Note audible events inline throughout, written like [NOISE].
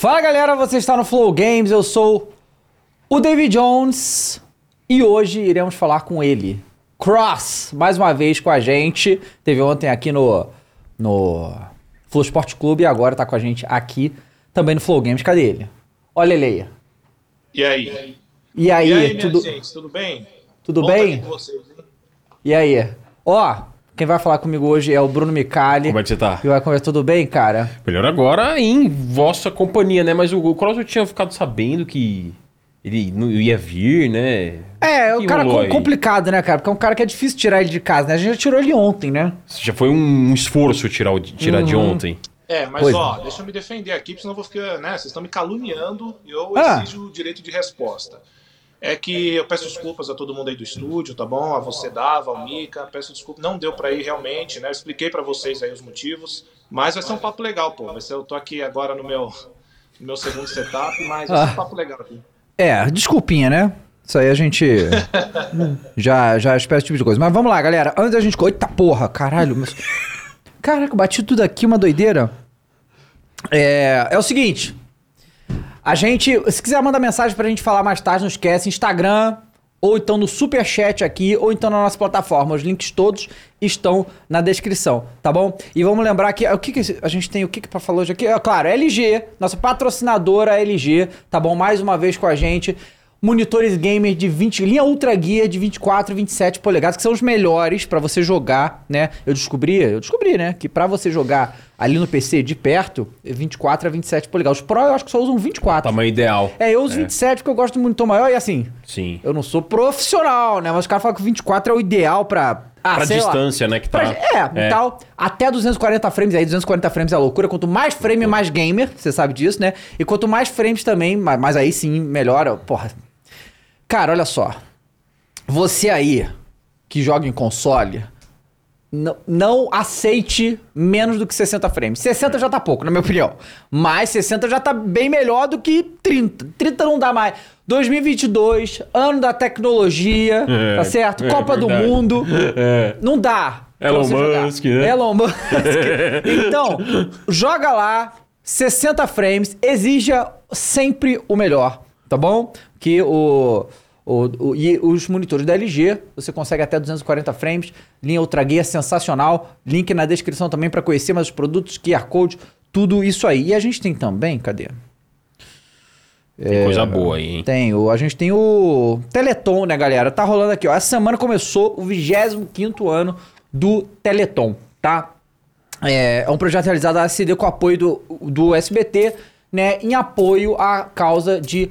Fala galera, você está no Flow Games, eu sou o David Jones e hoje iremos falar com ele. Cross, mais uma vez com a gente. Teve ontem aqui no, no Flow Sport Clube e agora tá com a gente aqui também no Flow Games. Cadê ele? Olha ele aí. E aí? E aí, E aí, tudo, gente, tudo bem? tudo Bom bem? vocês? E aí? Ó, quem vai falar comigo hoje é o Bruno Micali. Como é que você tá? E vai conversar tudo bem, cara? Melhor agora em vossa companhia, né? Mas o, o Cross eu tinha ficado sabendo que ele não ia vir, né? É, o cara com- complicado, né, cara? Porque é um cara que é difícil tirar ele de casa, né? A gente já tirou ele ontem, né? Já foi um esforço tirar, o, tirar de Uhum. ontem. É, mas Pois ó, deixa eu me defender aqui, porque senão eu vou ficar, né? Vocês estão me caluniando e eu Ah. exijo o direito de resposta. É que eu peço desculpas a todo mundo aí do estúdio, tá bom? A você, Dava, ao Mika, peço desculpas. Não deu pra ir realmente, né? Eu expliquei pra vocês aí os motivos, mas vai ser um papo legal, pô. Vai ser, eu tô aqui agora no meu, no meu segundo setup, mas vai ser um papo legal aqui. É, desculpinha, né? Isso aí a gente [LAUGHS] já, já espera esse tipo de coisa. Mas vamos lá, galera. Antes da gente... Eita porra, caralho. Mas... Caraca, bati tudo aqui, uma doideira. É, é o seguinte. A gente... Se quiser mandar mensagem pra gente falar mais tarde, não esquece. Instagram, ou então no superchat aqui, ou então na nossa plataforma. Os links todos estão na descrição, tá bom? E vamos lembrar que... O que, que a gente tem? O que, que pra falar hoje aqui? É, claro, LG, nossa patrocinadora LG, tá bom? Mais uma vez com a gente. Monitores gamer de 20, linha Ultra Gear de 24 e 27 polegadas, que são os melhores pra você jogar, né? Eu descobri, eu descobri, né, que pra você jogar ali no PC de perto, é 24 a 27 polegadas. Os Pro eu acho que só usam 24. Tamanho ideal. É, eu uso 27 porque eu gosto de monitor maior e assim, Sim. eu não sou profissional, né? Mas os caras falam que o 24 é o ideal pra. Ah, pra sei lá. distância, né? Que tá. Pra- é, e tal. Até 240 frames aí, 240 frames é loucura. Quanto mais frame, mais gamer, você sabe disso, né? E quanto mais frames também, ma- mas aí sim melhora. Porra. Cara, olha só. Você aí que joga em console, não, não aceite menos do que 60 frames. 60 já tá pouco, na minha opinião. Mas 60 já tá bem melhor do que 30. 30 não dá mais. 2022, ano da tecnologia, É, tá certo? é Copa do verdade. Mundo. É. Não dá. pra Elon jogar. Musk, né? Elon Musk. [LAUGHS] então, joga lá, 60 frames, exija sempre o melhor, tá bom? Que o, o, o- e os monitores da LG, você consegue até 240 frames, linha Ultra Gear sensacional, link na descrição também para conhecer mais os produtos, QR Code, tudo isso aí. E a gente tem também, cadê? Tem coisa boa aí, hein? Tem, o, a gente tem o Teleton, né, galera? Tá rolando aqui, ó. Essa semana começou o 25 ano do Teleton, tá? É, é um projeto realizado da ACD com apoio do, do SBT, né? Em apoio à causa de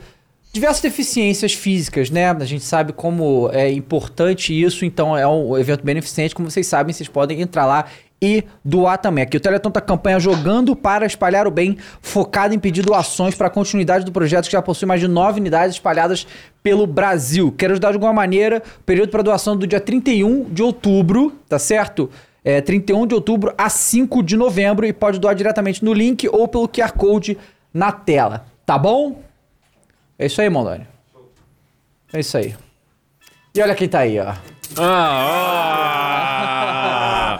diversas deficiências físicas, né? A gente sabe como é importante isso, então é um evento beneficente. Como vocês sabem, vocês podem entrar lá e doar também. Aqui o Teleton tá campanha Jogando para Espalhar o Bem, focado em pedir doações para a continuidade do projeto que já possui mais de nove unidades espalhadas pelo Brasil. Quero ajudar de alguma maneira, período para doação do dia 31 de outubro, tá certo? É, 31 de outubro a 5 de novembro e pode doar diretamente no link ou pelo QR Code na tela, tá bom? É isso aí, Mondoni. É isso aí. E olha quem tá aí, ó. Ah!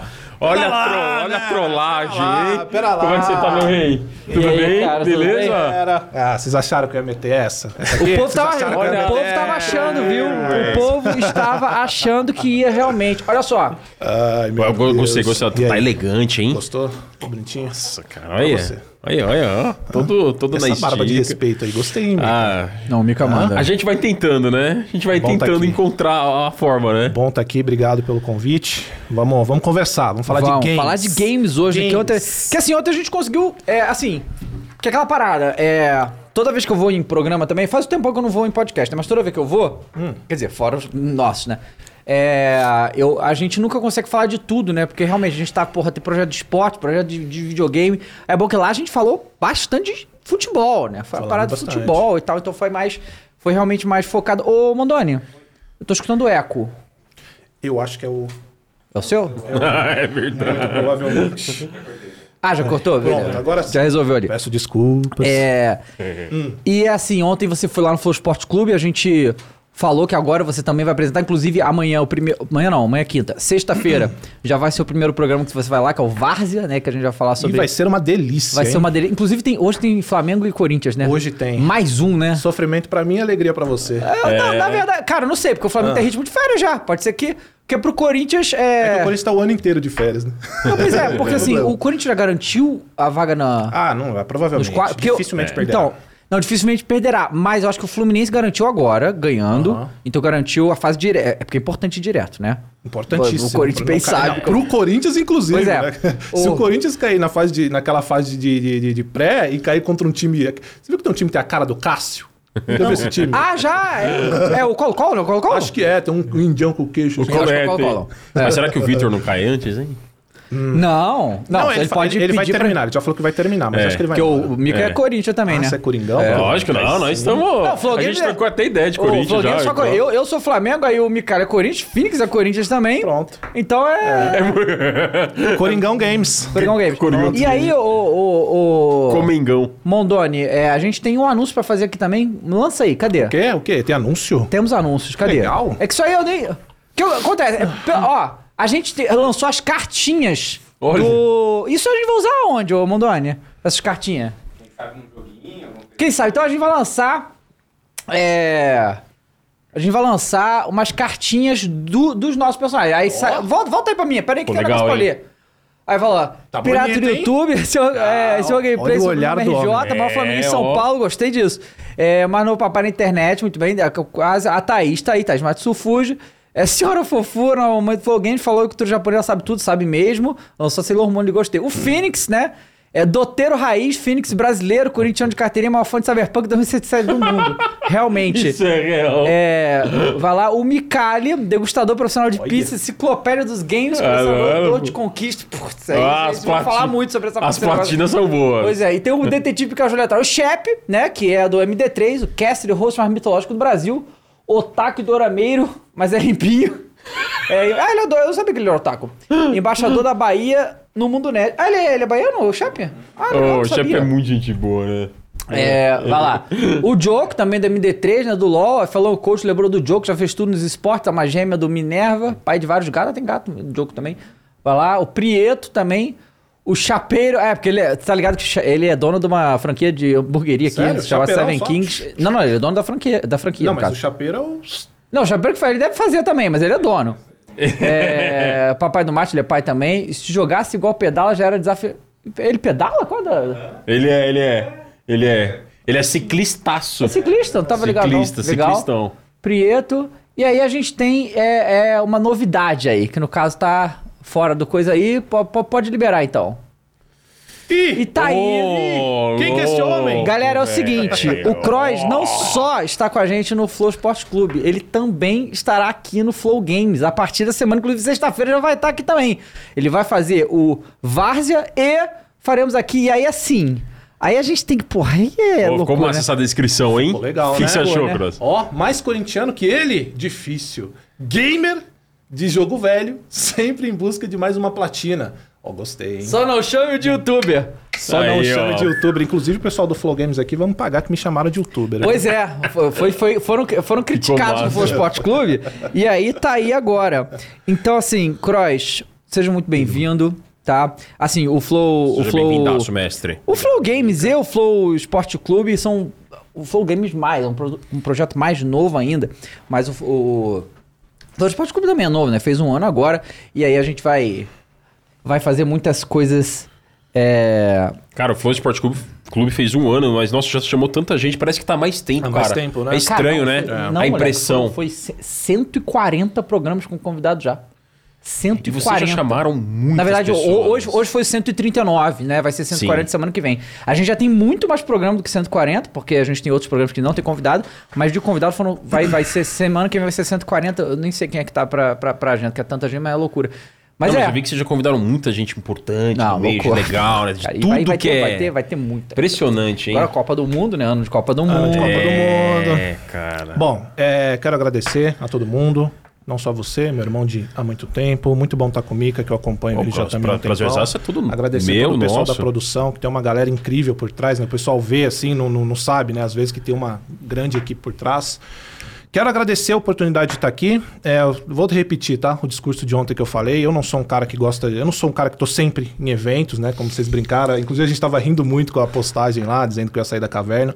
ah! Olha, a tro- olha a trollagem, hein? pera lá. Como é que você tá, meu rei? Tudo aí, bem? cara, tudo Beleza? bem? Era. Ah, vocês acharam que eu ia meter essa? O povo, tava, ia o povo tava achando, viu? O povo estava achando que ia realmente. Olha só. Ai, meu Eu gostei, Deus. gostei. E Tá? Gostei, hein? Gostou? Bonitinho. Nossa, cara, olha. Você. Olha, olha, ó. Todo, todo na Essa barba de respeito aí. Gostei, hein, meu? Ah, Não, Mika manda. a gente vai tentando, né? A gente vai Bom tá tentando aqui. encontrar a forma, né? Bom tá aqui, obrigado pelo convite. Vamos, vamos conversar, vamos falar Vamos de games. falar de games hoje. Que, Games. ontem, que assim, ontem a gente conseguiu. É, assim. Que aquela parada. É. Toda vez que eu vou em programa também, faz um tempo que eu não vou em podcast, né? Mas toda vez que eu vou, quer dizer, fora os nossos, né? É, eu, a gente nunca consegue falar de tudo, né? Porque realmente a gente tá, porra, tem projeto de esporte, projeto de, de videogame. É bom que lá a gente falou bastante de futebol, né? Foi uma Falamos parada de futebol e tal, então foi mais. Foi realmente mais focado. Ô, Mondoni, eu tô escutando eco. Eu acho que é o. É o seu? é [LAUGHS] verdade. Provavelmente. Ah, já cortou? Pronto, agora sim. Já resolveu ali. Peço desculpas. É. E assim, ontem você foi lá no Flow Sport Clube, a gente falou que agora você também vai apresentar, inclusive amanhã, o primeiro. Amanhã não, amanhã é quinta. Sexta-feira [CLEARS THROAT] já vai ser o primeiro programa que você vai lá, que é o Várzea, né? Que a gente vai falar E sobre. vai ser uma delícia. vai ser hein? uma delícia. Inclusive, tem, hoje tem Flamengo e Corinthians, né? Hoje tem. Mais um, né? Sofrimento pra mim e alegria pra você. Eu, não, na verdade, cara, eu não sei, porque o Flamengo tem ritmo de férias já. Pode ser que. Porque pro Corinthians É é. que o Corinthians tá o ano inteiro de férias, né? Não, pois é, [LAUGHS] porque assim, o Corinthians já garantiu a vaga na. Ah, não, é, provavelmente. nos quatro. porque eu- Dificilmente é. perderá. Então, não, dificilmente perderá. Mas eu acho que o Fluminense garantiu agora, ganhando. Aham. Então garantiu a fase direta. É porque é importante ir direto, né? Importantíssimo. O Corinthians bem Não, sabe. Pro Corinthians, inclusive. Pois é. né? [LAUGHS] Se O- o Corinthians cair na fase de, naquela fase de, de, de- de pré e cair contra um time. Você viu que tem um time que tem a cara do Cássio? Viu esse [LAUGHS] time? Ah, já! É, é o Colo-Colo, não? Colo-Colo? Acho que é, tem um indião com queixo. assim. acho que é o. Colo-Colo. Mas será que o Vitor não cai antes, hein? Não, não, ele, ele, fa- pode ele, ele vai pedir pra- terminar, ele já falou que vai terminar, mas É, acho que ele vai. Porque embora. o Mica é. É. Corinthians também, Ah, né? você é Coringão? É. Lógico, não, nós estamos. Não, a gente é- trocou até ideia de Corinthians já. só co- então. eu, eu sou Flamengo, aí o Micara é Corinthians, Phoenix é Corinthians também. Pronto. Então é. [LAUGHS] Coringão Games. Coringão Games. Coringão e aí, o, o, o, Comengão. Mondoni, é, a gente tem um anúncio pra fazer aqui também. Lança aí, cadê? O quê? O quê? Tem anúncio? Temos anúncios, cadê? Legal. É que isso aí eu nem. O que acontece? É, ó, a gente te- lançou as cartinhas Olha. do. Isso a gente vai usar onde, ô Mondoni? Essas cartinhas? Quem sabe? Então a gente vai lançar. É. A gente vai lançar umas cartinhas do- dos nossos personagens. Aí sai- volta, volta aí pra mim, peraí que Pô, tem um legal, negócio pra hein? ler. Aí fala, Tá Pirata bonito, do hein? YouTube, [LAUGHS] seu, é, seu gameplay Olha o olhar do RJ, maior Flamengo em É, São ó. Paulo, gostei disso. É, mas no Papai na Internet, muito bem, é, quase, a Thaís tá aí, Thaís Matsufuji. É, senhora Fofura, na Momento Flow Games, falou que o japonesa sabe tudo, sabe mesmo. Lançou Sailor Moon e gostei. O Phoenix, né? É doteiro raiz, Phoenix brasileiro, corintiano de carteirinha, maior fã de Cyberpunk 2077 do mundo. [LAUGHS] Realmente. Isso é real. É, vai lá, o Mikali, degustador profissional de Olha. pizza, enciclopédia dos games, Ah, colecionador de conquista. Putz, aí, Ah, aí as vocês vão falar muito sobre essa As platinas são boas. Pois é, e tem o [LAUGHS] detetive que é o o Shep, né, que é do MD3, o caster e o host mais mitológico do Brasil, otaku dorameiro, mas é limpinho. É, ah, ele é do, eu não sabia que ele era otaku. Embaixador da Bahia no mundo net. Ah, ele é, ele é baiano, o Shep? Ah, legal, Ô, não o sabia. é muito gente boa, né? É, vai lá. O Joke, também do MD3, né? Do LoL. Falou o coach, lembrou do Joke, já fez tudo nos esportes, é uma gêmea do Minerva, pai de vários gatos, tem gato, o Joke também. Vai lá. O Prieto também. O Chapeiro, é, porque ele é, tá ligado que ele é dono de uma franquia de hamburgueria aqui, Sério? se chama Chapeirão Seven só? Kings. Não, não, ele é dono da franquia, da franquia, Não, no mas o caso. chapeiro é o. Não, o Chapeiro que faz, ele deve fazer também, mas ele é dono. É, [LAUGHS] papai do Mate, ele é pai também. Se jogasse igual pedala, já era desafio. Ele pedala? Qual da... Ele é, ele é, ele é, ele é ciclistaço. É ciclista, não tava ligado não. Ciclista, Legal. ciclistão. Prieto. E aí a gente tem é, é, uma novidade aí, que no caso tá fora do coisa aí. po- po- pode liberar então. E tá aí. Ô, Quem que é esse homem? Galera, é o velho. seguinte, o Cross não só está com a gente no Flow Sport Clube, ele também estará aqui no Flow Games. A partir da semana, inclusive sexta-feira, já vai estar aqui também. Ele vai fazer o Várzea e faremos aqui. E aí, assim, aí a gente tem que. Porra, aí é Pô, loucura, massa né? essa descrição, hein? Ficou legal, O que né? que você achou, né? Cross? Ó, mais corintiano que ele? Difícil. Gamer de jogo velho, sempre em busca de mais uma platina. Ó, gostei, hein? Só não chame o de youtuber. Só Aí, não chame ó. de youtuber. Inclusive, o pessoal do Flow Games aqui, vamos pagar que me chamaram de youtuber. Pois é, foi, foi- foram, foram criticados no. Flow Sport Clube e aí tá aí agora. Então, assim, Cross, seja muito bem-vindo, tá? Assim, o Flow. o Seja Flow bem-vindaço, mestre. o Flow Games e o Flow Sport Clube são. O Flow Games mais, é um, pro- um projeto mais novo ainda. Mas o. o Flow Sport Clube também é novo, né? Fez um ano agora. E aí a gente vai. Vai fazer muitas coisas. É, Cara, o Flow Sport Clube, Clube fez um ano, mas nossa, já chamou tanta gente, parece que tá mais tempo, Há cara. mais tempo, né? É estranho, Cara, né? não, foi- a não, moleque, impressão. foram- foi ce- 140 programas com convidados já. E 140. vocês já chamaram muitas Na verdade, pessoas. hoje, hoje foi 139, né? Vai ser 140 Sim. semana que vem. A gente já tem muito mais programa do que 140, porque a gente tem outros programas que não tem convidado, mas de convidado foram, vai, vai ser semana que vem vai ser 140. Eu nem sei quem é que tá pra, pra, pra gente, que é tanta gente, mas é loucura. Mas Não, é. eu vi que vocês já convidaram muita gente importante Não, no meio, loucura. legal, né? De [LAUGHS] Cara, e tudo vai, vai que ter, é vai ter, vai ter muita. impressionante, hein? Agora Copa do Mundo, né? Ano de Copa do Ano Mundo. de Copa do Mundo. É, cara. Bom, é, quero agradecer a todo mundo. Não só você, meu irmão de há muito tempo. Muito bom estar com o Mica, que eu acompanho Pô, ele já também há pra- prazerzaço é tudo Agradecer meu, todo o pessoal nosso. da produção, que tem uma galera incrível por trás, né? O pessoal vê assim, não, não, não sabe, né? Às vezes que tem uma grande equipe por trás. Quero agradecer a oportunidade de estar aqui. É, vou repetir, tá? O discurso de ontem que eu falei. Eu não sou um cara que gosta. Eu não sou um cara que tô sempre em eventos, né? Como vocês brincaram. Inclusive, a gente tava rindo muito com a postagem lá, dizendo que eu ia sair da caverna.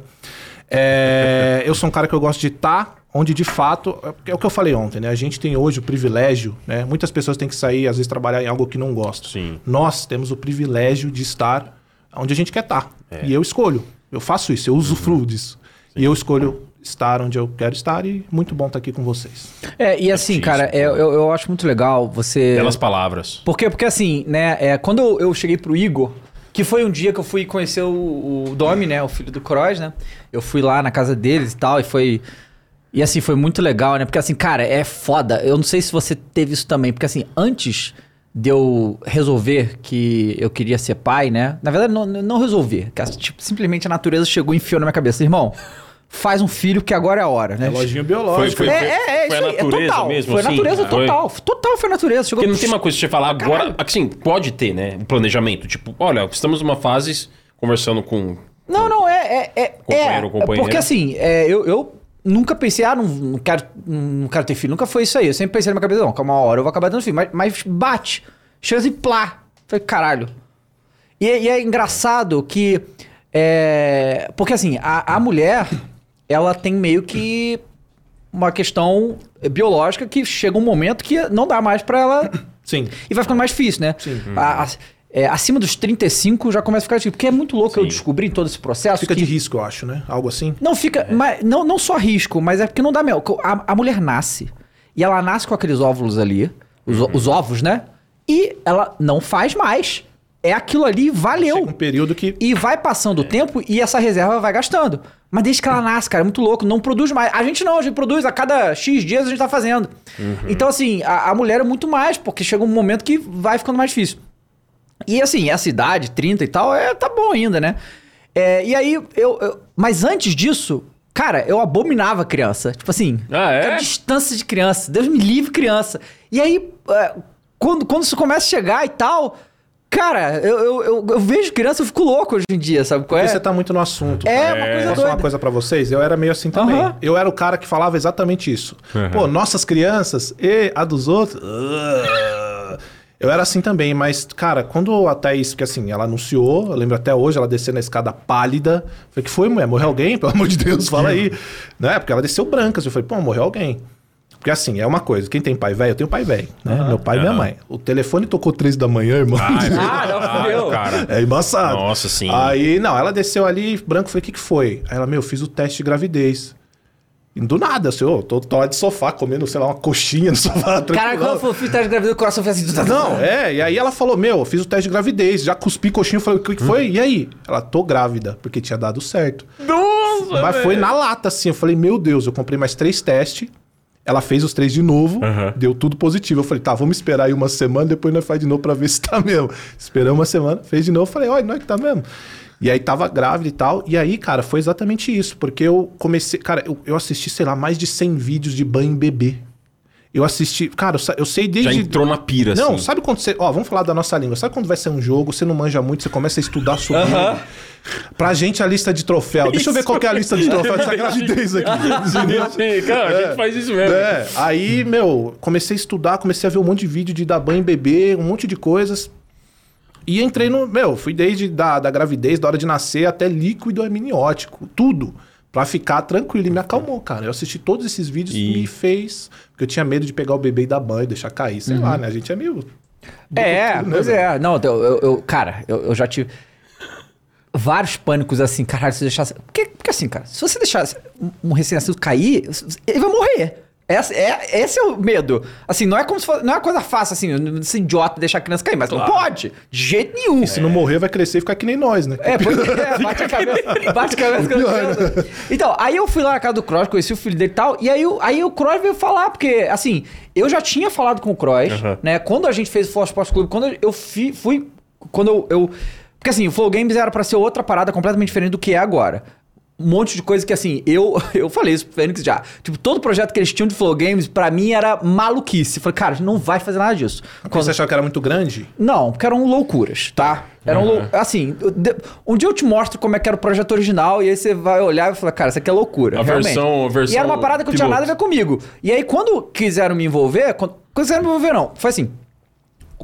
É, eu sou um cara que eu gosto de estar onde de fato. É o que eu falei ontem, né? A gente tem hoje o privilégio, né? Muitas pessoas têm que sair, às vezes, trabalhar em algo que não gostam. Sim. Nós temos o privilégio de estar onde a gente quer estar. É. E eu escolho. Eu faço isso, eu usufruo disso. E eu escolho estar onde eu quero estar e muito bom estar aqui com vocês. É, e assim, difícil, cara, é, eu, eu acho muito legal você. Belas palavras. Por quê? Porque assim, né, é, quando eu, eu cheguei pro Igor, que foi um dia que eu fui conhecer o, o Domi, né, o filho do Cross, né? Eu fui lá na casa deles e tal, e foi. E assim, foi muito legal, né? Porque assim, cara, é foda. Eu não sei se você teve isso também, porque assim, antes de eu resolver que eu queria ser pai, né? Na verdade, não, não resolver. que, Tipo, simplesmente a natureza chegou e enfiou na minha cabeça. Irmão, faz um filho que agora é a hora, né? É lojinha biológica. Foi- É, é, é, foi isso a aí, é natureza total. mesmo, Foi a assim? natureza Foi? total. Total foi a natureza. Chegou Porque não tem uma coisa que você falar agora. Assim, pode ter, né? Um planejamento. Tipo, olha, estamos numa fase conversando com. Não, não, é. é, é Companheiro é, ou companheira. Porque assim, é, eu, eu nunca pensei, ah, não, não, quero, não quero ter filho. Nunca foi isso aí. Eu sempre pensei na minha cabeça, não, que uma hora eu vou acabar tendo filho. Mas, mas bate. Chance e plá. Falei, caralho. E, e é engraçado que. É, porque assim, a, a mulher, ela tem meio que uma questão biológica que chega um momento que não dá mais pra ela Sim. e vai ficando mais difícil, né? Sim. A- a- é, acima dos 35 já começa a ficar difícil. Porque é muito louco eu Sim. descobrir em todo esse processo. Fica que de risco, eu acho, né? Algo assim. Não fica. Mas, não, não só risco, mas é porque não dá mel. A, a mulher nasce. E ela nasce com aqueles óvulos ali. Os, Uhum. os ovos, né? E ela não faz mais. É aquilo ali, valeu. Chega um período que. E vai passando o tempo e essa reserva vai gastando. Mas desde que ela nasce, cara, é muito louco, não produz mais. A gente não, a gente produz a cada X dias a gente tá fazendo. Então, assim, a, a mulher é muito mais, porque chega um momento que vai ficando mais difícil. E assim, essa idade, 30 e tal, é, tá bom ainda, né? É, e aí, eu, eu- Mas antes disso, cara, eu abominava criança. Tipo assim, Ah, é? a distância de criança. Deus me livre, criança. E aí, é, quando, quando isso começa a chegar e tal. Cara, eu, eu, eu, eu vejo criança, eu fico louco hoje em dia, sabe qual é? Porque você tá muito no assunto. É, cara. uma coisa Posso doida. uma coisa pra vocês? Eu era meio assim também. Aham. Eu era o cara que falava exatamente isso. Pô, nossas crianças e a dos outros. ah. Eu era assim também, mas, cara, quando a Thaís, porque assim, ela anunciou, eu lembro até hoje, ela descendo a escada pálida. Falei, que foi, mulher? Morreu alguém? [LAUGHS] Pelo amor de Deus, fala aí. né? Porque ela desceu branca. assim, Eu falei, pô, morreu alguém. Porque assim, é uma coisa, quem tem pai velho, eu tenho pai velho, né? Meu pai e minha mãe. O telefone tocou três da manhã, irmão. Ai, meu Ah, [LAUGHS] não, cara. É embaçado. Nossa, sim. Aí, não, ela desceu ali, branco, falei, o que que foi? Aí ela, meu, fiz o teste de gravidez. E do nada, assim, ô, tô, tô lá de sofá, comendo, sei lá, uma coxinha no [LAUGHS] sofá. Cara, quando eu fiz teste de gravidez, o coração fez assim. Não, é, e aí ela falou, meu, eu fiz o teste de gravidez, já cuspi coxinha, falei, o que que foi? E aí? Ela, tô grávida, porque tinha dado certo. Nossa, Mas foi na lata, assim, eu falei, meu Deus, eu comprei mais três testes, ela fez os três de novo, Aham. deu tudo positivo. Eu falei, tá, vamos esperar aí uma semana, depois nós faz de novo pra ver se tá [LAUGHS] mesmo. Esperamos uma semana, fez de novo, falei, olha, não é que tá mesmo. E aí tava grávida e tal. E aí, cara, foi exatamente isso. Porque eu comecei. Cara, eu, eu assisti, sei lá, mais de 100 vídeos de banho em bebê. Eu assisti. Cara, eu, sei desde. Já entrou na pira, Não, assim. sabe quando você. Ó, vamos falar da nossa língua. Sabe quando vai ser um jogo, você não manja muito, você começa a estudar sobre. Aham. Pra gente, a lista de troféu. Deixa eu ver qual que é a lista de troféu dessa [LAUGHS] gravidez aqui. Cara, a gente faz isso mesmo. É, aí, meu, comecei a estudar, comecei a ver um monte de vídeo de dar banho em bebê, um monte de coisas. E entrei no. Meu, fui desde da, da gravidez, da hora de nascer, até líquido amniótico, tudo. Pra ficar tranquilo. E me acalmou, cara. Eu assisti todos esses vídeos e me fez. Porque eu tinha medo de pegar o bebê e dar banho, deixar cair. Sei lá, né? A gente é meio. É, tudo, né, pois velho? é. Não, eu, eu- eu- cara, eu, eu já tive vários pânicos assim, caralho, se você deixasse. Porque, porque assim, cara, se você deixasse um- um recém-nascido cair, ele vai morrer. Esse é, esse é o medo. Assim, não é como se fosse. Não é uma coisa fácil, assim, ser idiota deixar a criança cair, mas não pode. De jeito nenhum. Se não morrer, vai crescer e ficar que nem nós, né? É, pois [LAUGHS] é, bate a cabeça, bate a cabeça com criança. Então, aí eu fui lá na casa do Cross, conheci o filho dele e tal, e aí, o- aí o Cross veio falar, porque, assim, eu já tinha falado com o Cross, Aham. né, quando a gente fez o Force Sports Clube, quando eu fi- fui, quando eu, eu- porque assim, o Flow Games era pra ser outra parada completamente diferente do que é agora. Um monte de coisa que, assim, eu, [LAUGHS] eu falei isso pro Fênix já. Tipo, todo projeto que eles tinham de Flow Games, pra mim, era maluquice. Eu falei, cara, a gente não vai fazer nada disso. Quando você achava que era muito grande? Não, porque eram loucuras, tá? Eram lou... Assim, de- um dia eu te mostro como é que era o projeto original e aí você vai olhar e falar, cara, isso aqui é loucura. A realmente. versão- a versão E era uma parada que não tinha nada a ver comigo. E aí, quando quiseram me envolver, quando quiseram me envolver, não. Foi assim.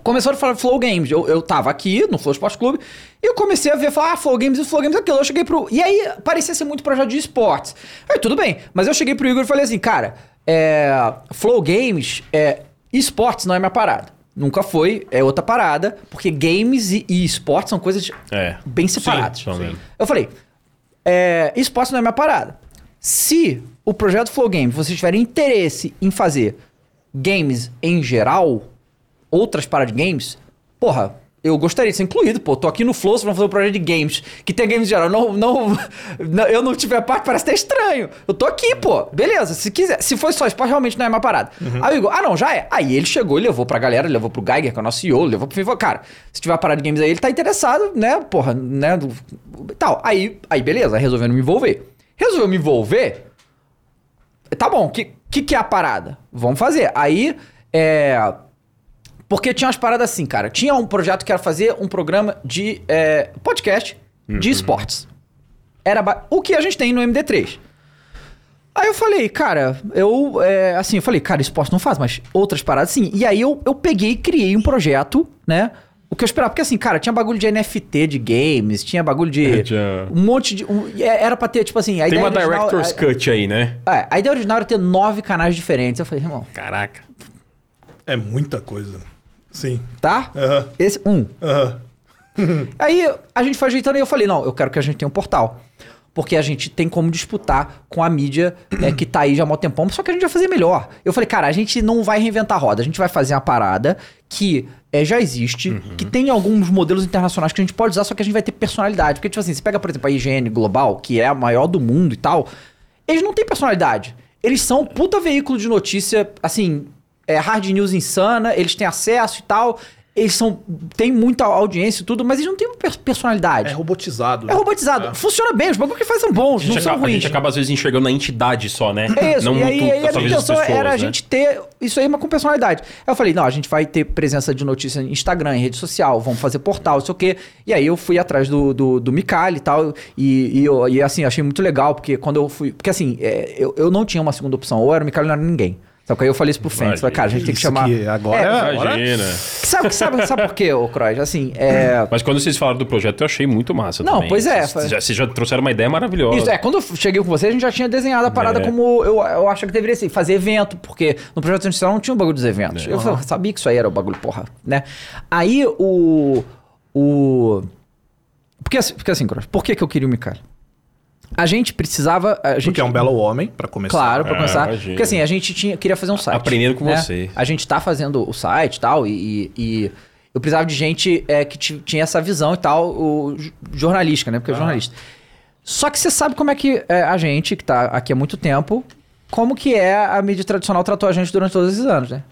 Começou a falar Flow Games. Eu, eu tava aqui no Flow Sports Clube e eu comecei a ver, falar, ah, Flow Games e Flow Games aquilo. Eu cheguei pro. E aí parecia ser muito projeto de esportes. Aí tudo bem, mas eu cheguei pro Igor e falei assim, cara, é, Flow Games, é, esportes não é minha parada. Nunca foi, é outra parada, porque games e, e esportes são coisas É. bem separadas. Sim. Eu falei, é, esportes não é minha parada. Se o projeto Flow Games, vocês tiverem interesse em fazer games em geral, outras paradas de games, porra, eu gostaria de ser incluído, pô. Tô aqui no Flow, vão fazer um projeto de games que tem games em geral. Não, não, [LAUGHS] não- eu não tiver parte, parece até estranho. Eu tô aqui, pô. Beleza, se quiser. Se for só esporte, realmente não é minha parada. Aí o Igor, ah, não, já é. Aí ele chegou e levou pra galera, levou pro Geiger, que é o nosso CEO, levou pro FIFA. Cara, se tiver uma parada de games aí, ele tá interessado, né, porra, né, do, tal. Aí, aí beleza, resolvendo me envolver. Resolveu me envolver, Tá bom, o que, que, que é a parada? Vamos fazer. Aí, é. Porque tinha umas paradas assim, cara. Tinha um projeto que era fazer um programa de é, podcast de esportes. Era ba- o que a gente tem no MD3. Aí eu falei, cara, eu. é, assim, eu falei, cara, esporte não faz, mas outras paradas sim. E aí eu, eu peguei e criei um projeto, né? O que eu esperava, porque assim, cara, tinha bagulho de NFT de games, tinha bagulho de. Tinha- Um monte de. um- é, era pra ter, tipo assim. A Tem ideia uma original- Director's a- Cut aí, né? é, a ideia original era ter nove canais diferentes. Eu falei, irmão, Caraca. É muita coisa. Sim. tá? Esse, um. [LAUGHS] Aí a gente foi ajeitando e eu falei, não, eu quero que a gente tenha um portal. Porque a gente tem como disputar com a mídia é, que tá aí já há mó tempão, só que a gente vai fazer melhor. Eu falei, cara, a gente não vai reinventar a roda, a gente vai fazer uma parada que é, já existe, que tem alguns modelos internacionais que a gente pode usar, só que a gente vai ter personalidade. Porque, tipo assim, você pega, por exemplo, a IGN Global, que é a maior do mundo e tal, eles não têm personalidade. Eles são um puta veículo de notícia, assim, é, hard news insana, eles têm acesso e tal, eles são têm muita audiência e tudo, mas eles não têm per- personalidade. É robotizado. É robotizado. Funciona bem, os bagulhos que faz são bons, A não gente, são acaba, a ruins. gente acaba, às vezes, enxergando a entidade só, né? É isso, Não e aí, muito aí a minha intenção pessoas, era a né? gente ter isso aí, mas com personalidade. Aí eu falei, não, a gente vai ter presença de notícia em Instagram, em rede social, vamos fazer portal, não sei o quê. E aí eu fui atrás do, do, do Micali e tal, e, e, eu- e, assim, achei muito legal, porque quando eu fui... Porque assim, é, eu, eu não tinha uma segunda opção, ou era o Micali ou não era ninguém. Só que aí eu falei isso pro Fênix, falei, cara, a gente tem que chamar... que agora É, agora- Imagina. Sabe, sabe, sabe por quê, ô Croix? Assim, é... Mas quando vocês falaram do projeto, eu achei muito massa Não, também. pois é, Vocês foi- já, vocês já trouxeram uma ideia maravilhosa. Isso, é, quando eu cheguei com você, a gente já tinha desenhado a parada É. como eu, eu acho que deveria ser, fazer evento, porque no projeto industrial não tinha o bagulho dos eventos. É. Eu fa- sabia que isso aí era o bagulho, porra, né? Aí o. O. Porque, assim- porque assim, Cross, por que, que eu queria o Micali? A gente precisava. A gente, Porque é um belo homem, pra começar. Claro, pra É, começar. imagino. Porque assim, a gente tinha, queria fazer um site. Aprendendo com né? você. A gente tá fazendo o site e tal, e, eu precisava de gente é, que ti- tinha essa visão e tal, o, jornalística, né? Porque é jornalista. Só que você sabe como é que é, a gente, que tá aqui há muito tempo, como que é a mídia tradicional tratou a gente durante todos esses anos, né?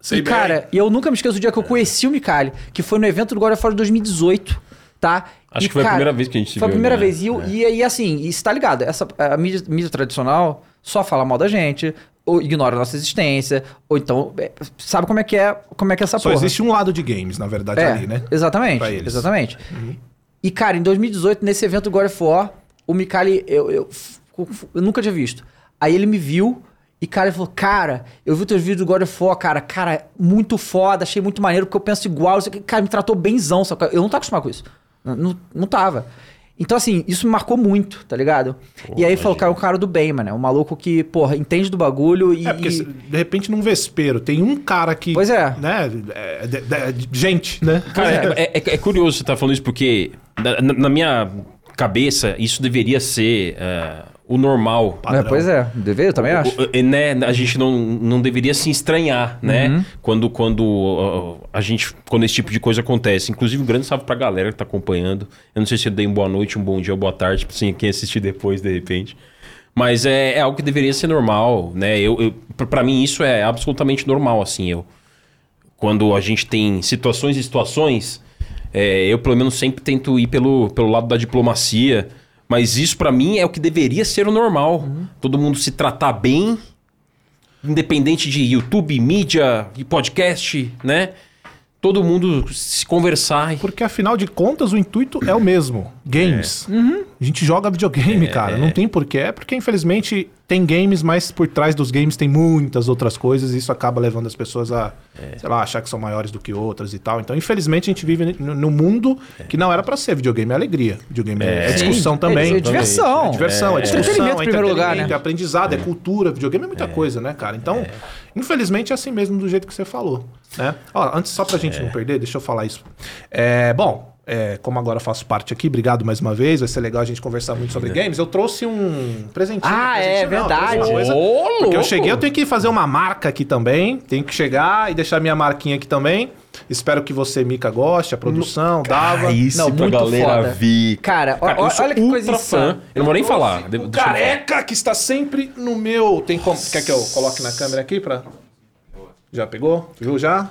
Sei e, bem. cara, e eu nunca me esqueço do dia que eu conheci o Micali, que foi no evento do God of War de 2018, tá? Acho E, que foi a primeira vez que a gente se Foi a viu, primeira né? vez. E, eu- e, e assim, e você tá ligado, essa, a mídia, mídia tradicional só fala mal da gente, ou ignora a nossa existência, ou então, é, sabe como é que é, como é que é essa Só porra. existe um lado de games, na verdade, É, ali, né? Exatamente, Pra eles. Uhum. exatamente. E, cara, em 2018, nesse evento do God of War, o Mikali, eu, eu, eu nunca tinha visto. Aí ele me viu e, cara, ele falou, cara, eu vi teus vídeos do God of War, cara, cara, muito foda, achei muito maneiro, porque eu penso igual, cara, me tratou benzão, só que eu não tava acostumado com isso. Não, não, tava. Então, assim, isso me marcou muito, tá ligado? e aí falou, cara, é um cara do bem, mano. É um maluco que, porra, entende do bagulho e. É, porque e- de repente num vespeiro tem um cara que. Pois é. Né? é, de- gente, né? Cara, é, é- é curioso você estar falando isso, porque na- na minha cabeça, isso deveria ser é, o normal. É, pois é, deveria, eu também acho. O- o- né, a gente não, não deveria se estranhar, né? Uhum. Quando, quando uh, a gente. Quando esse tipo de coisa acontece. Inclusive, um grande salve pra galera que tá acompanhando. Eu não sei se eu dei um boa noite, um bom dia, uma boa tarde, assim, quem assistir depois, de repente. Mas é, é algo que deveria ser normal, né? Eu, eu, pra- pra mim, isso é absolutamente normal, assim. Eu, quando a gente tem situações e situações, é, eu pelo menos sempre tento ir pelo, pelo lado da diplomacia Mas isso pra mim é o que deveria ser o normal. Uhum. Todo mundo se tratar bem, independente de YouTube, mídia e podcast, né? Todo mundo se conversar. Porque afinal de contas o intuito é o mesmo. Games. A gente joga videogame, cara. Não tem porquê. É porque infelizmente tem games, mas por trás dos games tem muitas outras coisas e isso acaba levando as pessoas a, sei lá, achar que são maiores do que outras e tal. Então, infelizmente, a gente vive no, no mundo que não era pra ser. Videogame é alegria. Videogame é, é discussão Sim. também. É- é diversão. É diversão, é, É. discussão, Entretenimento é em primeiro lugar, né? é aprendizado, é, cultura. Videogame é muita coisa, né, cara? Então, infelizmente é assim mesmo do jeito que você falou, né? Ó, antes, só pra gente não perder, deixa eu falar isso. É, bom, é, como agora eu faço parte aqui, obrigado mais uma vez, vai ser legal a gente conversar muito sobre games. Eu trouxe um presentinho. Ah, é presentinho não, verdade. coisa- Ô, porque eu cheguei, eu tenho que fazer uma marca aqui também. Tenho que chegar e deixar minha marquinha aqui também. Espero que você, Mica, goste, a produção, dava. isso Não, pra muito galera foda. Cara, Cara, eu ó- sou olha que coisa ultra fã. insana. Eu não vou nem falar. O eu falar. careca que está sempre no meu. Tem como. Quer que eu coloque na câmera aqui pra. Já pegou? Viu já?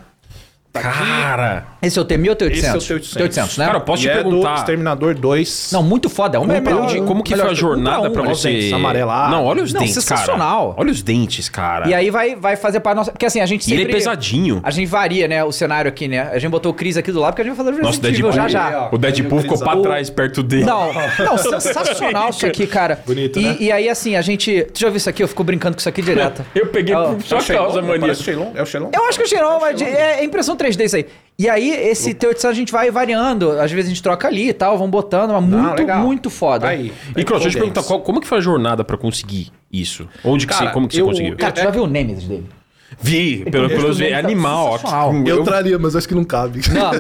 tá Cara! Aqui. Esse é o T1000 ou T800? Esse é o T800. T800, né? Cara, posso e é te é perguntar... do Exterminador 2. Não, muito foda. É um como, pra, como que melhor, foi a jornada um pra, um, pra você... Amarelar. Não, olha os não, dentes, sensacional. cara. Olha os dentes, cara. E aí vai, vai fazer pra nossa... Porque assim, a gente sempre... E ele é pesadinho. A gente varia, né, o cenário aqui, né? A gente botou o Cris aqui do lado porque a gente vai fazer o Resident Deadpool. já já. O Deadpool ficou pra trás, perto dele. Não, não sensacional isso aqui, cara. [LAUGHS] Bonito, né? E aí, assim, a gente... Tu já ouviu isso aqui? Eu fico brincando com isso aqui direto. [LAUGHS] Eu peguei só causa, mania. É o Xelon? Né? É eu acho que é o Xelon, mas é impressão 3 desse isso aí. E aí, esse teu a gente vai variando. Às vezes a gente troca ali e tal, vão botando, mas muito, legal. muito foda. Aí. E, Cross, deixa eu te perguntar, qual- como que foi a jornada para conseguir isso? Onde que você, como que você eu- conseguiu? Cara, tu já viu o Nemesis dele? Vi, pelo menos é vi. É animal. sensacional. Eu, eu traria, mas acho que não cabe. Não,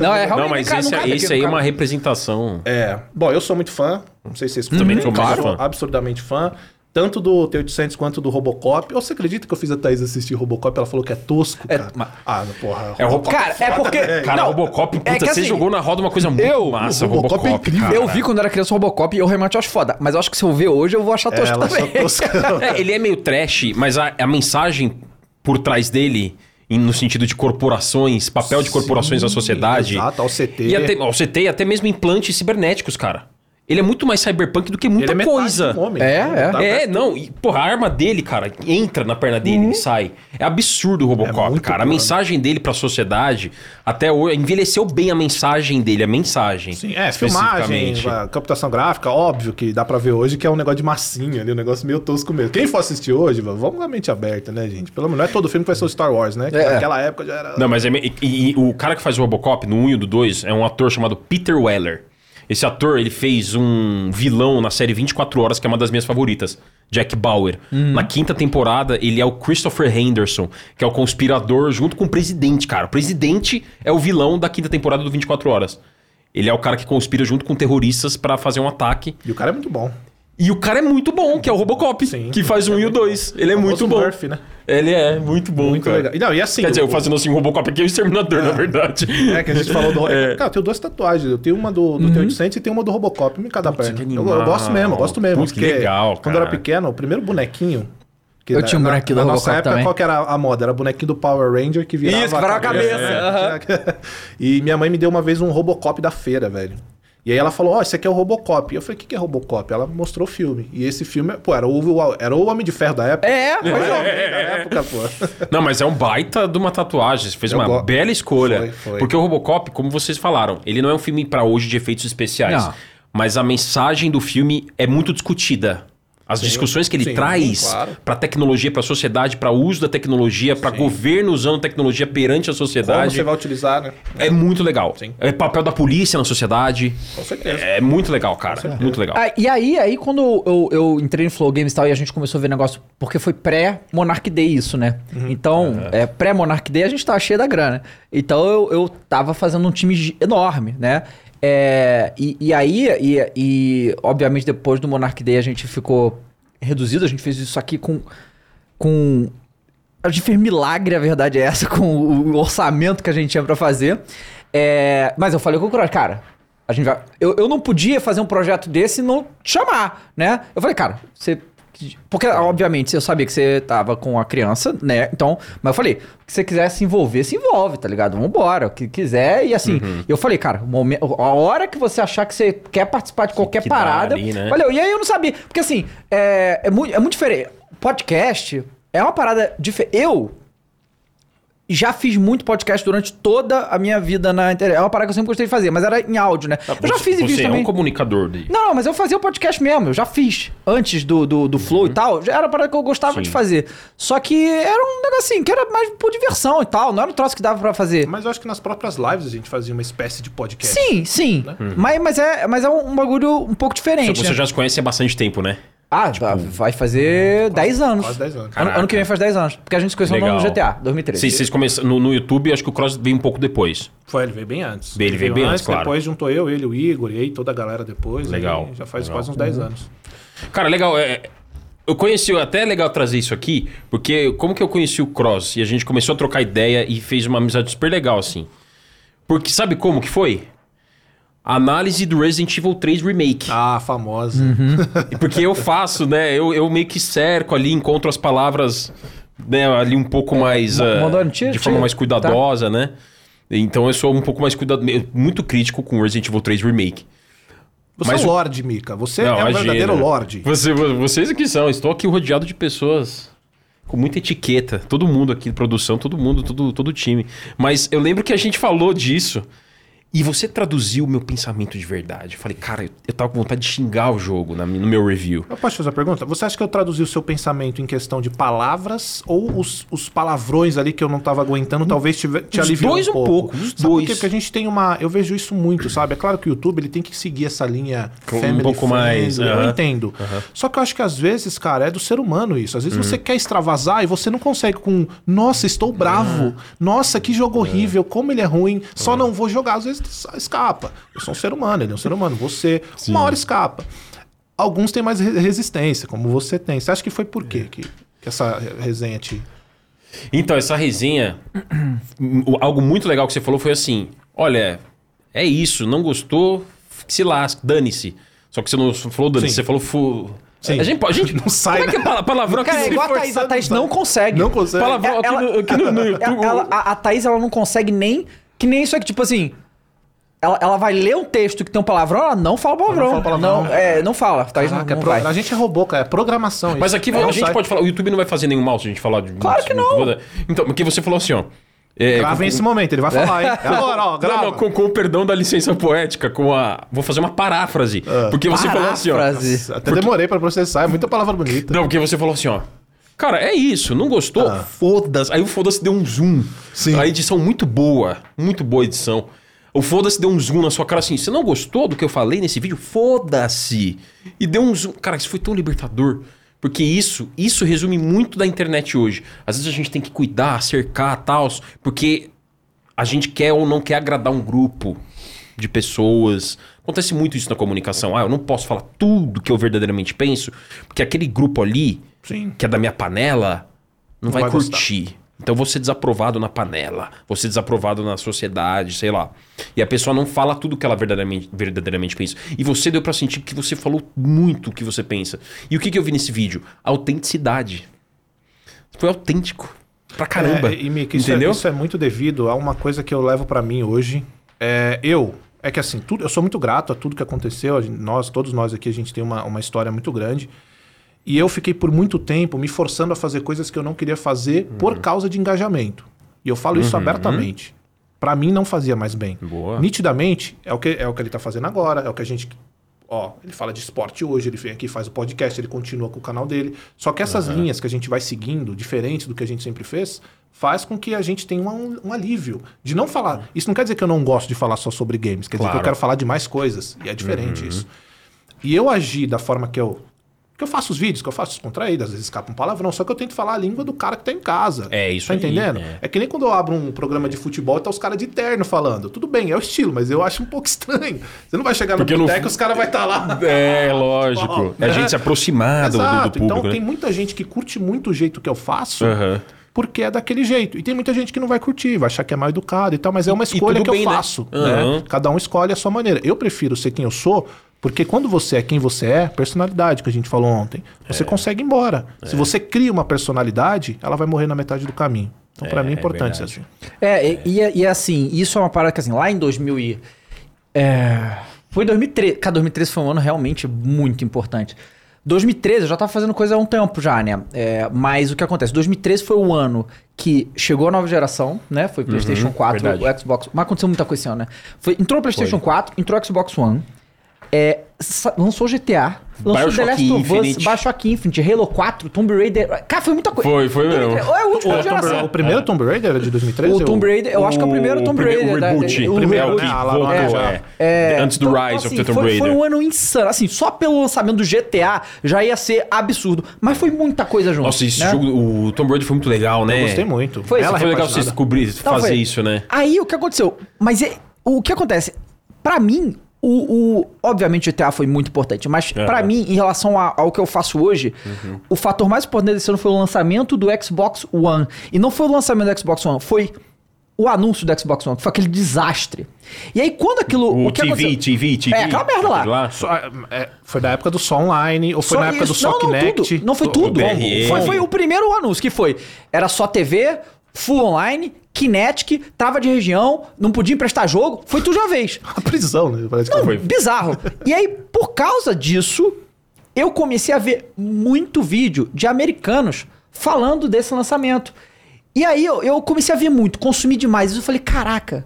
não é realmente. Não, mas cara, esse, cabe esse é- aí é uma representação. É. Bom, eu sou muito fã. Não sei se vocês Também sou muito fã. Absurdamente fã. Tanto do T800 quanto do Robocop. Você acredita que eu fiz a Thaís assistir Robocop? Ela falou que é tosco, É, cara. mas- Ah, porra. É o Robocop. Cara, é porque. Cara, não, Robocop, puta, é que você assim, jogou na roda uma coisa muito eu- massa, o Robocop Robocop, é incrível. cara. Eu vi quando era criança o Robocop e eu realmente acho foda. Mas eu acho que se eu ver hoje eu vou achar É, tosco ela também. [LAUGHS] É, ele é meio trash, mas a, a mensagem por trás dele, no sentido de corporações, papel de corporações na sociedade. Exato, ao CT. E até, ao CT e até mesmo implantes cibernéticos, cara. Ele é muito mais cyberpunk do que muita Ele é coisa. de um homem. É, é. Tá- É, não, e, porra, a arma dele, cara, entra na perna dele Uhum. e sai. É absurdo o É Robocop, muito cara. A bom, mensagem dele pra sociedade, até hoje, envelheceu bem a mensagem dele, a mensagem. Sim, é, filmagem, computação gráfica, óbvio que dá pra ver hoje que é um negócio de massinha ali, um negócio meio tosco mesmo. Quem for assistir hoje, vamos com a mente aberta, né, gente? Pelo menos não é todo filme que vai ser o Star Wars, né? Que É. naquela época já era. Não, mas é, e, e o cara que faz o Robocop no 1 e do 2 é um ator chamado Peter Weller. Esse ator, ele fez um vilão na série 24 Horas, que é uma das minhas favoritas. Jack Bauer. Na quinta temporada, ele é o Christopher Henderson, que é o conspirador junto com o presidente, cara. O presidente é o vilão da quinta temporada do 24 Horas. Ele é o cara que conspira junto com terroristas pra fazer um ataque. E o cara é muito bom. E o cara é muito bom, que é o Robocop, Sim. que faz o 1 e o 2. Ele é muito bom. Murphy, né? Ele é muito bom, Muito cara. legal. E, não, e assim. Quer dizer, o- eu fazendo assim, o Robocop aqui é o Exterminador, [LAUGHS] na verdade. É, que a gente falou do. [LAUGHS] É. Cara, eu tenho duas tatuagens. Eu tenho uma do, do T800 e tenho uma do Robocop, em cada perna. que Eu, eu gosto mesmo, eu gosto mesmo. Putz, que legal, Quando eu era cara. pequeno, o primeiro bonequinho. que Eu na- tinha um na- bonequinho na do nossa Robocop época, também. qual que era a moda? Era bonequinho do Power Ranger que virava Isso, que virava a [LAUGHS] cabeça, e minha mãe me deu uma vez um Robocop da feira, velho. E aí ela falou, ó, esse aqui é o Robocop. E eu falei, o que, que é Robocop? Ela mostrou o filme. E esse filme, pô, era o, era o Homem de Ferro da época. É, mas é o Homem da época, pô. [LAUGHS] Não, mas é um baita de uma tatuagem. Você fez Eu uma go- bela escolha. Foi, foi. Porque o Robocop, como vocês falaram, ele não é um filme pra hoje de efeitos especiais. Não. Mas a mensagem do filme é muito discutida. As discussões que ele sim, traz claro. pra tecnologia, pra sociedade, pra uso da tecnologia, pra governo usando tecnologia perante a Como sociedade, você vai utilizar, né? é muito legal. Sim. É papel da polícia na sociedade. Com certeza. É muito legal, cara. Muito legal. Ah, e aí, aí quando eu, eu entrei no Flow Games e tal, e a gente começou a ver negócio, porque foi pré-Monarch Day isso, né? Então, é, pré-Monarch Day a gente tava cheio da grana. Então eu, eu tava fazendo um time enorme, né? É, e, e aí, e, e obviamente depois do Monarch Day a gente ficou reduzido, a gente fez isso aqui com. com a gente fez milagre, a verdade é essa, [LAUGHS] com o orçamento que a gente tinha pra fazer. É, mas eu falei com o Cross, cara, a gente vai. Eu, eu não podia fazer um projeto desse e não chamar, né? Eu falei, cara, você Porque, obviamente, eu sabia que você tava com a criança, né? Então, mas eu falei, se você quiser se envolver, se envolve, tá ligado? Vambora, o que quiser. E assim, Uhum. eu falei, cara, a hora que você achar que você quer participar de qualquer que parada. ali, né? Valeu. E aí eu não sabia. Porque assim, é, é, muito, é muito diferente. Podcast é uma parada diferente. Eu já fiz muito podcast durante toda a minha vida na internet. É uma parada que eu sempre gostei de fazer, mas era em áudio, né? eu já Você- fiz em vídeo Você é também. um comunicador de... Não, não, mas eu fazia o podcast mesmo, eu já fiz. Antes do, do, do Flow e tal, já era uma parada que eu gostava Sim. de fazer. Só que era um negocinho que era mais por diversão e tal, não era um troço que dava pra fazer. Mas eu acho que nas próprias lives a gente fazia uma espécie de podcast. Sim, sim. Mas, mas, é, mas é um bagulho um pouco diferente. Você né? já se conhece há bastante tempo, né? Ah, vai fazer 10 anos. quase 10 anos. Ano, ano que vem faz 10 anos. Porque a gente se conheceu Legal. no GTA, 2013. Vocês, vocês começaram no, no YouTube, acho que o Cross veio um pouco depois. Foi, ele veio bem antes. Ele veio bem antes, claro. Depois juntou eu, ele, o Igor, e aí toda a galera depois. Legal, e Já faz legal. quase uns 10 anos. Cara, legal. é, eu conheci, até é legal trazer isso aqui, porque como que eu conheci o Cross? E a gente começou a trocar ideia e fez uma amizade super legal, assim. Porque sabe como que foi? Análise do Resident Evil 3 Remake. Ah, famosa. Uhum. Porque eu faço, né? Eu, eu meio que cerco ali, encontro as palavras né, ali um pouco mais. Mo- ah, mandando tiro, de forma tiro. mais cuidadosa, né? Então eu sou um pouco mais cuidado, muito crítico com Resident Evil 3 Remake. Você Mas é o- um Lorde, Mika. Você Não, é um verdadeiro Lorde. Você, vocês aqui são, estou aqui rodeado de pessoas com muita etiqueta. Todo mundo aqui, produção, todo mundo, todo, todo time. Mas eu lembro que a gente falou disso. E você traduziu o meu pensamento de verdade. Eu falei, cara, eu, eu tava com vontade de xingar o jogo na, no meu review. Eu posso te fazer uma pergunta? Você acha que eu traduzi o seu pensamento em questão de palavras ou os, os palavrões ali que eu não tava aguentando talvez te, te aliviou dois um pouco, os Sabe por dois. quê? Porque a gente tem uma... Eu vejo isso muito, sabe? É claro que o YouTube ele tem que seguir essa linha um family pouco mais, friendly, Eu aham. entendo. Só que eu acho que às vezes, cara, é do ser humano isso. Às vezes Uhum. você quer extravasar e você não consegue com... Nossa, estou bravo. Nossa, que jogo horrível. Como ele é ruim. Só não vou jogar. Às vezes escapa. Eu sou um ser humano, ele é um ser humano. Você, uma hora escapa. Alguns têm mais re- resistência, como você tem. Você acha que foi por quê que, que essa resenha te. Então, essa resenha, algo muito legal que você falou foi assim: olha, é isso, não gostou, se lasque, dane-se. Só que você não falou dane-se, Sim. você falou. Fu... Sim. A gente, a gente [LAUGHS] Não sai, Como é que é pala- palavrão aqui Cara, é no- igual a Thaís. A Thaís não consegue. Não consegue. Palavrão aqui, no, aqui no- no YouTube. Ela- a, a Thaís, ela não consegue nem. Que nem isso aqui, tipo assim. Ela, ela vai ler um texto que tem um palavrão, ela não fala palavrão. Não fala palavrão. Não, é, não fala. Thaís Caraca, não, é não pro- vai. A gente é robô, cara. É programação. Mas isso. aqui Não a gente sai. pode falar, o YouTube não vai fazer nenhum mal se a gente falar de. Claro que não. Então, porque você falou assim, ó. É, Gravem com- esse momento, ele vai falar, hein? [LAUGHS] É agora, ó, grava. Não, não, com, com o perdão da licença poética, com a. Vou fazer uma paráfrase. Porque você falou assim, ó. Paráfrase. Até demorei pra processar, é muita palavra bonita. Não, porque você falou assim, ó. Cara, é isso, não gostou? Foda-se. Aí o foda-se deu um zoom. Sim. A edição muito boa, muito boa edição. O foda-se deu um zoom na sua cara assim. Você não gostou do que eu falei nesse vídeo? Foda-se. E deu um zoom. Cara, isso foi tão libertador. Porque isso, isso resume muito da internet hoje. Às vezes a gente tem que cuidar, cercar, tal, porque a gente quer ou não quer agradar um grupo de pessoas. Acontece muito isso na comunicação. Ah, eu não posso falar tudo que eu verdadeiramente penso, porque aquele grupo ali, Sim. que é da minha panela, não, vai, vai gostar. Então vou ser desaprovado na panela, vou ser desaprovado na sociedade, sei lá. E a pessoa não fala tudo que ela verdadeiramente, verdadeiramente pensa. E você deu pra sentir que você falou muito o que você pensa. E o que, que eu vi nesse vídeo? Autenticidade. Foi autêntico. Pra caramba. É, e, Mika, isso, é, Entendeu? isso é muito devido a uma coisa que eu levo pra mim hoje. É, eu, é que assim, tudo, eu sou muito grato a tudo que aconteceu. nós, todos nós aqui, a gente tem uma, uma história muito grande. E eu fiquei por muito tempo me forçando a fazer coisas que eu não queria fazer Uhum. por causa de engajamento. E eu falo isso abertamente. Pra mim não fazia mais bem. Boa. Nitidamente, é o, que, é o que ele tá fazendo agora, é o que a gente. Ó, ele fala de esporte hoje, ele vem aqui, faz o podcast, ele continua com o canal dele. Só que essas linhas que a gente vai seguindo, diferentes do que a gente sempre fez, faz com que a gente tenha um, um alívio. De não falar. Isso não quer dizer que eu não gosto de falar só sobre games, quer dizer que Claro. eu quero falar de mais coisas. E é diferente isso. E eu agi da forma que eu. Que eu faço os vídeos, que eu faço descontraído, às vezes escapa um palavrão, só que eu tento falar a língua do cara que tá em casa. É, isso Tá aí, entendendo? é. É que nem quando eu abro um programa de futebol e tá os caras de terno falando. Tudo bem, é o estilo, mas eu acho um pouco [LAUGHS] estranho. Você não vai chegar no Porque no boteco e os caras vão estar lá. É, lógico. É a gente se aproximar do, do- público, então né? tem muita gente que curte muito o jeito que eu faço. Aham. porque é daquele jeito. E tem muita gente que não vai curtir, vai achar que é mal educado e tal, mas é uma escolha que bem, eu né? faço. Aham. né? Cada um escolhe a sua maneira. Eu prefiro ser quem eu sou, porque quando você é quem você é, personalidade que a gente falou ontem, você consegue ir embora. Se você cria uma personalidade, ela vai morrer na metade do caminho. Então, pra mim, é importante ser verdade. assim. É, e, e, e assim, isso é uma parada que assim, lá em 2000 e... É, foi 2013. Cara, 2013 foi um ano realmente muito importante. 2013 eu já tava fazendo coisa há um tempo já, né? É, mas o que acontece? 2013 foi o ano que chegou a nova geração, né? Foi PlayStation 4, verdade. o Xbox. Mas aconteceu muita coisa esse ano, né? Foi, entrou o PlayStation 4, entrou o Xbox One. É, lançou o GTA, lançou The Last of Us. Bioshock Infinite, Halo 4, Tomb Raider. Cara, foi muita coisa. Foi, foi mesmo. É O, geração. o primeiro Tomb Raider era de 2013? O Tomb Raider, eu acho que é o primeiro Tomb Raider. O da- reboot. o primeiro né? Lá, já. é. Antes do então, Rise assim, of the Tomb foi, Raider. foi um ano insano. Assim, só pelo lançamento do GTA já ia ser absurdo. Mas foi muita coisa junto. Nossa, esse né? jogo, o Tomb Raider foi muito legal, né? Eu gostei muito. Foi, Ela foi legal você repaginada. descobrir, Então, fazer foi- isso, né? Aí o que aconteceu? Mas é- o que acontece? Pra mim, o, o- obviamente o GTA foi muito importante, mas Aham. pra mim, em relação a- ao que eu faço hoje, o fator mais importante desse ano foi o lançamento do Xbox One. E não foi o lançamento do Xbox One, foi o anúncio do Xbox One, que foi aquele desastre. E aí quando aquilo. O, O, que TV, aconteceu? TV, TV. É, aquela merda lá. Só, é, foi da época do Só Online, ou foi Só na época do isso. Só não, não, Kinect? tudo. Não foi O tudo. DRM. Foi, foi o primeiro anúncio que foi. Era só TV, full online, Kinetic, trava de região, não podia emprestar jogo. Foi tudo de uma vez. [LAUGHS] A prisão, né? Parece que Não, foi. bizarro. E aí, por causa disso, eu comecei a ver muito vídeo de americanos falando desse lançamento. E aí eu, eu comecei a ver muito, consumir demais. E eu falei, caraca,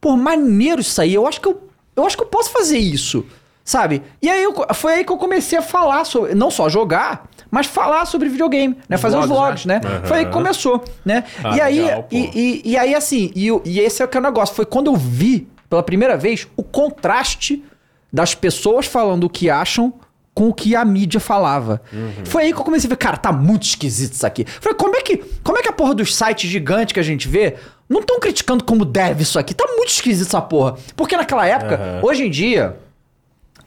pô, maneiro isso aí. Eu acho que eu, eu acho que eu posso fazer isso. Sabe? E aí eu- foi aí que eu comecei a falar sobre, não só jogar, mas falar sobre videogame, né? Fazer os Vlogs, vlogs, né? Foi aí que começou, né? Ah, e aí, legal, e, e, e aí assim, e, e esse é o que é o negócio. Foi quando eu vi pela primeira vez o contraste das pessoas falando o que acham com o que a mídia falava. Foi aí que eu comecei a ver, cara, tá muito esquisito isso aqui. Falei, como é que, como é que a porra dos sites gigantes que a gente vê não estão criticando como deve isso aqui? Tá muito esquisito essa porra. Porque naquela época, hoje em dia,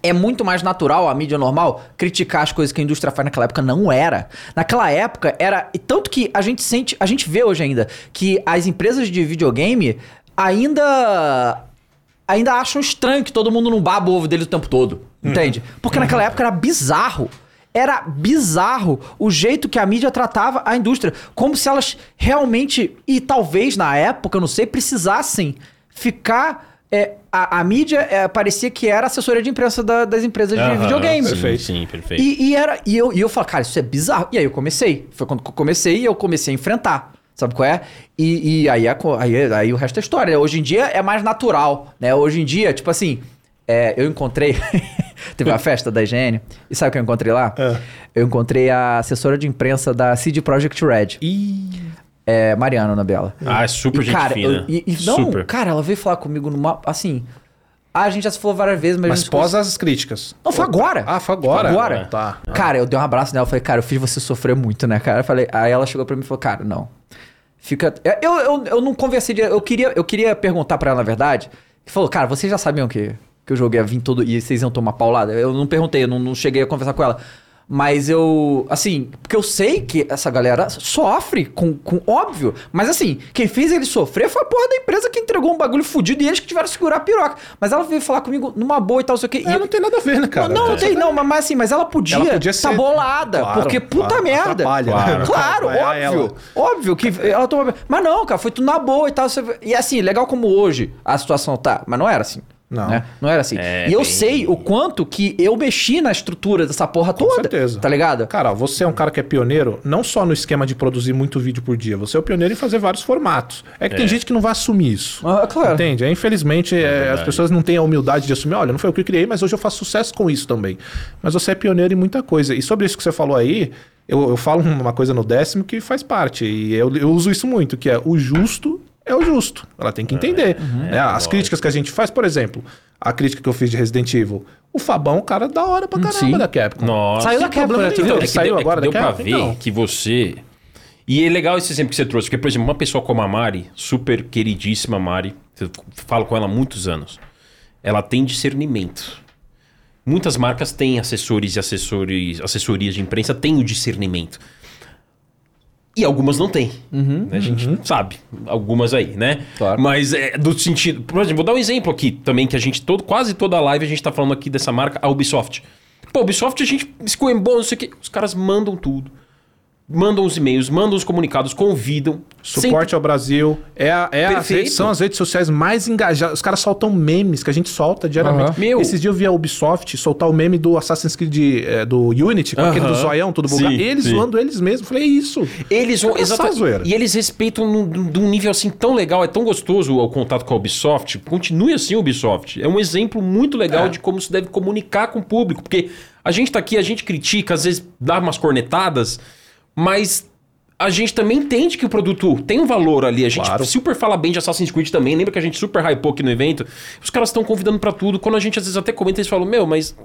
é muito mais natural a mídia normal criticar as coisas que a indústria faz naquela época não era. Naquela época era e tanto que a gente sente, a gente vê hoje ainda que as empresas de videogame ainda ainda acham estranho que todo mundo não baba o ovo deles o tempo todo, entende? Porque naquela época era bizarro. Era bizarro o jeito que a mídia tratava a indústria, como se elas realmente e talvez na época, eu não sei, precisassem ficar é, a, a mídia é, parecia que era assessoria de imprensa da- das empresas de Aham, videogame. Perfeito. sim, perfeito. E, e era, e, eu, e eu falo, cara, isso é bizarro. E aí eu comecei. Foi quando eu comecei e eu comecei a enfrentar. Sabe qual é? E, e aí, a aí, aí o resto é história. né? Hoje em dia é mais natural, né? Hoje em dia, tipo assim, é, eu encontrei. [LAUGHS] Teve uma festa da IGN. E sabe o que eu encontrei lá? É. Eu encontrei a assessora de imprensa da CD Projekt Red. Ih, É, Mariana Anabela. Ah, é super E, gente cara, fina. eu- e, e não, super. cara, ela veio falar comigo numa. Assim. ah, A gente já se falou várias vezes, mas. mas pós as críticas. Não, foi agora. Ah, foi agora? Agora. Tá. Cara, eu dei um abraço nela, falei, cara, eu fiz você sofrer muito, né, cara? Eu falei, aí ela chegou pra mim e falou, cara, não. Fica. Eu, eu, eu não conversei de. Eu queria, eu queria perguntar pra ela, na verdade, que falou, cara, vocês já sabiam que, que o jogo ia vir todo. E vocês iam tomar paulada? Eu não perguntei, eu não, não cheguei a conversar com ela. Mas eu. Assim, porque eu sei que essa galera sofre com, com. Óbvio. Mas assim, quem fez ele sofrer foi a porra da empresa que entregou um bagulho fudido e eles que tiveram que segurar a piroca. Mas ela veio falar comigo numa boa e tal, não sei o quê. É, e não tem nada a ver, né, cara? não, não tem, não, mas assim, mas ela podia, Ela podia tá ser- bolada, Claro, porque puta claro, merda. claro, né? claro Atrapalhar óbvio. Óbvio que ela toma. Mas não, cara, foi tudo na boa e tal. E assim, legal como hoje a situação tá, mas não era assim. Não. Né? Não era assim. É, e eu bem- sei o quanto que eu mexi na estrutura dessa porra toda. certeza. Tá ligado? Cara, você é um cara que é pioneiro não só no esquema de produzir muito vídeo por dia, você é o pioneiro em fazer vários formatos. É que tem gente que não vai assumir isso. Ah, claro. Entende? É, infelizmente, é, as pessoas não têm a humildade de assumir, olha, não foi eu que criei, mas hoje eu faço sucesso com isso também. Mas você é pioneiro em muita coisa. E sobre isso que você falou aí, eu, eu falo uma coisa no décimo que faz parte. E eu, eu uso isso muito, que é o justo é o justo. Ela tem que entender. né? As lógico. críticas que a gente faz, por exemplo, a crítica que eu fiz de Resident Evil. O Fabão, é um cara da hora pra caramba Sim. da Capcom. Nossa. Saiu da Capcom, né? Viu? É que Saiu deu, agora é que deu da pra Capcom? ver Então. que você. E é legal esse exemplo que você trouxe, porque, por exemplo, uma pessoa como a Mari, super queridíssima Mari, eu falo com ela há muitos anos, ela tem discernimento. Muitas marcas têm assessores e assessores, assessorias de imprensa, têm o discernimento. E algumas não tem. né? A gente sabe. Algumas aí, né? Claro. Mas é do sentido. Por exemplo, vou dar um exemplo aqui também, que a gente, todo, quase toda a live a gente tá falando aqui dessa marca, a Ubisoft. Pô, Ubisoft a gente escoembou, não sei o quê. Os caras mandam tudo. Mandam os e-mails, mandam os comunicados, convidam. Suporte ao Brasil. É, a- é as Perfeito. redes, são as redes sociais mais engajadas. Os caras soltam memes que a gente solta diariamente. Aham. Meu. Esses dias eu vi a Ubisoft soltar o meme do Assassin's Creed eh, do Unity, com aquele do zoião, todo bugado. Eles sim. zoando eles mesmos. Falei, é isso. Eles vão. Olha essa exata- zoeira. E eles respeitam de um nível assim tão legal, é tão gostoso o contato com a Ubisoft. Continue assim, Ubisoft. É um exemplo muito legal de como se deve comunicar com o público. Porque a gente tá aqui, a gente critica, às vezes dá umas cornetadas, mas. A gente também entende que o produto tem um valor ali. A gente Claro. super fala bem de Assassin's Creed também. Lembra que a gente super hypou aqui no evento? Os caras estão convidando pra tudo. Quando a gente às vezes até comenta, eles falam: Meu, mas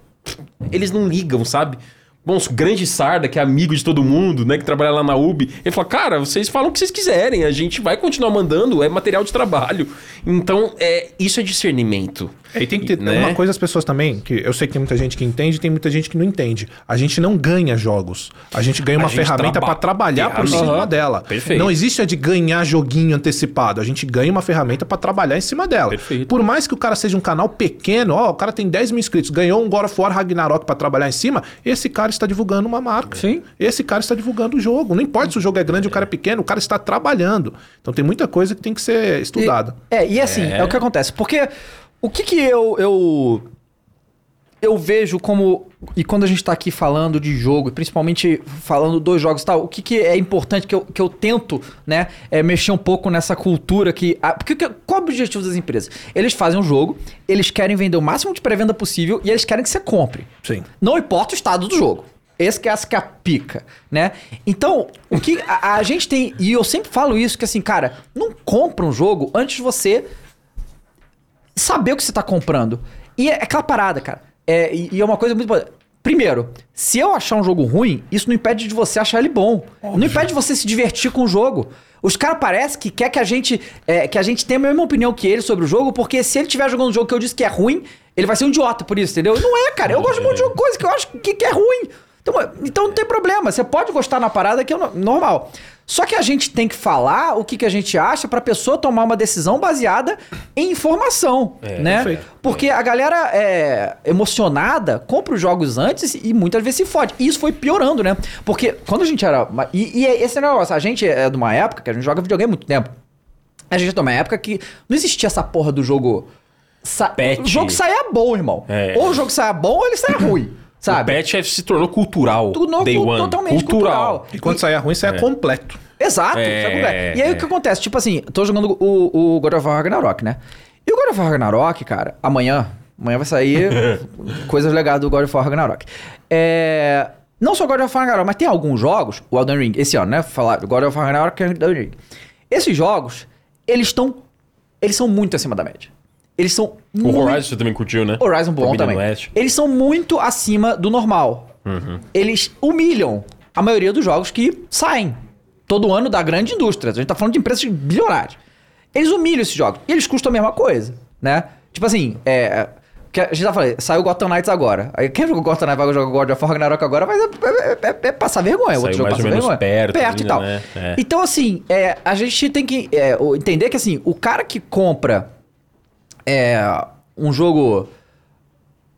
eles não ligam, sabe? Bom, o grande Sarda, que é amigo de todo mundo, né? Que trabalha lá na UB, ele fala, cara, vocês falam o que vocês quiserem, a gente vai continuar mandando, é material de trabalho. Então, é, isso é discernimento. É, E tem que ter Né? uma coisa as pessoas também, que eu sei que tem muita gente que entende, tem muita gente que não entende. A gente não ganha jogos. A gente ganha uma gente ferramenta traba- para trabalhar por cima dela. Perfeito. Não existe a de ganhar joguinho antecipado. A gente ganha uma ferramenta para trabalhar em cima dela. Perfeito. Por mais que o cara seja um canal pequeno, ó, o cara tem 10 mil inscritos, ganhou um God of War Ragnarok para trabalhar em cima, esse cara está divulgando uma marca. Sim. Esse cara está divulgando o jogo. Não importa se o jogo é grande ou o cara é pequeno, o cara está trabalhando. Então tem muita coisa que tem que ser estudada. E, é, e assim, é. o que acontece. Porque o que que eu, eu, eu vejo como... E quando a gente tá aqui falando de jogo, e principalmente falando dos jogos e tal, o que que é importante que eu, que eu tento, né, é mexer um pouco nessa cultura que... a- porque que- qual é o objetivo das empresas? Eles fazem um jogo, eles querem vender o máximo de pré-venda possível e eles querem que você compre. Sim. Não importa o estado do jogo. Esse que é essa que é a pica, né? Então, o que a, a gente tem, e eu sempre falo isso, que assim, cara, não compra um jogo antes de você saber o que você tá comprando. E é aquela parada, cara. É, e, e é uma coisa muito importante. Primeiro, se eu achar um jogo ruim, isso não impede de você achar ele bom. Não impede de você se divertir com o jogo. Os caras parecem que quer que a gente é, que a gente tenha a mesma opinião que ele sobre o jogo, porque se ele estiver jogando um jogo que eu disse que é ruim, ele vai ser um idiota por isso, entendeu? Não é, cara. Eu gosto muito de jogo, coisa que eu acho que, que é ruim. Então, então não tem problema. Você pode gostar na parada que é no- normal. Só que a gente tem que falar o que, que a gente acha pra pessoa tomar uma decisão baseada em informação, né? perfeito. Porque a galera é emocionada compra os jogos antes e muitas vezes se fode. E isso foi piorando, né? Porque quando a gente era. E, e é esse negócio, a gente é de uma época que a gente joga videogame há muito tempo. A gente é de uma época que não existia essa porra do jogo. Sa... O jogo saía bom, irmão. É. Ou o jogo saia bom ou ele saia ruim. O Sabe? patch é- se tornou cultural. Tudo novo, Day one. totalmente cultural. E quando sair ruim, saia completo. Exato. É, é? E aí é. o que acontece? Tipo assim, tô jogando o, o God of War Ragnarok, né? E o God of War Ragnarok, cara, amanhã, amanhã vai sair [LAUGHS] coisas legais do God of War Ragnarok. É, não só God of War Ragnarok, mas tem alguns jogos, o Elden Ring, esse ano, né? Falar God of War Ragnarok e Elden Ring. Esses jogos, eles estão, eles são muito acima da média. Eles são O muito... Horizon você também curtiu, né? Horizon bom Forbidden também. West. Eles são muito acima do normal. Eles humilham a maioria dos jogos que saem todo ano da grande indústria. A gente tá falando de empresas bilionárias. Eles humilham esses jogos. E eles custam a mesma coisa, né? Tipo assim, é... Que a gente tá falando, saiu Gotham Knights agora. Aí quem jogou Gotham Knights vai jogar God of War Ragnarok agora, vai é, é- é passar vergonha. O outro Saiu jogo mais ou passa menos vergonha. perto Perto ainda, e tal. né? É. Então, assim, é, a gente tem que é, entender que, assim, o cara que compra é, um jogo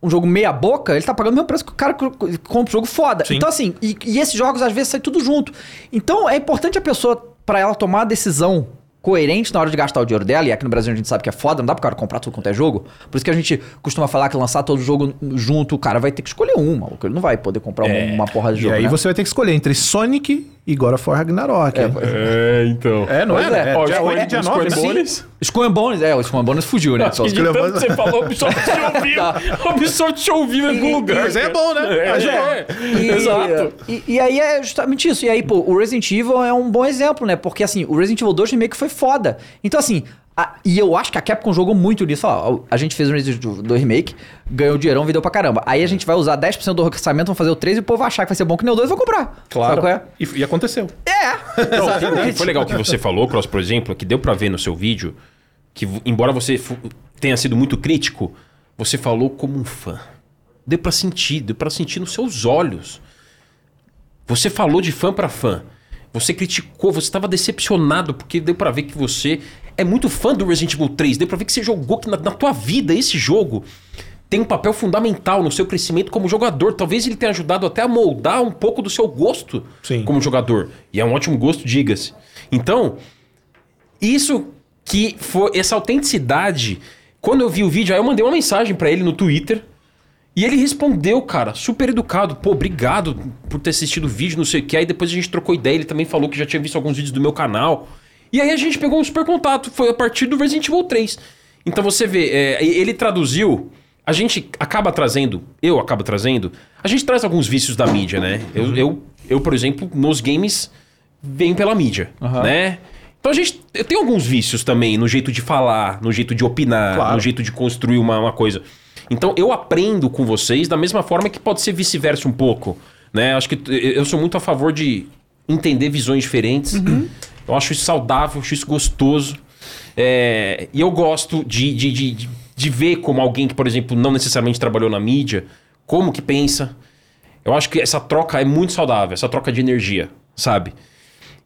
um jogo meia boca, ele tá pagando o mesmo preço que o cara que compra um jogo foda. Sim. Então, assim, e, e esses jogos às vezes saem tudo junto. Então, é importante a pessoa, pra ela tomar a decisão coerente na hora de gastar o dinheiro dela, e aqui no Brasil a gente sabe que é foda, não dá pro cara comprar tudo quanto é jogo. Por isso que a gente costuma falar que lançar todo jogo junto, o cara vai ter que escolher uma, porque ele não vai poder comprar uma, uma porra de E jogo. aí né? você vai ter que escolher entre Sonic e God of War Ragnarok. É, É, então. não Pois é? é. é, Ó, dia os 8 e dia 9, né? Bones. Skull and Bones, é, o Skull and Bones fugiu, né? Que de que tanto que você falou, o Ubisoft te ouviu. O Ubisoft te ouviu em algum lugar. Mas é bom, né? É, é é. E, Exato. E, e aí é justamente isso. E aí, pô, o Resident Evil é um bom exemplo, né? Porque assim, o Resident Evil 2 Remake foi foda. Então, assim, a- e eu acho que a Capcom jogou muito nisso. Ó, a gente fez o Resident Evil 2 Remake, ganhou dinheirão, vendeu pra caramba. Aí a gente vai usar 10% do orçamento, vamos fazer o 3 e o povo vai achar que vai ser bom que nem o 2 vai comprar. Claro. Sabe qual é? E, e aconteceu. É, Não, foi legal o que você falou, Cross, por exemplo, que deu pra ver no seu vídeo que, embora você tenha sido muito crítico, você falou como um fã. Deu pra sentir, deu pra sentir nos seus olhos. Você falou de fã pra fã. Você criticou, você estava decepcionado, porque deu pra ver que você é muito fã do Resident Evil 3. Deu pra ver que você jogou que na, na tua vida esse jogo tem um papel fundamental no seu crescimento como jogador. Talvez ele tenha ajudado até a moldar um pouco do seu gosto Sim. como jogador. E é um ótimo gosto, diga-se. Então, isso que foi essa autenticidade. Quando eu vi o vídeo, aí eu mandei uma mensagem pra ele no Twitter. E ele respondeu, cara, super educado. Pô, obrigado por ter assistido o vídeo, não sei o que. Aí depois a gente trocou ideia. Ele também falou que já tinha visto alguns vídeos do meu canal. E aí a gente pegou um super contato. Foi a partir do Resident Evil 3. Então você vê, é, ele traduziu. A gente acaba trazendo, eu acabo trazendo. A gente traz alguns vícios da mídia, né? Eu, eu, eu por exemplo, nos games, venho pela mídia, né? Então a gente. Eu tenho alguns vícios também no jeito de falar, no jeito de opinar, Claro. no jeito de construir uma, uma coisa. Então eu aprendo com vocês da mesma forma que pode ser vice-versa um pouco. Né? Acho que eu sou muito a favor de entender visões diferentes. Eu acho isso saudável, acho isso gostoso. É, e eu gosto de, de, de, de- ver como alguém que, por exemplo, não necessariamente trabalhou na mídia, como que pensa. Eu acho que essa troca é muito saudável, essa troca de energia, sabe?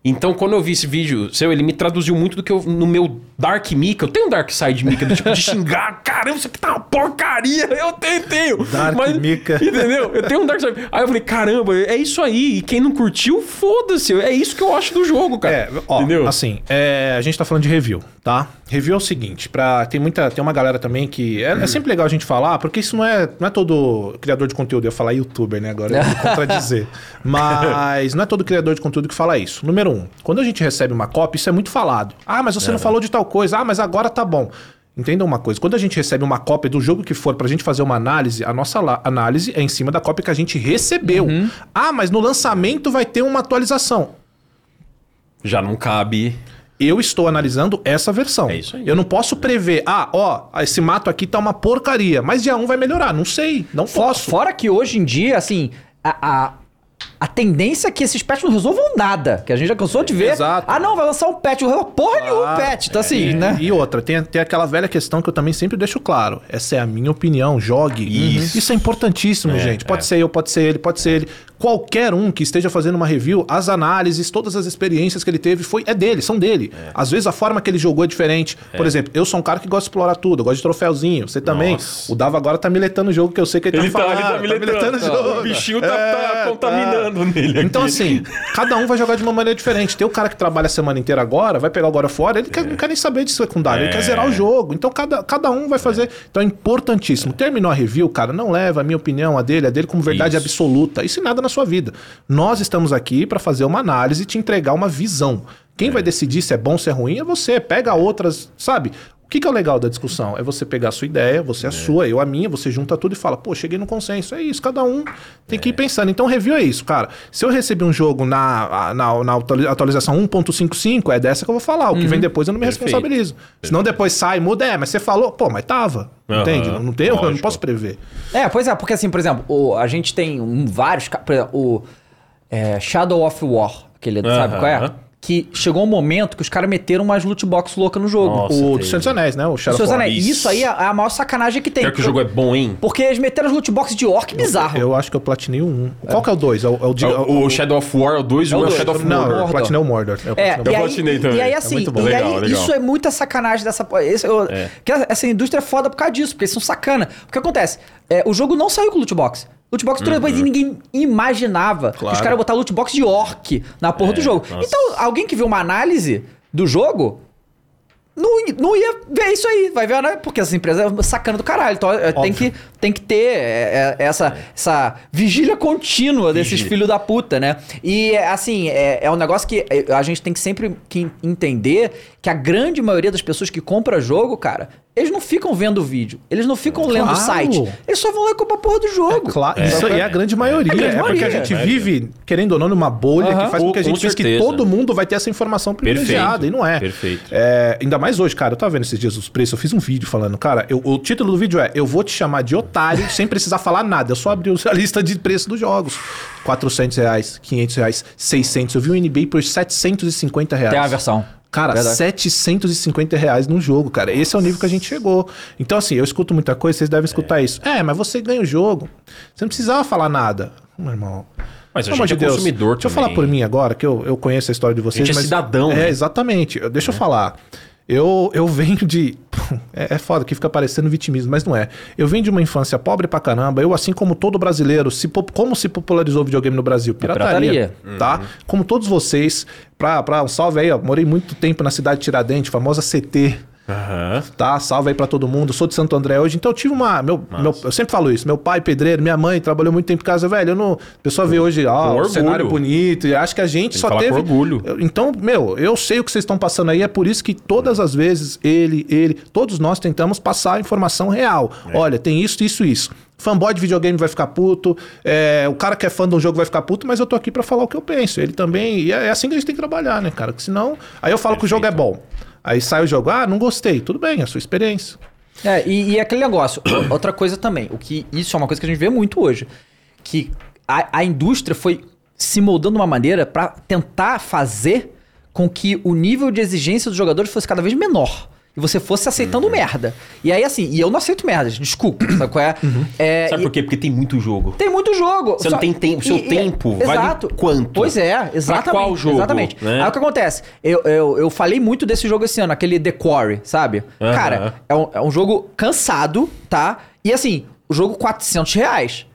Então, quando eu vi esse vídeo seu, ele me traduziu muito do que eu, no meu Dark Mika. Eu tenho um Dark Side Mika, do tipo de [LAUGHS] xingar, caramba, isso aqui tá uma porcaria. [LAUGHS] Eu tenho, tenho. Dark Mika. [LAUGHS] Entendeu? Eu tenho um Dark Side. Aí eu falei, caramba, é isso aí. E quem não curtiu, foda-se. É isso que eu acho do jogo, cara. É, ó, Entendeu? assim, é, a gente tá falando de review, tá? Review é o seguinte, pra, tem muita, tem uma galera também que é, é sempre legal a gente falar, porque isso não é, não é todo criador de conteúdo, eu ia falar youtuber, né, agora eu vou [LAUGHS] contradizer. Mas não é todo criador de conteúdo que fala isso. Número um, quando a gente recebe uma cópia, isso é muito falado. Ah, mas você não falou de tal coisa. Ah, mas agora tá bom. Entenda uma coisa, quando a gente recebe uma cópia do jogo que for pra gente fazer uma análise, a nossa análise é em cima da cópia que a gente recebeu. Ah, mas no lançamento vai ter uma atualização. Já não cabe. Eu estou analisando essa versão. É isso aí. Eu não posso prever, ah, ó, esse mato aqui tá uma porcaria, mas dia 1 vai melhorar. Não sei, não posso. Fora que hoje em dia, assim, a, a, a tendência é que esses patches não resolvam nada. Que a gente já cansou de ver. Exato. Ah, não, vai lançar um patch. Não porra nenhum Ah, patch. Então, assim, E, né? e outra, tem, tem aquela velha questão que eu também sempre deixo claro. Essa é a minha opinião, jogue. Isso. Isso é importantíssimo, É, gente. Pode é. ser eu, pode ser ele, pode ser ele. Qualquer um que esteja fazendo uma review, as análises, todas as experiências que ele teve, foi, é dele, são dele. Às vezes a forma que ele jogou é diferente. Por exemplo, eu sou um cara que gosta de explorar tudo, eu gosto de troféuzinho. Você também. Nossa. O Dava agora tá miletando o jogo que eu sei que ele, Ele tá tá, falando. ele tá miletando. o jogo. O bichinho tá, tá É, tá. contaminando nele. Então, aqui. assim, cada um vai jogar de uma maneira diferente. Tem o cara que trabalha a semana inteira agora, vai pegar agora fora, ele quer- não quer nem saber de secundário, ele É. quer zerar o jogo. Então, cada, cada um vai fazer. Então, é importantíssimo. Terminou a review, cara, não leva a minha opinião, a dele, a dele como verdade Isso. absoluta. Isso e nada na sua vida. Nós estamos aqui para fazer uma análise e te entregar uma visão. Quem vai decidir se é bom, se é ruim é você. Pega outras, sabe? O que, que é o legal da discussão? É você pegar a sua ideia, você a sua, eu a minha, você junta tudo e fala, pô, cheguei no consenso. É isso, cada um tem que ir pensando. Então, review é isso, cara. Se eu recebi um jogo na, na, na atuali- atualização 1.55, é dessa que eu vou falar. O que vem depois eu não me Perfeito. responsabilizo. Senão depois sai, muda, é, mas você falou, pô, mas tava. Aham, Entende? Não tem, eu não posso prever. É, pois é, porque assim, por exemplo, o- a gente tem um- vários. Por exemplo, o é, Shadow of War, aquele, sabe qual é? Que chegou um momento que os caras meteram umas loot box loucas no jogo. Nossa, o do teve. Senhor dos Anéis, né? O Shadow of anéis. Isso. Isso aí é a maior sacanagem que tem. Pior que o jogo é bom, hein? Porque eles meteram as loot box de orc bizarro. Eu acho que eu platinei o 1. Qual que é o 2? É o, é o, de- O, o Shadow of War é o 2 e É o o. Shadow of Não, Mordor. eu Mordor. platinei o Mordor. Eu É, platinei o e Eu aí, platinei também. e aí É assim, muito bom. e Legal, aí, legal. isso é muita sacanagem dessa. Esse, eu, É. que essa indústria é foda por causa disso, porque eles são sacana. O que acontece? É, o jogo não saiu com loot box. Loot box tudo depois e ninguém imaginava que os Claro. caras iam botar loot box de orc na porra do jogo. nossa. Então, alguém que viu uma análise do jogo. Não, não ia ver isso aí, vai ver, né? Porque essa empresa é sacana do caralho. Então é, tem, que, tem que ter é, é, essa, essa vigília contínua desses Vigília. filhos da puta, né? E assim, é, é um negócio que é, a gente tem que sempre que entender que a grande maioria das pessoas que compra jogo, cara, eles não ficam vendo o vídeo, eles não ficam lendo o Claro. site, eles só vão lá e compram a porra do jogo. Claro, isso aí é a grande maioria. É a grande É, porque a gente vive, querendo ou não, numa bolha que faz com que a gente pense que todo mundo vai ter essa informação privilegiada. Perfeito, E não é. perfeito. É, ainda mais hoje, cara. Eu tava vendo esses dias os preços. Eu fiz um vídeo falando, cara, eu- o título do vídeo é Eu vou te chamar de otário sem precisar falar nada. Eu só abri a lista de preço dos jogos. 400 reais, 500 reais, 600. Eu vi um NBA por 750 reais. Tem a versão. Cara, Verdade. 750 reais num jogo, cara. Esse é o nível que a gente chegou. Então, assim, eu escuto muita coisa, vocês devem escutar isso. É, mas você ganha o jogo. Você não precisava falar nada. Meu irmão, Mas a gente de é Deus. consumidor Deixa eu também. falar por mim agora, que eu, eu conheço a história de vocês. A gente é mas- cidadão, É, né? exatamente. Deixa eu falar. Eu, eu venho de. [LAUGHS] É, é foda que fica parecendo vitimismo, mas não é. Eu venho de uma infância pobre pra caramba. Eu, assim como todo brasileiro, se, como se popularizou o videogame no Brasil? Pirataria. pirataria. Tá? Como todos vocês. Pra, pra um salve aí, ó. Morei muito tempo na cidade de Tiradentes, famosa CT. Aham. Tá, salve aí pra todo mundo. Sou de Santo André hoje, então eu tive uma. Meu, meu- eu sempre falo isso. Meu pai, pedreiro, minha mãe, trabalhou muito tempo em casa, velho. Eu não. A pessoa vê hoje, ó, um cenário bonito. E acho que a gente Tem que só teve. orgulho. Então, meu, eu sei o que vocês estão passando aí. É por isso que todas as vezes ele, ele, todos nós tentamos passar a informação real. É. Olha, tem isso, isso, isso. Fanboy de videogame vai ficar puto, é, o cara que é fã de um jogo vai ficar puto, mas eu tô aqui pra falar o que eu penso. Ele também. E é é assim que a gente tem que trabalhar, né, cara? Porque senão. Aí eu falo que o jogo é bom. Aí sai o jogo, ah, não gostei. Tudo bem, é a sua experiência. É, e, e aquele negócio, [COUGHS] outra coisa também, o que isso é uma coisa que a gente vê muito hoje, que a, a indústria foi se moldando de uma maneira pra tentar fazer com que o nível de exigência dos jogadores fosse cada vez menor. E você fosse aceitando Uhum. merda. E aí, assim, e eu não aceito merda, gente, desculpa, sabe qual é? é Sabe e- por quê? Porque tem muito jogo. Tem muito jogo. Você não tem tempo, seu tempo vale quanto? Pois é, exatamente. qual jogo, Exatamente. né? Aí o que acontece? Eu, eu, eu falei muito desse jogo esse ano, aquele The Quarry, sabe? Aham. Cara, é um, é um jogo cansado, tá? E assim, o jogo 400 reais.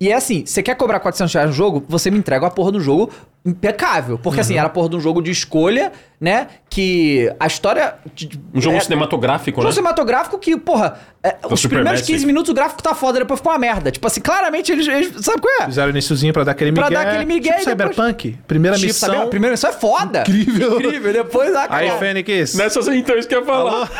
E é assim, você quer cobrar 400 reais no jogo, você me entrega a porra do jogo impecável. Porque Uhum. assim, era a porra de um jogo de escolha, né? Que a história... Um jogo é- cinematográfico, um né? jogo cinematográfico que, porra, é, os primeiros Supermassive. 15 minutos o gráfico tá foda, depois ficou uma merda. Tipo assim, claramente eles, eles- sabe qual é? Fizeram iniciozinho pra dar aquele Pra migué. dar aquele migué tipo e depois- Cyberpunk. Primeira Tipo, missão. sabe? A primeira missão é foda. Incrível. Incrível. Depois a Aí. Fênix. Nessas então isso que eu ia falar.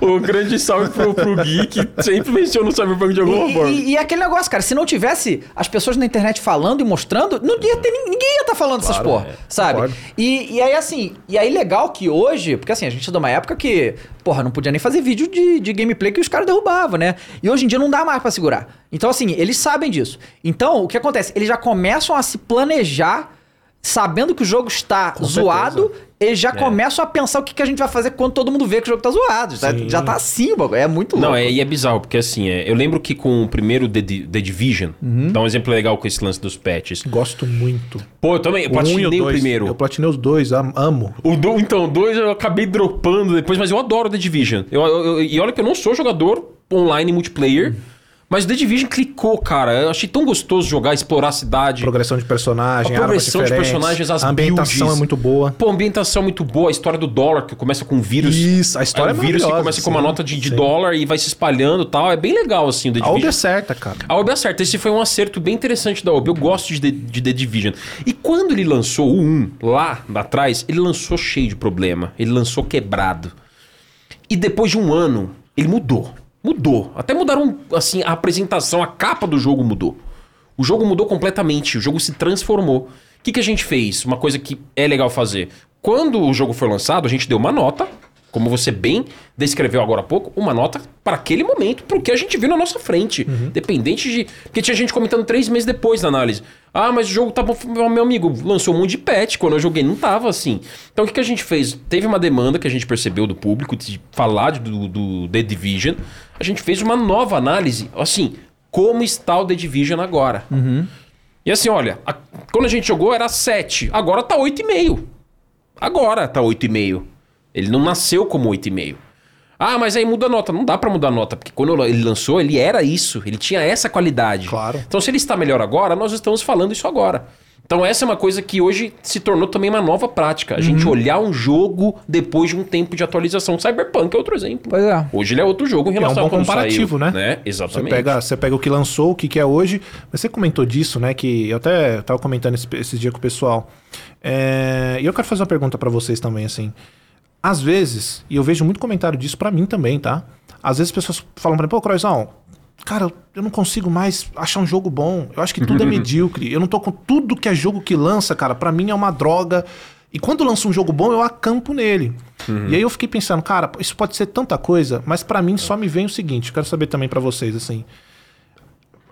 o [LAUGHS] grande salve pro, pro Gui que sempre menciona o Cyberpunk de alguma E, forma. e- e aquele negócio, cara, se não tivesse as pessoas na internet falando e mostrando, não ia ter nin- ninguém ia estar falando essas Claro, porra, é. sabe? E, e aí, assim, e aí legal que hoje, porque assim, a gente é de uma época que, porra, não podia nem fazer vídeo de, de gameplay que os caras derrubavam, né? E hoje em dia não dá mais pra segurar. Então, assim, eles sabem disso. Então, o que acontece? Eles já começam a se planejar. Sabendo que o jogo está Com zoado, certeza. Eles já começam a pensar o que, que a gente vai fazer quando todo mundo vê que o jogo tá zoado. Já, Sim. já tá assim o bagulho. É muito louco. Não, é, e é bizarro, porque assim, é, eu lembro que com o primeiro The, The Division, Uhum. dá um exemplo legal com esse lance dos patches. Gosto muito. Pô, eu também, eu O um platinei o, dois. primeiro. Eu platinei os dois, am- amo. O do, então, o dois eu acabei dropando depois, mas eu adoro The Division. Eu, eu- eu- e olha que eu não sou jogador online multiplayer, mas The Division clicou, cara. Eu achei tão gostoso jogar, explorar a cidade. Progressão de personagem, A progressão de personagens, as A ambientação builds. é muito boa. Pô, a ambientação é muito boa, a história do dólar, que começa com vírus. Isso, a história Aí é o vírus que começa com uma sim, nota de, de sim. dólar e vai se espalhando e tal. É bem legal, assim, o The A Division. é certa, cara. A Ubi acerta. Esse foi um acerto bem interessante da Ubi. Eu gosto de The, de The Division. E quando ele lançou o 1, lá atrás, ele lançou cheio de problema. Ele lançou quebrado. E depois de um ano, ele mudou. Mudou. Até mudaram, assim, a apresentação, a capa do jogo mudou. O jogo mudou completamente. O jogo se transformou. O que, que a gente fez? Uma coisa que é legal fazer. Quando o jogo foi lançado, a gente deu uma nota, como você bem descreveu agora há pouco, uma nota para aquele momento, pro que a gente viu na nossa frente. Dependente de. Porque tinha gente comentando três meses depois da análise. Ah, mas o jogo tá bom. Meu amigo, lançou um monte de patch. Quando eu joguei, não tava assim. Então o que, que a gente fez? Teve uma demanda que a gente percebeu do público de falar do, do The Division. A gente fez uma nova análise, assim, como está o The Division agora. E assim, olha, a- quando a gente jogou era 7, agora tá 8,5. Agora tá 8,5. Ele não nasceu como 8,5. Ah, mas aí muda a nota. Não dá pra mudar a nota, porque quando ele lançou, ele era isso. Ele tinha essa qualidade. Claro. Então, se ele está melhor agora, nós estamos falando isso agora. Então, essa é uma coisa que hoje se tornou também uma nova prática. A gente olhar um jogo depois de um tempo de atualização. Cyberpunk é outro exemplo. Pois é. Hoje ele é outro jogo em É um relação bom comparativo, saiu, né? Você Exatamente. pega, você pega o que lançou, o que, que é hoje. Mas você comentou disso, né? Que eu até tava comentando esse, esses dias com o pessoal. É, E eu quero fazer uma pergunta pra vocês também, assim. Às vezes, e eu vejo muito comentário disso pra mim também, tá? Às vezes as pessoas falam pra mim, pô, Croizão, cara, eu não consigo mais achar um jogo bom. Eu acho que tudo é [LAUGHS] medíocre. Eu não tô com tudo que é jogo que lança, cara. Pra mim é uma droga. E quando lança um jogo bom, eu acampo nele. E aí eu fiquei pensando, cara, isso pode ser tanta coisa, mas pra mim só me vem o seguinte, quero saber também pra vocês, assim.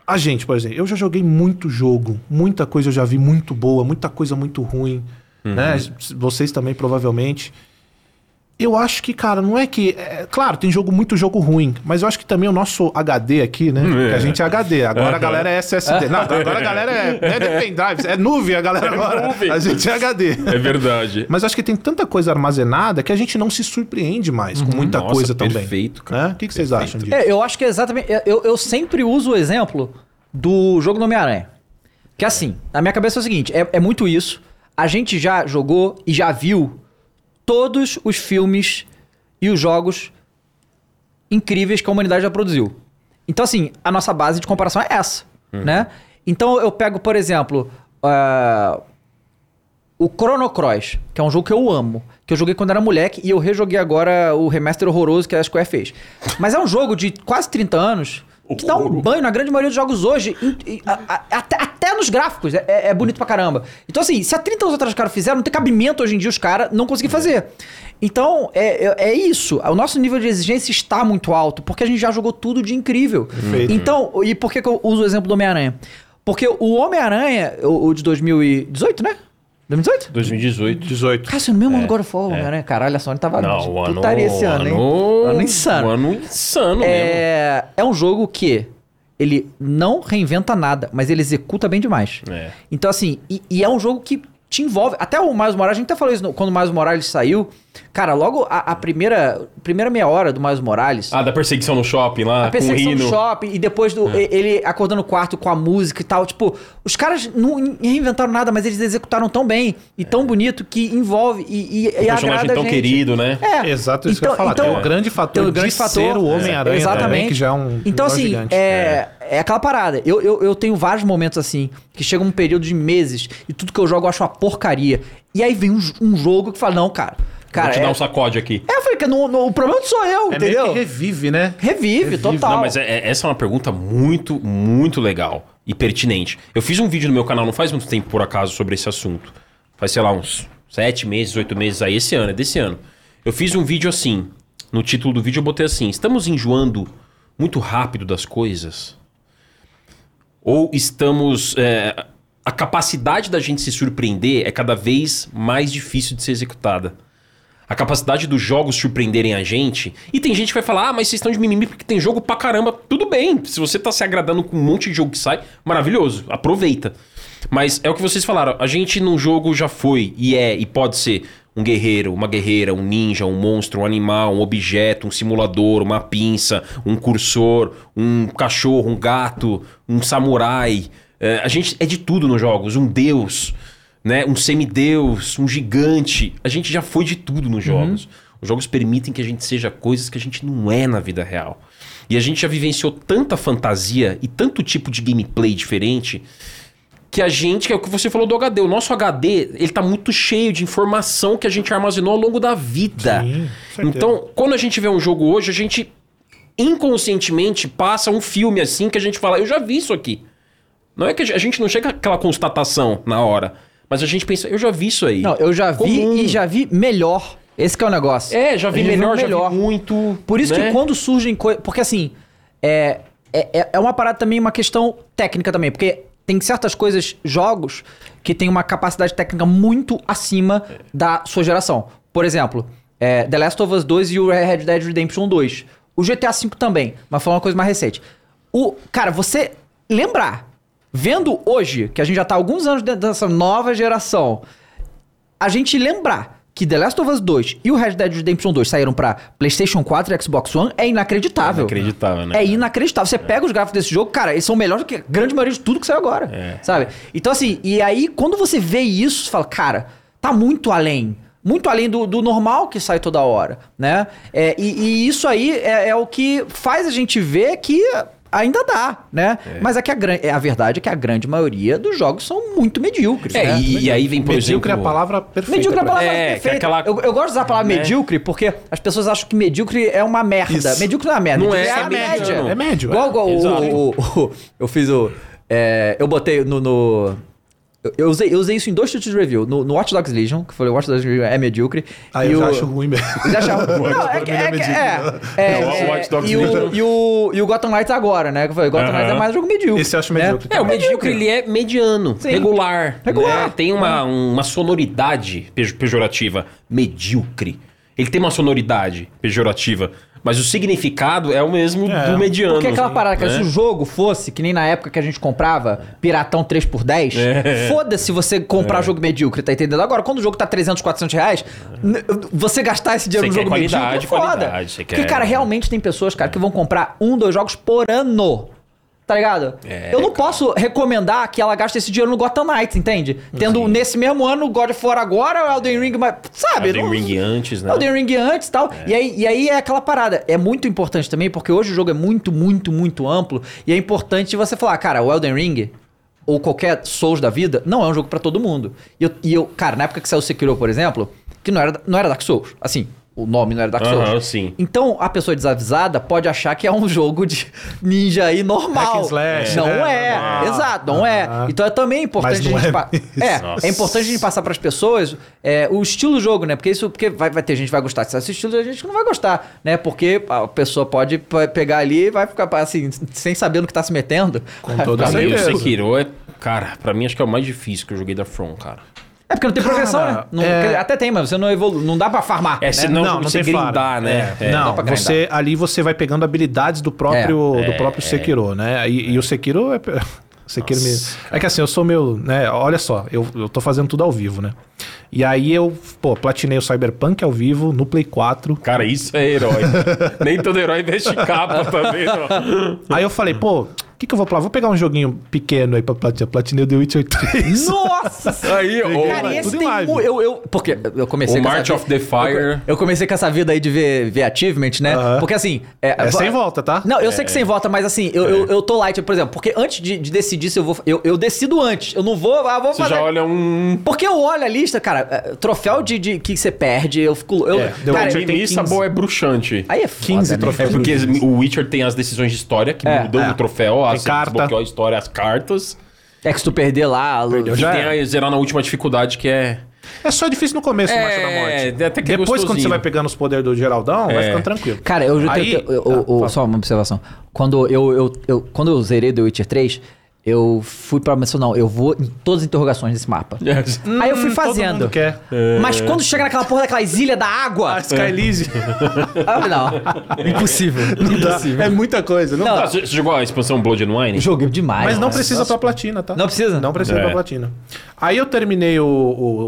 A gente, por exemplo, eu já joguei muito jogo, muita coisa eu já vi muito boa, muita coisa muito ruim, né? Vocês também provavelmente. Eu acho que, cara, não é que. é, claro, tem jogo muito jogo ruim, mas eu acho que também o nosso HD aqui, né? que a gente é HD. Agora a galera é SSD. Não, agora a galera é, não é pendrive, é nuvem a galera agora. nuvem. A gente é HD. É verdade. Mas acho que tem tanta coisa armazenada que a gente não se surpreende mais com muita Nossa, coisa também. perfeito, cara. Né? O que, que vocês acham disso? É, eu acho que é exatamente. Eu, eu sempre uso o exemplo do jogo do Homem-Aranha. Que assim, na minha cabeça é o seguinte: é, é muito isso. A gente já jogou e já viu todos os filmes e os jogos incríveis que a humanidade já produziu. Então, assim, a nossa base de comparação é essa, né? Então, eu pego, por exemplo, ah, o Chrono Cross, que é um jogo que eu amo, que eu joguei quando era moleque e eu rejoguei agora o remaster horroroso que a Square fez. Mas é um jogo de quase 30 anos que dá um banho na grande maioria dos jogos hoje, a- a- até, até nos gráficos, é, é bonito pra caramba. Então assim, se há 30 anos atrás os caras fizeram, não tem cabimento hoje em dia os caras não conseguir fazer. Então, é, é, é isso. O nosso nível de exigência está muito alto, porque a gente já jogou tudo de incrível. Perfeito. Então, e por que, que eu uso o exemplo do Homem-Aranha? Porque o Homem-Aranha, o, o de 2018, né? 2018? 2018. 18. Cara, é no mesmo ano do God of War, Homem-Aranha. Caralho, a Sony tava Não, de o ano... putaria esse ano, hein? ano, Ano insano. Um ano insano mesmo. É, é um jogo que ele não reinventa nada, mas ele executa bem demais. É. Então, assim, e, e é um jogo que te envolve. Até o Miles Morales, a gente até falou isso no- quando o Miles Morales saiu. Cara, logo a, a primeira, primeira meia hora do Miles Morales. Ah, da perseguição no shopping lá, A com o perseguição Rino. do shopping e depois do, e- ele acordando no quarto com a música e tal. Tipo, os caras não reinventaram nada, mas eles executaram tão bem e tão bonito que envolve e, e, e Um personagem agrada a tão gente. querido, né? É. Exato isso que eu ia falar. tem o grande fator o grande de fator, ser o Homem-Aranha Exatamente. também, que já é um Então, assim, gigante. é, é aquela parada. Eu, eu, eu tenho vários momentos assim, que chega um período de meses e tudo que eu jogo eu acho uma porcaria. E aí vem um, um jogo que fala, não, cara. Cara, Vou te é, dar um sacode aqui. é, eu falei que não, não- o problema não sou eu, É entendeu? meio que revive, né? Revive, total. Não, mas é- é- essa é uma pergunta muito, muito legal e pertinente. Eu fiz um vídeo no meu canal não faz muito tempo, por acaso, sobre esse assunto. Faz, sei lá, uns sete meses, oito meses aí, esse ano, é desse ano. Eu fiz um vídeo assim. No título do vídeo eu botei assim: Estamos enjoando muito rápido das coisas? Ou estamos. é, a capacidade da gente se surpreender é cada vez mais difícil de ser executada. A capacidade dos jogos surpreenderem a gente. E tem gente que vai falar, ah, mas vocês estão de mimimi porque tem jogo pra caramba. Tudo bem, se você tá se agradando com um monte de jogo que sai, maravilhoso, aproveita. Mas é o que vocês falaram, a gente num jogo já foi, e é, e pode ser um guerreiro, uma guerreira, um ninja, um monstro, um animal, um objeto, um simulador, uma pinça, um cursor, um cachorro, um gato, um samurai. É, a gente é de tudo nos jogos, um deus né? Um semideus, um gigante. A gente já foi de tudo nos jogos. Os jogos permitem que a gente seja coisas que a gente não é na vida real. E a gente já vivenciou tanta fantasia e tanto tipo de gameplay diferente que a gente, que é o que você falou do HD, o nosso HD, ele tá muito cheio de informação que a gente armazenou ao longo da vida. Sim, então, quando a gente vê um jogo hoje, a gente inconscientemente passa um filme assim que a gente fala, eu já vi isso aqui. Não é que a gente não chega àquela constatação na hora, mas a gente pensa, eu já vi isso aí. Não, eu já vi Comum. e já vi melhor. Esse que é o negócio. É, já vi Eu melhor, já vi muito. Por isso né? que quando surgem coisas. Porque assim, é, é, é uma parada também, uma questão técnica também. Porque tem certas coisas, jogos, que tem uma capacidade técnica muito acima da sua geração. Por exemplo, é, The Last of Us 2 e o Red Dead Redemption 2. O GTA V também, mas foi uma coisa mais recente. O, cara, você lembrar, vendo hoje, que a gente já tá há alguns anos dentro dessa nova geração, a gente lembrar que The Last of Us 2 e o Red Dead Redemption 2 saíram pra PlayStation 4 e Xbox One é inacreditável. Inacreditável, né? É inacreditável. Você pega os gráficos desse jogo, cara, eles são melhores do que a grande maioria de tudo que saiu agora. É. Sabe? Então, assim, e aí, quando você vê isso, você fala, cara, tá muito além. Muito além do, do normal que sai toda hora, né? É, e, e isso aí é, é o que faz a gente ver que ainda dá, né? Mas é que a, é, a verdade é que a grande maioria dos jogos são muito medíocres, É, né? e, e aí vem, por Medíocre é a exemplo... palavra perfeita. Medíocre é a palavra É, perfeita. aquela- eu, eu gosto de usar a palavra né? medíocre porque as pessoas acham que medíocre é uma merda. Isso. Medíocre não é uma merda. Não medíocre é, a é média. mediano. É médio, Igual, é. igual o, o- o- Eu fiz o. é, eu botei no. no- eu, eu usei, eu usei isso em dois títulos de review. No, no Watch Dogs Legion, que foi o Watch Dogs Legion é medíocre. Ah, eu já o- acho ruim mesmo. [LAUGHS] Você acha [LAUGHS] ruim? Não, é que- é que- é, é, Não, o é, Watch Dogs e, o, Legion. e, o, e o Gotham Knights agora, né? Que foi, o Gotham Aham. Knights é mais um jogo medíocre. Esse eu acho né? medíocre. É, o medíocre ele é mediano, Sim. regular. Regular. né? Tem uma, uma sonoridade pejo- pejorativa. Medíocre. Ele tem uma sonoridade pejorativa, mas o significado é o mesmo É. do mediano. Porque aquela parada, cara, né? se o jogo fosse, que nem na época que a gente comprava Piratão 3x10, É. foda-se você comprar jogo medíocre, tá entendendo? Agora, quando o jogo tá 300, 400 reais, você gastar esse dinheiro Você no jogo qualidade, medíocre é foda. qualidade, você Porque, quer- cara, realmente tem pessoas, cara, que vão comprar um, dois jogos por ano. Tá ligado? É, eu não cara. posso recomendar que ela gaste esse dinheiro no Gotham Knights, entende? Tendo nesse mesmo ano o God of War agora, o Elden Ring, mas, sabe? Elden não- Ring antes, né? Elden Ring antes e tal. E, aí, e aí é aquela parada. É muito importante também, porque hoje o jogo é muito, muito, muito amplo. E é importante você falar, cara, o Elden Ring, ou qualquer Souls da vida, não é um jogo pra todo mundo. E eu, e eu, cara, na época que saiu o Sekiro, por exemplo, que não era, não era Dark Souls. Assim, o nome não era Dark Souls. Aham, sim. Então, a pessoa desavisada pode achar que é um [LAUGHS] jogo de ninja aí normal. Slash, não né? é, Ah, exato, não é. Então é também importante Mas não a gente é pa-. É, é importante a gente passar pras pessoas é, o estilo do jogo, né? Porque isso porque vai, vai ter gente que vai gostar desse estilo e a gente que não vai gostar, né? Porque a pessoa pode pegar ali e vai ficar assim, sem saber no que tá se metendo. Com toda o. Sekiro é. Cara, pra mim acho que é o mais difícil que eu joguei da From, cara. É porque não tem progressão, Cara, né? Não- é- Até tem, mas você não evolui, não dá pra farmar. É, né? senão não, não você tem grindar, faro. né? É, É. não, Dá pra você ali você vai pegando habilidades do próprio É, do próprio Sekiro, né? E, e o Sekiro é [LAUGHS] o Sekiro me... É que assim, eu sou meu, né? Olha só, eu, eu tô fazendo tudo ao vivo, né? E aí eu, pô, platinei o Cyberpunk ao vivo no Play 4. Cara, isso é herói. [LAUGHS] Nem todo herói veste capa também, não. Aí eu falei, pô, que, que eu vou platinar? Vou pegar um joguinho pequeno aí pra platinar. Platinei o The Witcher 3. Nossa! [LAUGHS] Aí, Peguei, o, Cara, e esse em tem mu- eu, eu Porque eu comecei o March of the Fire. Eu comecei com essa vida aí de ver, ver achievement, né? Aham. Porque assim. É sem volta, tá? Não, eu sei que sem volta, mas assim, eu, eu, eu tô light, por exemplo, porque antes de, de decidir se eu vou. Eu, eu decido antes. Eu não vou. Ah, vou Você fazer. já olha um. Porque eu olho a lista, cara, é, troféu de, de que você perde, eu fico. Eu, É, The cara, Witcher tem lista 15. bom é bruxante. aí é foda, 15 né? É troféus. porque o Witcher tem as decisões de história que É, mudam é. o troféu, As carta. desbloqueou a história, as cartas. É que se tu perder lá. Perdeu, já tem é. a zerar na última dificuldade que é. É só difícil no começo, É, Marcha da Morte. até que é Depois, quando você vai pegando os poderes do Geraldão, vai É. ficando tranquilo. Cara, eu, Aí- eu- eu- tá, eu- fala. só uma observação. Quando eu, eu, eu- quando eu zerei The Witcher 3, eu fui pra menção, não, eu vou em todas as interrogações desse mapa. Aí eu fui Hum, todo fazendo. mundo quer. Mas quando chega naquela porra daquelas ilhas da água. A Skylise. Ah, não. [LAUGHS] Impossível. é muita coisa. Não Não. dá. Ah, Você você jogou a expansão Blood and Wine? Joguei demais. Mas não Nossa. precisa pra platina, tá? Não precisa? Não precisa É. pra platina. Aí eu terminei o,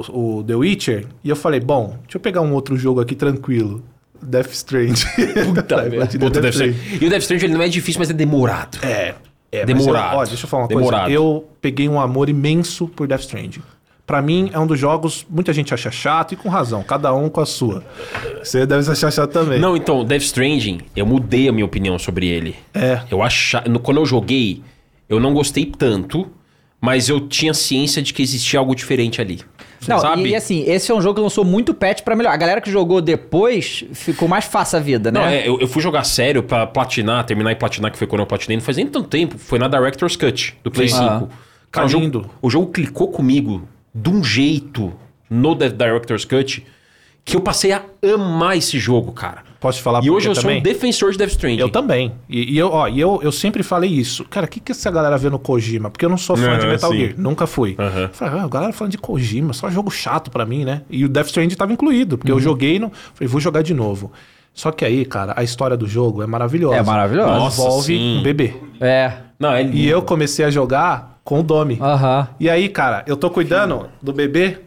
o, o The Witcher e eu falei, bom, deixa eu pegar um outro jogo aqui tranquilo. Death Stranding. Puta [LAUGHS] Puta, Death Stranding. E o Death Stranding ele não é difícil, mas é demorado. É. é Demorado. Eu, ó, deixa eu falar uma Demorado. coisa. Eu peguei um amor imenso por Death Stranding. Pra mim, é um dos jogos, muita gente acha chato e com razão, cada um com a sua. Você deve achar chato também. Não, então, Death Stranding, eu mudei a minha opinião sobre ele. É. Eu achava. Quando eu joguei, eu não gostei tanto, mas eu tinha ciência de que existia algo diferente ali. Não, sabe? e assim, esse é um jogo que lançou muito patch pra melhor. A galera que jogou depois ficou mais fácil a vida, né? Não, é, eu, eu fui jogar sério pra platinar, terminar e platinar, que foi quando eu platinei, não faz nem tanto tempo. Foi na Director's Cut, do Play Sim. 5. Ah. Cara, o Tá jogo, lindo. o jogo clicou comigo de um jeito no The Director's Cut que eu passei a amar esse jogo, cara. Posso te falar E hoje eu sou também? um defensor de Death Stranding. Eu também. E, e eu, ó, e eu, eu sempre falei isso. Cara, o que, que essa galera vê no Kojima? Porque eu não sou fã de Metal sim. Gear. Nunca fui. Aham. Falei, ah, a galera falando de Kojima, só jogo chato pra mim, né? E o Death Stranding tava incluído, porque eu Uhum. joguei no. Falei, vou jogar de novo. Só que aí, cara, a história do jogo é maravilhosa. É maravilhosa. Nossa, Envolve sim. um bebê. É. Não, é lindo. E eu comecei a jogar com o Domi. Aham. E aí, cara, eu tô cuidando do bebê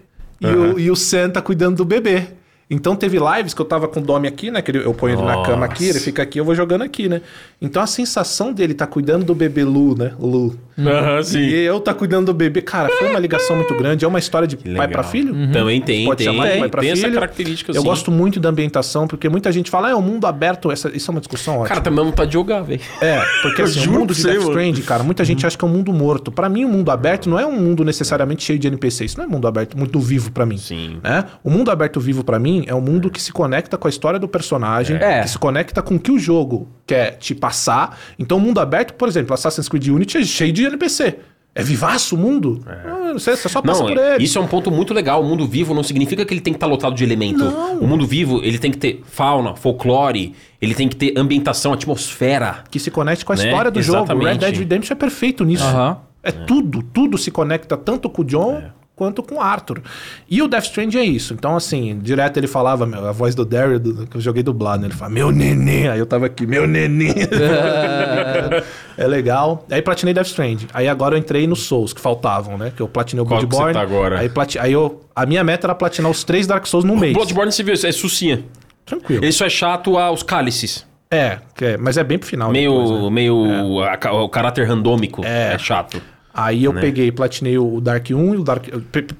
e, o, e o Sam tá cuidando do bebê. Então teve lives que eu tava com o Domi aqui, né? Que ele- eu ponho ele na cama aqui, ele fica aqui, eu vou jogando aqui, né? Então a sensação dele tá cuidando do bebê Lu, né? Lu. Aham, sim. E eu tá cuidando do bebê. Cara, foi uma ligação muito grande. É uma história de pai pra filho. Também tem, Pode tem. chamar de tem, pai pra tem essa filho. característica, Eu sim. gosto muito da ambientação, porque muita gente fala, ah, é um mundo aberto. Essa, isso é uma discussão ótima. Cara, também não tá de jogar, velho. É, porque assim, o mundo de Death. Stranding, cara, muita gente acha que é um mundo morto. Pra mim, o mundo aberto não é um mundo necessariamente cheio de NPC. Isso não é mundo aberto muito vivo pra mim. Sim. Né? O mundo aberto vivo pra mim é um mundo que se conecta com a história do personagem, É. que se conecta com o que o jogo quer te passar. Então, o mundo aberto, por exemplo, Assassin's Creed Unity é cheio de NPC. É vivaço o mundo? Ah, não sei, você só passa Não, por ele. isso é um ponto muito legal. O mundo vivo não significa que ele tem que estar lotado de elemento. O mundo vivo, ele tem que ter fauna, folclore, ele tem que ter ambientação, atmosfera. Que se conecte com a Né? história do jogo. Exatamente. Red Dead Redemption é perfeito nisso. Aham. É tudo, tudo se conecta tanto com o John quanto com Arthur. E o Death Stranding é isso. Então, assim, direto ele falava, meu, a voz do Daryl, do- que eu joguei dublado, né? Ele fala, meu neném. Aí eu tava aqui, meu neném. [LAUGHS] é legal. Aí platinei Death Stranding. Aí agora eu entrei no Souls, que faltavam, né? Que eu platinei o Qual Bloodborne. tá agora? Aí, plati... aí eu... A minha meta era platinar os três Dark Souls num mês. Bloodborne você viu, é sucinha. Tranquilo. Só é chato aos cálices. É, é, mas é bem pro final. Meio, depois, né? meio a ca- o caráter randômico. É, chato. Aí eu né? peguei, platinei o Dark 1 e o Dark.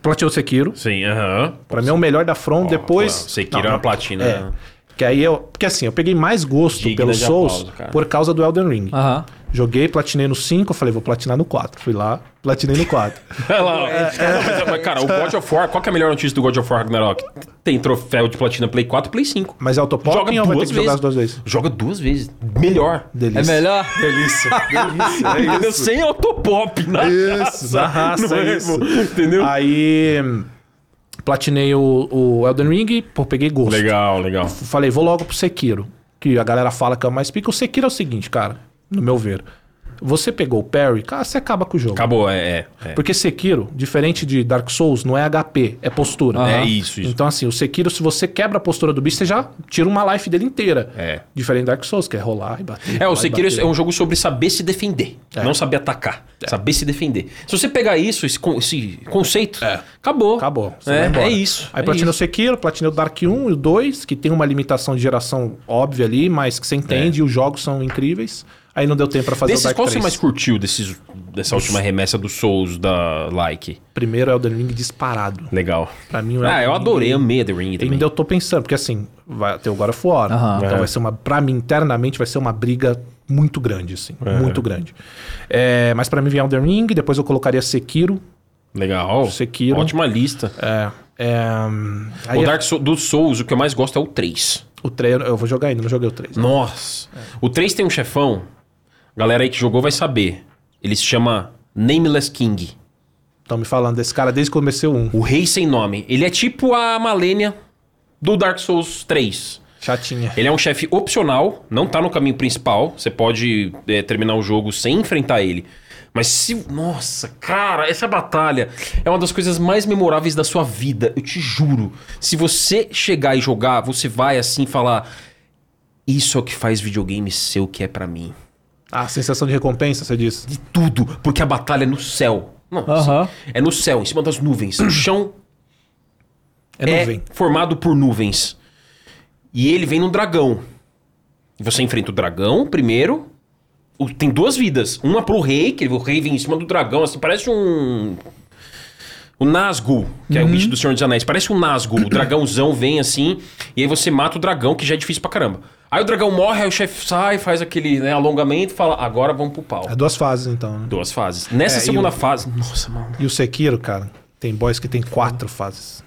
Platinei o Sekiro. Sim, aham. Pra mim é o melhor da From. depois. pô, Sekiro é uma platina. É. Que aí eu. Porque assim, eu peguei mais gosto Digna pelo Souls por causa do Elden Ring. Aham. Joguei, platinei no 5, eu falei, vou platinar no 4. Fui lá, platinei no 4. [LAUGHS] Olha lá, ó. Mas, mas, cara, o God of War, qual que é a melhor notícia do God of War Ragnarok? Tem troféu de platina Play 4 e Play 5. Mas é Joga autopopping ou vai ter duas que jogar vezes. as duas vezes? Joga duas vezes. Melhor. É Delícia. melhor? Delícia. [LAUGHS] Delícia. É Entendeu? isso. Sem autopop na Isso, raça. na raça, Não é isso. Entendeu? Aí. Platinei o, o Elden Ring, pô, peguei gosto. Legal, legal. Falei, vou logo pro Sekiro. Que a galera fala que é o mais pica. O Sekiro é o seguinte, cara, no meu ver. Você pegou o parry, cara, você acaba com o jogo. Acabou, é. é, é. Porque Sekiro, diferente de Dark Souls, não é HP, é postura. É isso, isso. Então, assim, o Sekiro, se você quebra a postura do bicho, você já tira uma life dele inteira. É. Diferente do Dark Souls, que é rolar e bater. É, o Sekiro é um jogo sobre saber se defender, não saber atacar. Saber se defender. Se você pegar isso, esse, con- esse conceito, acabou. Acabou. você vai É, é isso. Aí é platinei o. Sekiro, platinei o Dark 1 e o 2, que tem uma limitação de geração óbvia ali, mas que você entende e os jogos são incríveis. Aí não deu tempo pra fazer Desses, o Dark qual 3. você mais curtiu desses, dessa última remessa do Souls da Like? Primeiro é o Elden Ring disparado. Legal. Pra mim, Ah, eu adorei, amei The Ring também. Ainda eu tô pensando, porque assim, vai ter o God of War. Aham. Então É. vai ser uma. Pra mim, internamente, vai ser uma briga muito grande, assim. Muito grande. É, mas pra mim vem Elden Ring, depois eu colocaria Sekiro. Legal. Sekiro. Ótima lista. É. é, aí o é- Dark Souls do Souls, o que eu mais gosto é o 3. o 3, eu vou jogar ainda, não joguei o 3. Nossa. O 3 tem um chefão. Galera aí que jogou vai saber. Ele se chama Nameless King. Estão me falando desse cara desde que comecei o 1. O Rei Sem Nome. Ele é tipo a Malenia do Dark Souls 3. Chatinha. Ele é um chefe opcional, não tá no caminho principal. Você pode é, terminar o jogo sem enfrentar ele. Mas se. Nossa, cara, essa batalha é uma das coisas mais memoráveis da sua vida. Eu te juro. Se você chegar e jogar, você vai assim falar. Isso é o que faz videogame ser o que é pra mim. Ah, sensação de recompensa, você disse. De tudo. Porque a batalha é no céu. Aham. É no céu, em cima das nuvens. O chão É é nuvem. formado por nuvens. E ele vem num dragão. E você enfrenta o dragão primeiro. Tem duas vidas. Uma pro rei, que o rei vem em cima do dragão, assim, parece um. O Nazgûl, que é o bicho do Senhor dos Anéis. Parece um Nazgûl. O dragãozão vem assim, e aí você mata o dragão, que já é difícil pra caramba. Aí o dragão morre, aí o chefe sai, faz aquele né, alongamento e fala: agora vamos pro pau. É duas fases, então, né? Duas fases. Nessa É, segunda o- fase. Nossa, mano. E o Sekiro, cara, tem boys que tem quatro fases.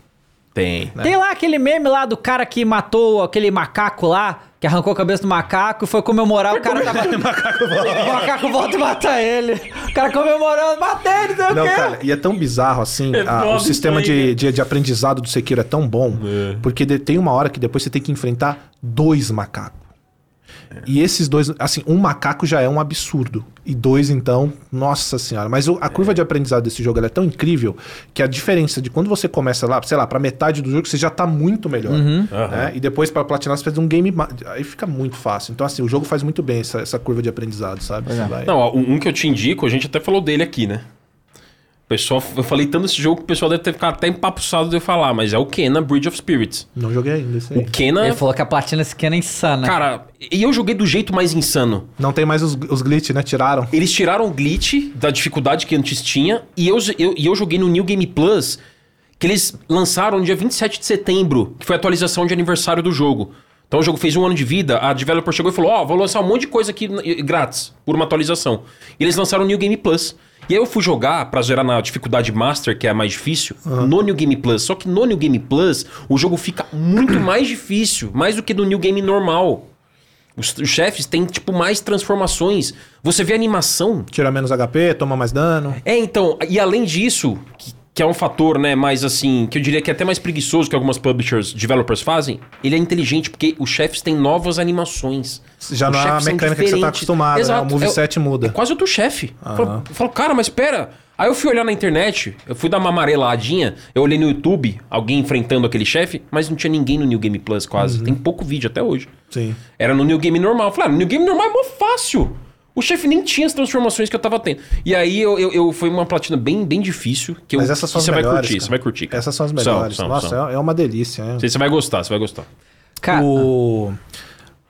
Tem. Tem lá aquele meme lá do cara que matou aquele macaco lá, que arrancou a cabeça do macaco e foi comemorar, o cara tava... [LAUGHS] o macaco volta e mata ele. O cara comemorando, matei ele, não Não, o quê. cara, e é tão bizarro assim, É a- o sistema de, de, de aprendizado do Sekiro é tão bom, porque de- tem uma hora que depois você tem que enfrentar dois macacos. E esses dois, assim, um macaco já é um absurdo. E dois, então, nossa senhora. Mas o- a curva de aprendizado desse jogo ela é tão incrível que a diferença de quando você começa lá, sei lá, pra metade do jogo, você já tá muito melhor. né? E depois pra platinar, você faz um game. Aí fica muito fácil. Então, assim, o jogo faz muito bem essa, essa curva de aprendizado, sabe? Você vai- Não, um que eu te indico, a gente até falou dele aqui, né? Pessoal, eu falei tanto desse jogo que o pessoal deve ter ficado até empapuçado de eu falar, mas é o Kena Bridge of Spirits. Não joguei ainda isso aí. O Kena, Ele falou que a platina desse aqui é insana. cara, e eu joguei do jeito mais insano. Não tem mais os, os glitch, né? Tiraram. Eles tiraram o glitch da dificuldade que antes tinha, e eu, eu, e eu joguei no New Game Plus, que eles lançaram no dia 27 de setembro, que foi a atualização de aniversário do jogo. Então o jogo fez um ano de vida, a developer chegou e falou: Ó, vou lançar um monte de coisa aqui grátis, por uma atualização. E eles lançaram o New Game Plus. E aí eu fui jogar pra zerar na dificuldade Master, que é a mais difícil, no New Game Plus. Só que no New Game Plus, o jogo fica muito [CLEARS THROAT] mais difícil, mais do que no New Game normal. Os, os chefes têm, tipo, mais transformações. Você vê a animação Tira menos HP, toma mais dano. é, então, e além disso, que, que é um fator, né, mais assim, que eu diria que é até mais preguiçoso que algumas publishers, developers fazem, ele é inteligente porque os chefes têm novas animações. Já Os não é a mecânica que você tá acostumado, né? Exato. O moveset é, muda. É quase outro chefe. Eu falo- Eu falo, cara, mas espera. Aí eu fui olhar na internet, eu fui dar uma amareladinha, eu olhei no YouTube, alguém enfrentando aquele chefe, mas não tinha ninguém no New Game Plus quase. Tem pouco vídeo até hoje. Sim. Era no New Game normal. Eu falei, ah, no New Game normal é mó fácil. O chefe nem tinha as transformações que eu tava tendo. E aí eu, eu, eu- foi uma platina bem, bem difícil. Que eu, Mas essas são as você vai melhores. curtir, cara. você vai curtir. cara. Essas são as São, melhores. são, Nossa, são. é é uma delícia. é. Você, você vai gostar, você vai gostar. Cara, O,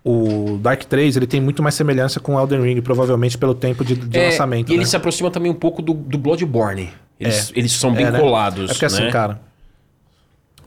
o Dark 3 ele tem muito mais semelhança com Elden Ring, provavelmente pelo tempo de, de É, lançamento. e ele né? se aproxima também um pouco do, do Bloodborne. Eles, eles são bem É, né? colados. É porque assim, né? cara,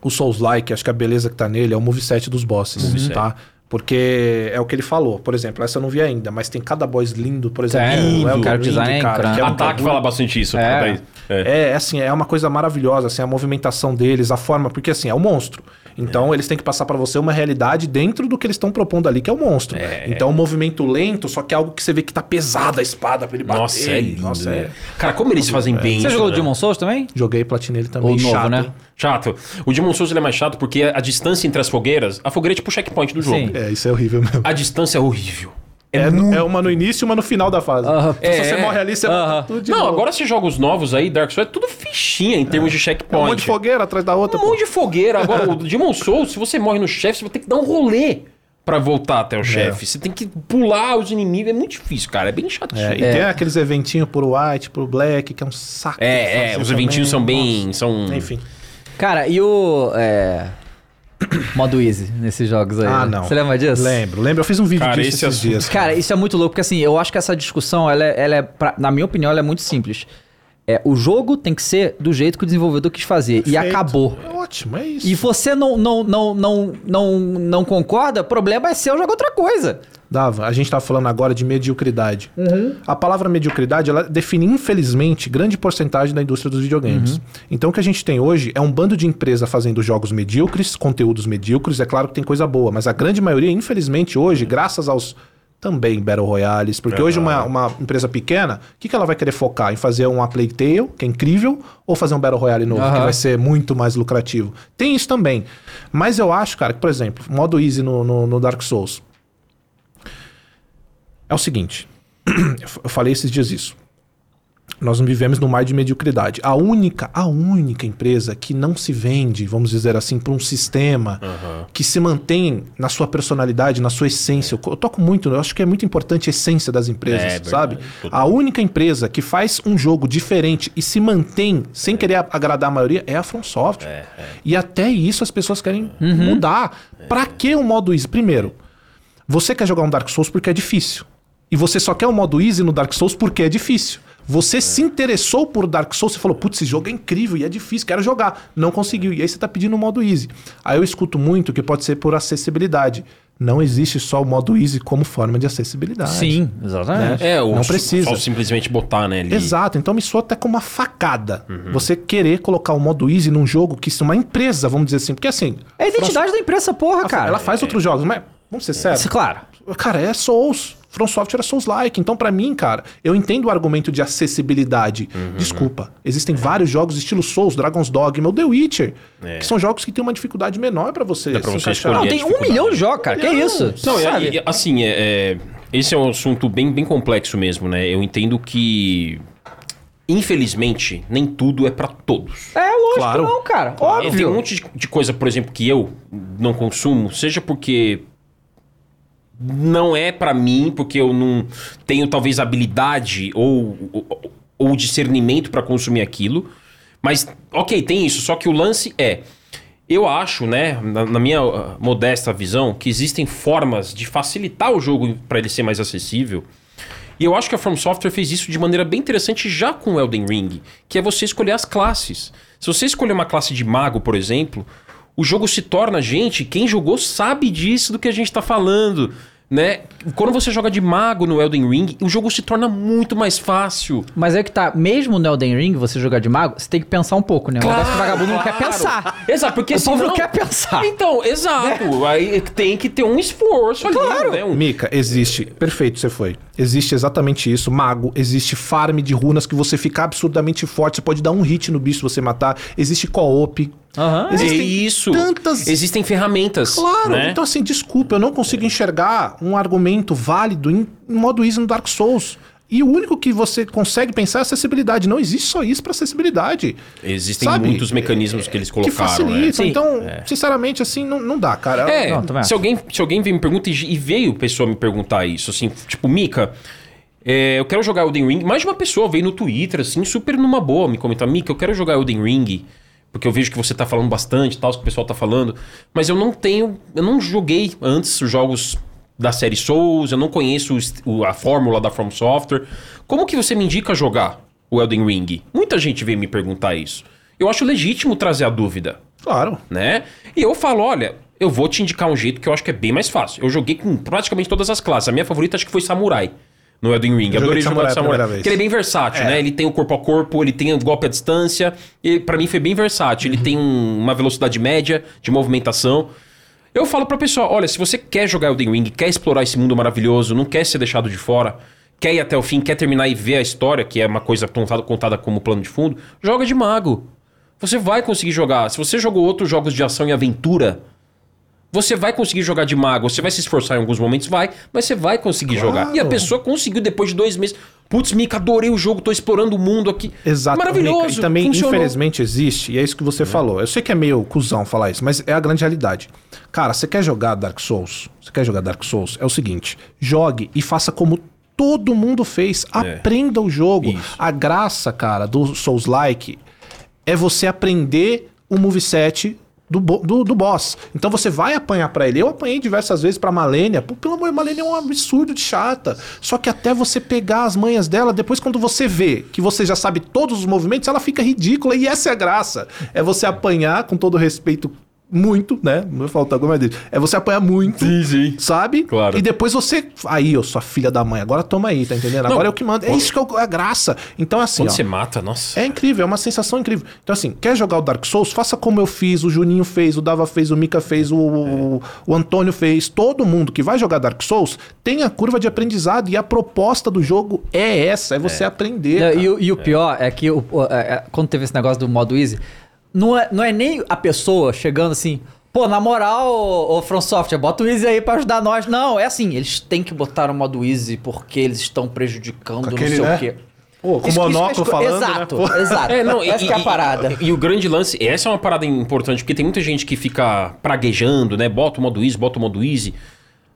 o Souls-like, acho que a beleza que tá nele é o moveset dos bosses, Moveset. tá? Porque é o que ele falou. Por exemplo, essa eu não vi ainda, mas tem cada boss lindo, por exemplo. Tem, o Elden cara, o Ring, design é incrível. que é um Ataque bagulho- fala bastante isso. É. é. É, assim, é uma coisa maravilhosa, assim, a movimentação deles, a forma, porque assim, é o monstro. Então eles têm que passar pra você uma realidade dentro do que eles estão propondo ali, que é o monstro. Então um movimento lento, só que é algo que você vê que tá pesada a espada pra ele bater. Nossa, é lindo. Nossa, né? é. Cara, como eles fazem bem você isso, jogou o né? Demon Souls também? Joguei platinei ele também, O novo, chato, né? hein? Chato. O Demon Souls ele é mais chato porque a distância entre as fogueiras... A fogueira é tipo o checkpoint do jogo. Sim. É, isso é horrível mesmo. A distância é horrível. É, é uma no início e uma no final da fase. Aham. Se você É. morre ali, você Aham. volta tudo de Não, novo. agora você joga os novos aí, Dark Souls, é tudo fichinha em termos de É um checkpoint. monte de fogueira atrás da outra. Um pô. monte de fogueira. Agora, o Demon Souls, se você morre no chefe, você vai ter que dar um rolê pra voltar até o chefe. Você tem que pular os inimigos. É muito difícil, cara. É bem chatinho. É, e tem aqueles eventinhos pro white, pro black, que é um saco. de É, é, os eventinhos são bem. São... Nossa. Enfim. Cara, e o. É... Modo easy nesses jogos aí. Ah, né? não. Você lembra disso? Lembro, lembro. Eu fiz um vídeo Cara, disso esse esses dias. Cara, isso é muito louco, porque assim, eu acho que essa discussão, ela é, ela é pra- na minha opinião, ela é muito simples. É, o jogo tem que ser do jeito que o desenvolvedor quis fazer. E Perfeito. acabou. É ótimo, é isso. E você não, não, não, não, não, não concorda, o problema é seu jogar outra coisa. Dava, a gente tava falando agora de mediocridade. A palavra mediocridade, ela define, infelizmente, grande porcentagem da indústria dos videogames. Então, o que a gente tem hoje é um bando de empresa fazendo jogos medíocres, conteúdos medíocres. É claro que tem coisa boa, mas a grande maioria, infelizmente, hoje, graças aos também Battle Royales, porque hoje uma, uma empresa pequena, o que, que ela vai querer focar? Em fazer um A Plague Tale, que é incrível, ou fazer um Battle Royale novo, que vai ser muito mais lucrativo? Tem isso também. Mas eu acho, cara, que, por exemplo, modo easy no, no, no Dark Souls. É o seguinte, [CLEARS THROAT] eu falei esses dias isso. Nós não vivemos num mar de mediocridade. A única, a única empresa que não se vende, vamos dizer assim, para um sistema que se mantém na sua personalidade, na sua essência. Eu, eu toco muito, eu acho que é muito importante a essência das empresas, É verdade, sabe? total. A única empresa que faz um jogo diferente e se mantém sem querer a- agradar a maioria é a From Software. E até isso as pessoas querem mudar. Pra que o modo easy? Primeiro, você quer jogar um Dark Souls porque é difícil. E você só quer o modo easy no Dark Souls porque é difícil. Você se interessou por Dark Souls e falou, putz, esse jogo é incrível e é difícil, quero jogar. Não conseguiu. E aí você tá pedindo o modo easy. Aí eu escuto muito que pode ser por acessibilidade. Não existe só o modo easy como forma de acessibilidade. exatamente. É, o Não precisa. Só simplesmente botar, né? Ali. Exato, então me soa até como uma facada. Uhum. Você querer colocar o modo easy num jogo que se uma empresa, vamos dizer assim, porque assim, É a identidade da empresa, porra, cara. ela faz outros jogos, mas vamos ser sérios. Isso, Claro. Cara, é Souls. From Software é Souls-like. Então, pra mim, cara, eu entendo o argumento de acessibilidade. Uhum. Desculpa. Existem vários jogos estilo Souls, Dragon's Dogma ou The Witcher, É. que são jogos que têm uma dificuldade menor pra você pra se você encaixar. Não, tem um milhão de jogos, cara. Que Não, isso? Não, é- Sabe? é- assim, é, é- esse é um assunto bem, bem complexo mesmo, né? Eu entendo que, infelizmente, nem tudo é pra todos. É lógico, Claro. não, cara. E Tem um Óbvio. monte de, de coisa, por exemplo, que eu não consumo, seja porque não é pra mim, porque eu não tenho talvez habilidade ou, ou, ou discernimento pra consumir aquilo. Mas, ok, tem isso, só que o lance é. Eu acho, né, na, na minha uh, modesta visão, que existem formas de facilitar o jogo pra ele ser mais acessível. E eu acho que a From Software fez isso de maneira bem interessante já com Elden Ring, que é você escolher as classes. Se você escolher uma classe de mago, por exemplo, o jogo se torna, gente, quem jogou sabe disso do que a gente tá falando. Né? Quando você joga de mago no Elden Ring, o jogo se torna muito mais fácil. Mas é que tá, mesmo no Elden Ring, você jogar de mago, você tem que pensar um pouco, né? O negócio que o vagabundo não quer claro. pensar. Exato, porque O povo senão... não quer pensar. Então, exato. Aí tem que ter um esforço ali, Claro. né? Um- Mica, existe. Perfeito, você foi. Existe exatamente isso. Mago, existe farm de runas que você fica absurdamente forte. Você pode dar um hit no bicho se você matar. Existe co-op. É Existem isso. tantas- Existem ferramentas. Claro, né? então assim, desculpa, eu não consigo enxergar um argumento válido em, modo easy no Dark Souls. E o único que você consegue pensar é acessibilidade. Não existe só isso pra acessibilidade. Existem Sabe? muitos mecanismos que eles Que colocaram. né? facilitam. Sim. Então, sinceramente, assim, não, não dá, cara. É, Não, se alguém, se alguém vem me pergunta e, e veio pessoa me perguntar isso, assim, tipo, Mika, é, eu quero jogar Elden Ring. Mais de uma pessoa veio no Twitter, assim, super numa boa, me comentar, Mika, eu quero jogar Elden Ring. Porque eu vejo que você tá falando bastante, tal, que o pessoal tá falando. Mas eu não tenho. Eu não joguei antes os jogos da série Souls, eu não conheço o a fórmula da From Software. Como que você me indica jogar o Elden Ring? Muita gente veio me perguntar isso. Eu acho legítimo trazer a dúvida Claro. né? E eu falo, olha, eu vou te indicar um jeito que eu acho que é bem mais fácil. Eu joguei com praticamente todas as classes. A minha favorita acho que foi Samurai. No Elden Ring. joguei Adorei jogar de Samurai Samurai. Porque ele é bem versátil, né? Ele tem o corpo a corpo, ele tem o golpe à distância. E para mim foi bem versátil. Ele tem um- uma velocidade média de movimentação. Eu falo pra pessoa, olha, se você quer jogar Elden Ring, quer explorar esse mundo maravilhoso, não quer ser deixado de fora, quer ir até o fim, quer terminar e ver a história, que é uma coisa contada, contada como plano de fundo, joga de mago. Você vai conseguir jogar. Se você jogou outros jogos de ação e aventura, você vai conseguir jogar de mago. Você vai se esforçar em alguns momentos, vai, mas você vai conseguir jogar. E a pessoa conseguiu depois de dois meses. Putz, Mika, adorei o jogo, tô explorando o mundo aqui. Exato. Maravilhoso. Mica. E também, funcionou. infelizmente, existe, e é isso que você falou. Eu sei que é meio cuzão falar isso, mas é a grande realidade. Cara, você quer jogar Dark Souls? Você quer jogar Dark Souls? É o seguinte: jogue e faça como todo mundo fez. Aprenda o jogo. Isso. A graça, cara, do Souls-like é você aprender o moveset do, do, do boss. Então você vai apanhar pra ele. Eu apanhei diversas vezes pra Malenia. Pô, pelo amor de Malenia é um absurdo de chata. Só que até você pegar as manhas dela, depois quando você vê que você já sabe todos os movimentos, ela fica ridícula. E essa é a graça. É você apanhar com todo respeito muito, né? Não vai faltar alguma dele. É você apanhar muito. Sim, sim. Sabe? Claro. E depois você. Aí, ô, sua filha da mãe, agora toma aí, tá entendendo? Agora é o que manda. É isso que é o- a graça. Então, assim. Quando ó, você mata, nossa. é incrível, é uma sensação incrível. Então, assim, quer jogar o Dark Souls? Faça como eu fiz, o Juninho fez, o Dava fez, o Mika fez, o, o, o Antônio fez. Todo mundo que vai jogar Dark Souls tem a curva de aprendizado e a proposta do jogo é essa, é você aprender. É, cara. E, o- e o pior é que o- é, é, quando teve esse negócio do modo easy, não é, não é nem a pessoa chegando assim, pô, na moral, ô, ô From Software, bota o easy aí pra ajudar nós. Não, é assim, eles têm que botar o modo easy porque eles estão prejudicando não aquele, sei né? o quê. Pô, com Isso- monóculo esco- falando, né? Exato, Pô. exato. É, não, Essa e, que é a e- parada. E, o grande lance, essa é uma parada importante, porque tem muita gente que fica praguejando, né? Bota o modo easy, bota o modo easy,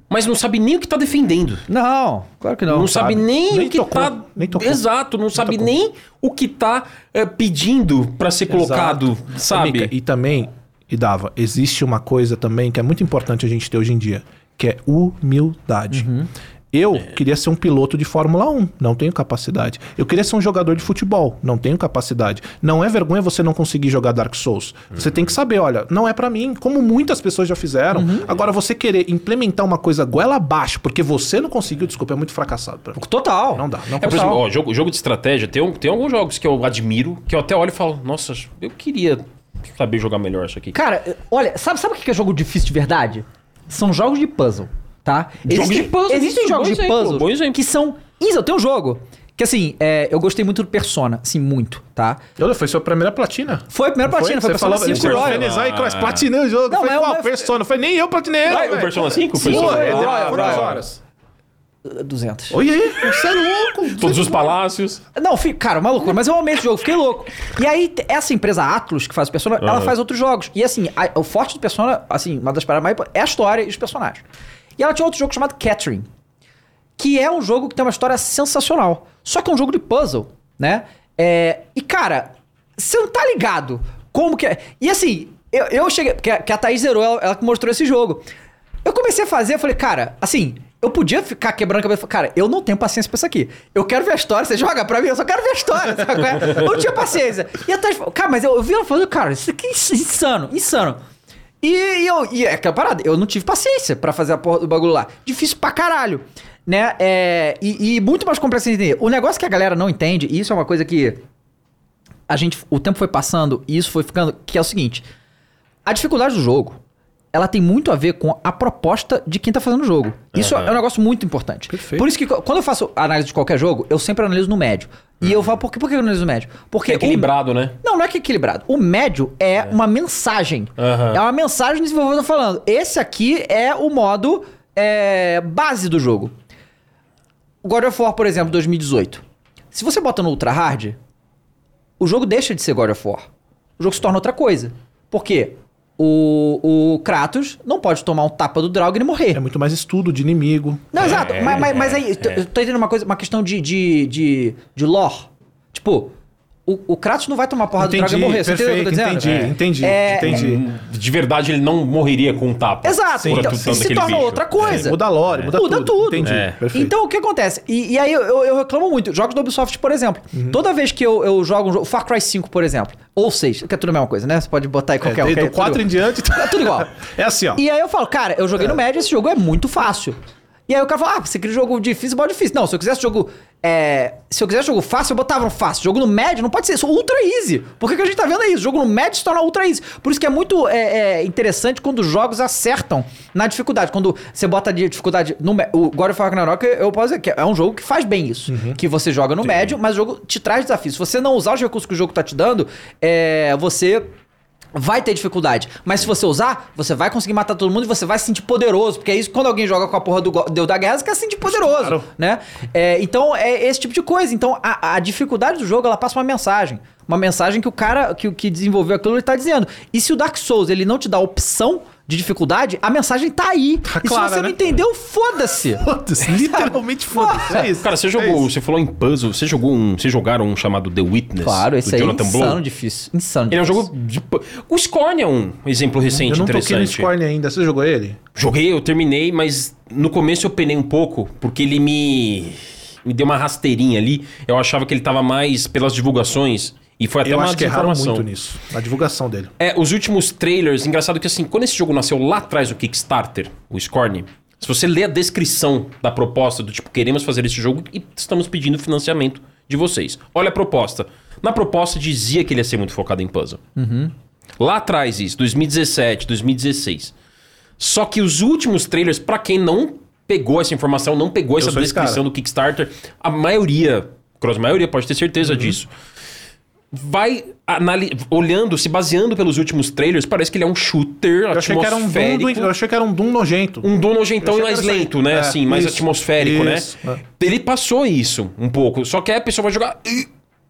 mas não sabe nem o que tá defendendo. Não, claro que não. Não, sabe, nem, Nem o que tá. nem tocou. Exato, não sabe tocou. nem o que tá é, pedindo pra ser colocado, Exato. sabe? Mica, e também, e Dava, existe uma coisa também que é muito importante a gente ter hoje em dia, que é humildade. Uhum. Eu É. queria ser um piloto de Fórmula 1, não tenho capacidade. Eu queria ser um jogador de futebol, não tenho capacidade. Não é vergonha você não conseguir jogar Dark Souls. Você tem que saber, olha, não é pra mim, como muitas pessoas já fizeram. Uhum. Agora você querer implementar uma coisa goela abaixo porque você não conseguiu, desculpa, é muito fracassado pra mim. Total. Não dá, não É, por exemplo, ó, jogo, jogo de estratégia, tem, um- tem alguns jogos que eu admiro, que eu até olho e falo, nossa, eu queria saber jogar melhor isso aqui. Cara, olha, sabe, sabe o que é jogo difícil de verdade? São jogos de puzzle, tá? Jogos de puzzle, Existem jogos bom de puzzle que são. Isso, eu tenho um jogo. Que assim, é, eu gostei muito do Persona, assim, muito, tá? Olha, foi sua primeira platina. Foi a primeira platina, foi, Você Persona falou, 5 ele Royal. organizar e cross, platinei o jogo. Não, foi mas- qual? mas- Persona. Foi nem eu platinei. Ah, velho. o Persona 5? Sim, Persona- foi. É, Royal, quantas horas? 200. Olha aí, você é louco. Todos os palácios. Não, cara, uma loucura, mas eu amei esse jogo, fiquei louco. E aí, essa empresa Atlus, que faz o Persona, ela Aham. faz outros jogos. E assim, a- o forte do Persona, assim, uma das paradas mais é a história e os personagens. E ela tinha outro jogo chamado Catherine, que é um jogo que tem uma história sensacional. Só que é um jogo de puzzle, né? É, e cara, você não tá ligado como que é. E assim, eu, eu cheguei. Que a, que a Thaís zerou, ela, ela que mostrou esse jogo. Eu comecei a fazer, eu falei, cara, assim, eu podia ficar quebrando a cabeça. Cara, eu não tenho paciência pra isso aqui. Eu quero ver a história, você joga pra mim, eu só quero ver a história. sabe é? Eu não tinha paciência. E a falou, cara, mas eu, eu vi ela falando, cara, isso aqui é insano, insano. E, e eu, e é aquela parada, eu não tive paciência pra fazer a porra do bagulho lá. Difícil pra caralho. Né? É, e, e muito mais complexo de entender. O negócio que a galera não entende, e isso é uma coisa que a gente. O tempo foi passando e isso foi ficando. Que é o seguinte: a dificuldade do jogo. Ela tem muito a ver com a proposta de quem tá fazendo o jogo. Isso Aham. é um negócio muito importante. Perfeito. Por isso que quando eu faço análise de qualquer jogo, eu sempre analiso no médio. E eu falo, por que, por que eu analiso no médio? Porque É o- equilibrado, né? não, não é que é equilibrado. O médio é, uma mensagem. Aham. É uma mensagem do desenvolvedor falando. Esse aqui é o modo é, base do jogo. O God of War, por exemplo, 2018. Se você bota no Ultra Hard, o jogo deixa de ser God of War. O jogo se torna outra coisa. Por quê? O, o Kratos não pode tomar um tapa do Dragon e morrer. É muito mais estudo de inimigo. Não, exato. É, Mas, mas, mas é, aí, eu tô- eu tô entendendo uma coisa, uma questão de, de, de, de lore. Tipo, o, o Kratos não vai tomar porrada do Dragon e morrer. Você entendeu o que eu tô perfeito, dizendo? entendi, entendi, É, entendi. De verdade, ele não morreria com um tapa. Exato. Por Então, se torna bicho. outra coisa. É, muda a lore, muda, Muda tudo. tudo. Entendi, É. perfeito. Então, o que acontece? E, e aí eu, eu- eu reclamo muito. Jogos da Ubisoft, por exemplo. Uhum. Toda vez que eu, eu jogo um jogo... Far Cry 5, por exemplo. Ou 6, que é tudo a mesma coisa, né? Você pode botar aí é, qualquer um. é o 4 tudo- em diante... [LAUGHS] É tudo igual. [LAUGHS] É assim, ó. E aí eu falo, cara, eu joguei no médio, esse jogo é muito fácil. E aí o cara fala, ah, você queria jogo difícil, bota difícil. Não, se eu quisesse jogo. é, se eu quisesse jogo fácil, eu botava no fácil. Jogo no médio não pode ser, isso ultra easy. Por que, que a gente tá vendo isso? Jogo no médio se torna ultra easy. Por isso que é muito é, é, interessante quando os jogos acertam na dificuldade. Quando você bota de dificuldade no O God of Ragnarok, eu posso dizer que é um jogo que faz bem isso. Que você joga no médio, mas o jogo te traz desafios. Se você não usar os recursos que o jogo tá te dando, é, você vai ter dificuldade. Mas se você usar, você vai conseguir matar todo mundo e você vai se sentir poderoso. Porque é isso quando alguém joga com a porra do Deus da Guerra, você quer se sentir poderoso, Claro. né? É, então, é esse tipo de coisa. Então, a, a dificuldade do jogo, ela passa uma mensagem. Uma mensagem que o cara que, que desenvolveu aquilo, ele tá dizendo. E se o Dark Souls, ele não te dá opção de dificuldade, a mensagem tá aí. Tá e clara, se você não né? entendeu, foda-se. Foda-se, literalmente foda-se. É isso. Cara, você É jogou, isso. você falou em puzzle, você jogou um, vocês jogaram um chamado The Witness? Claro, esse do aí é Jonathan insano Blow? difícil. Insano Ele é um difícil. jogo de... O Scorn é um exemplo recente Eu não toquei no interessante. Scorn ainda. Você jogou ele? Joguei, eu terminei, mas no começo eu penei um pouco, porque ele me. me deu uma rasteirinha ali. Eu achava que ele tava mais pelas divulgações. E foi até eu uma acho que erraram muito nisso. Na divulgação dele. É, os últimos trailers, engraçado que assim, quando esse jogo nasceu lá atrás do Kickstarter, o Scorn, se você lê a descrição da proposta do tipo, queremos fazer esse jogo e estamos pedindo financiamento de vocês. Olha a proposta. Na proposta dizia que ele ia ser muito focado em puzzle. Lá atrás isso, 2017, 2016. Só que os últimos trailers, pra quem não pegou essa informação, não pegou essa sou esse descrição do Kickstarter, a maioria, cross maioria pode ter certeza Uhum. disso, vai anali- olhando, se baseando pelos últimos trailers, parece que ele é um shooter Eu achei, que era um Doom atmosférico. do, eu achei que era um Doom nojento. Um Doom nojentão e mais era lento, né? É, assim, mais isso, atmosférico, isso, né? é. Ele passou isso um pouco. Só que aí a pessoa vai jogar.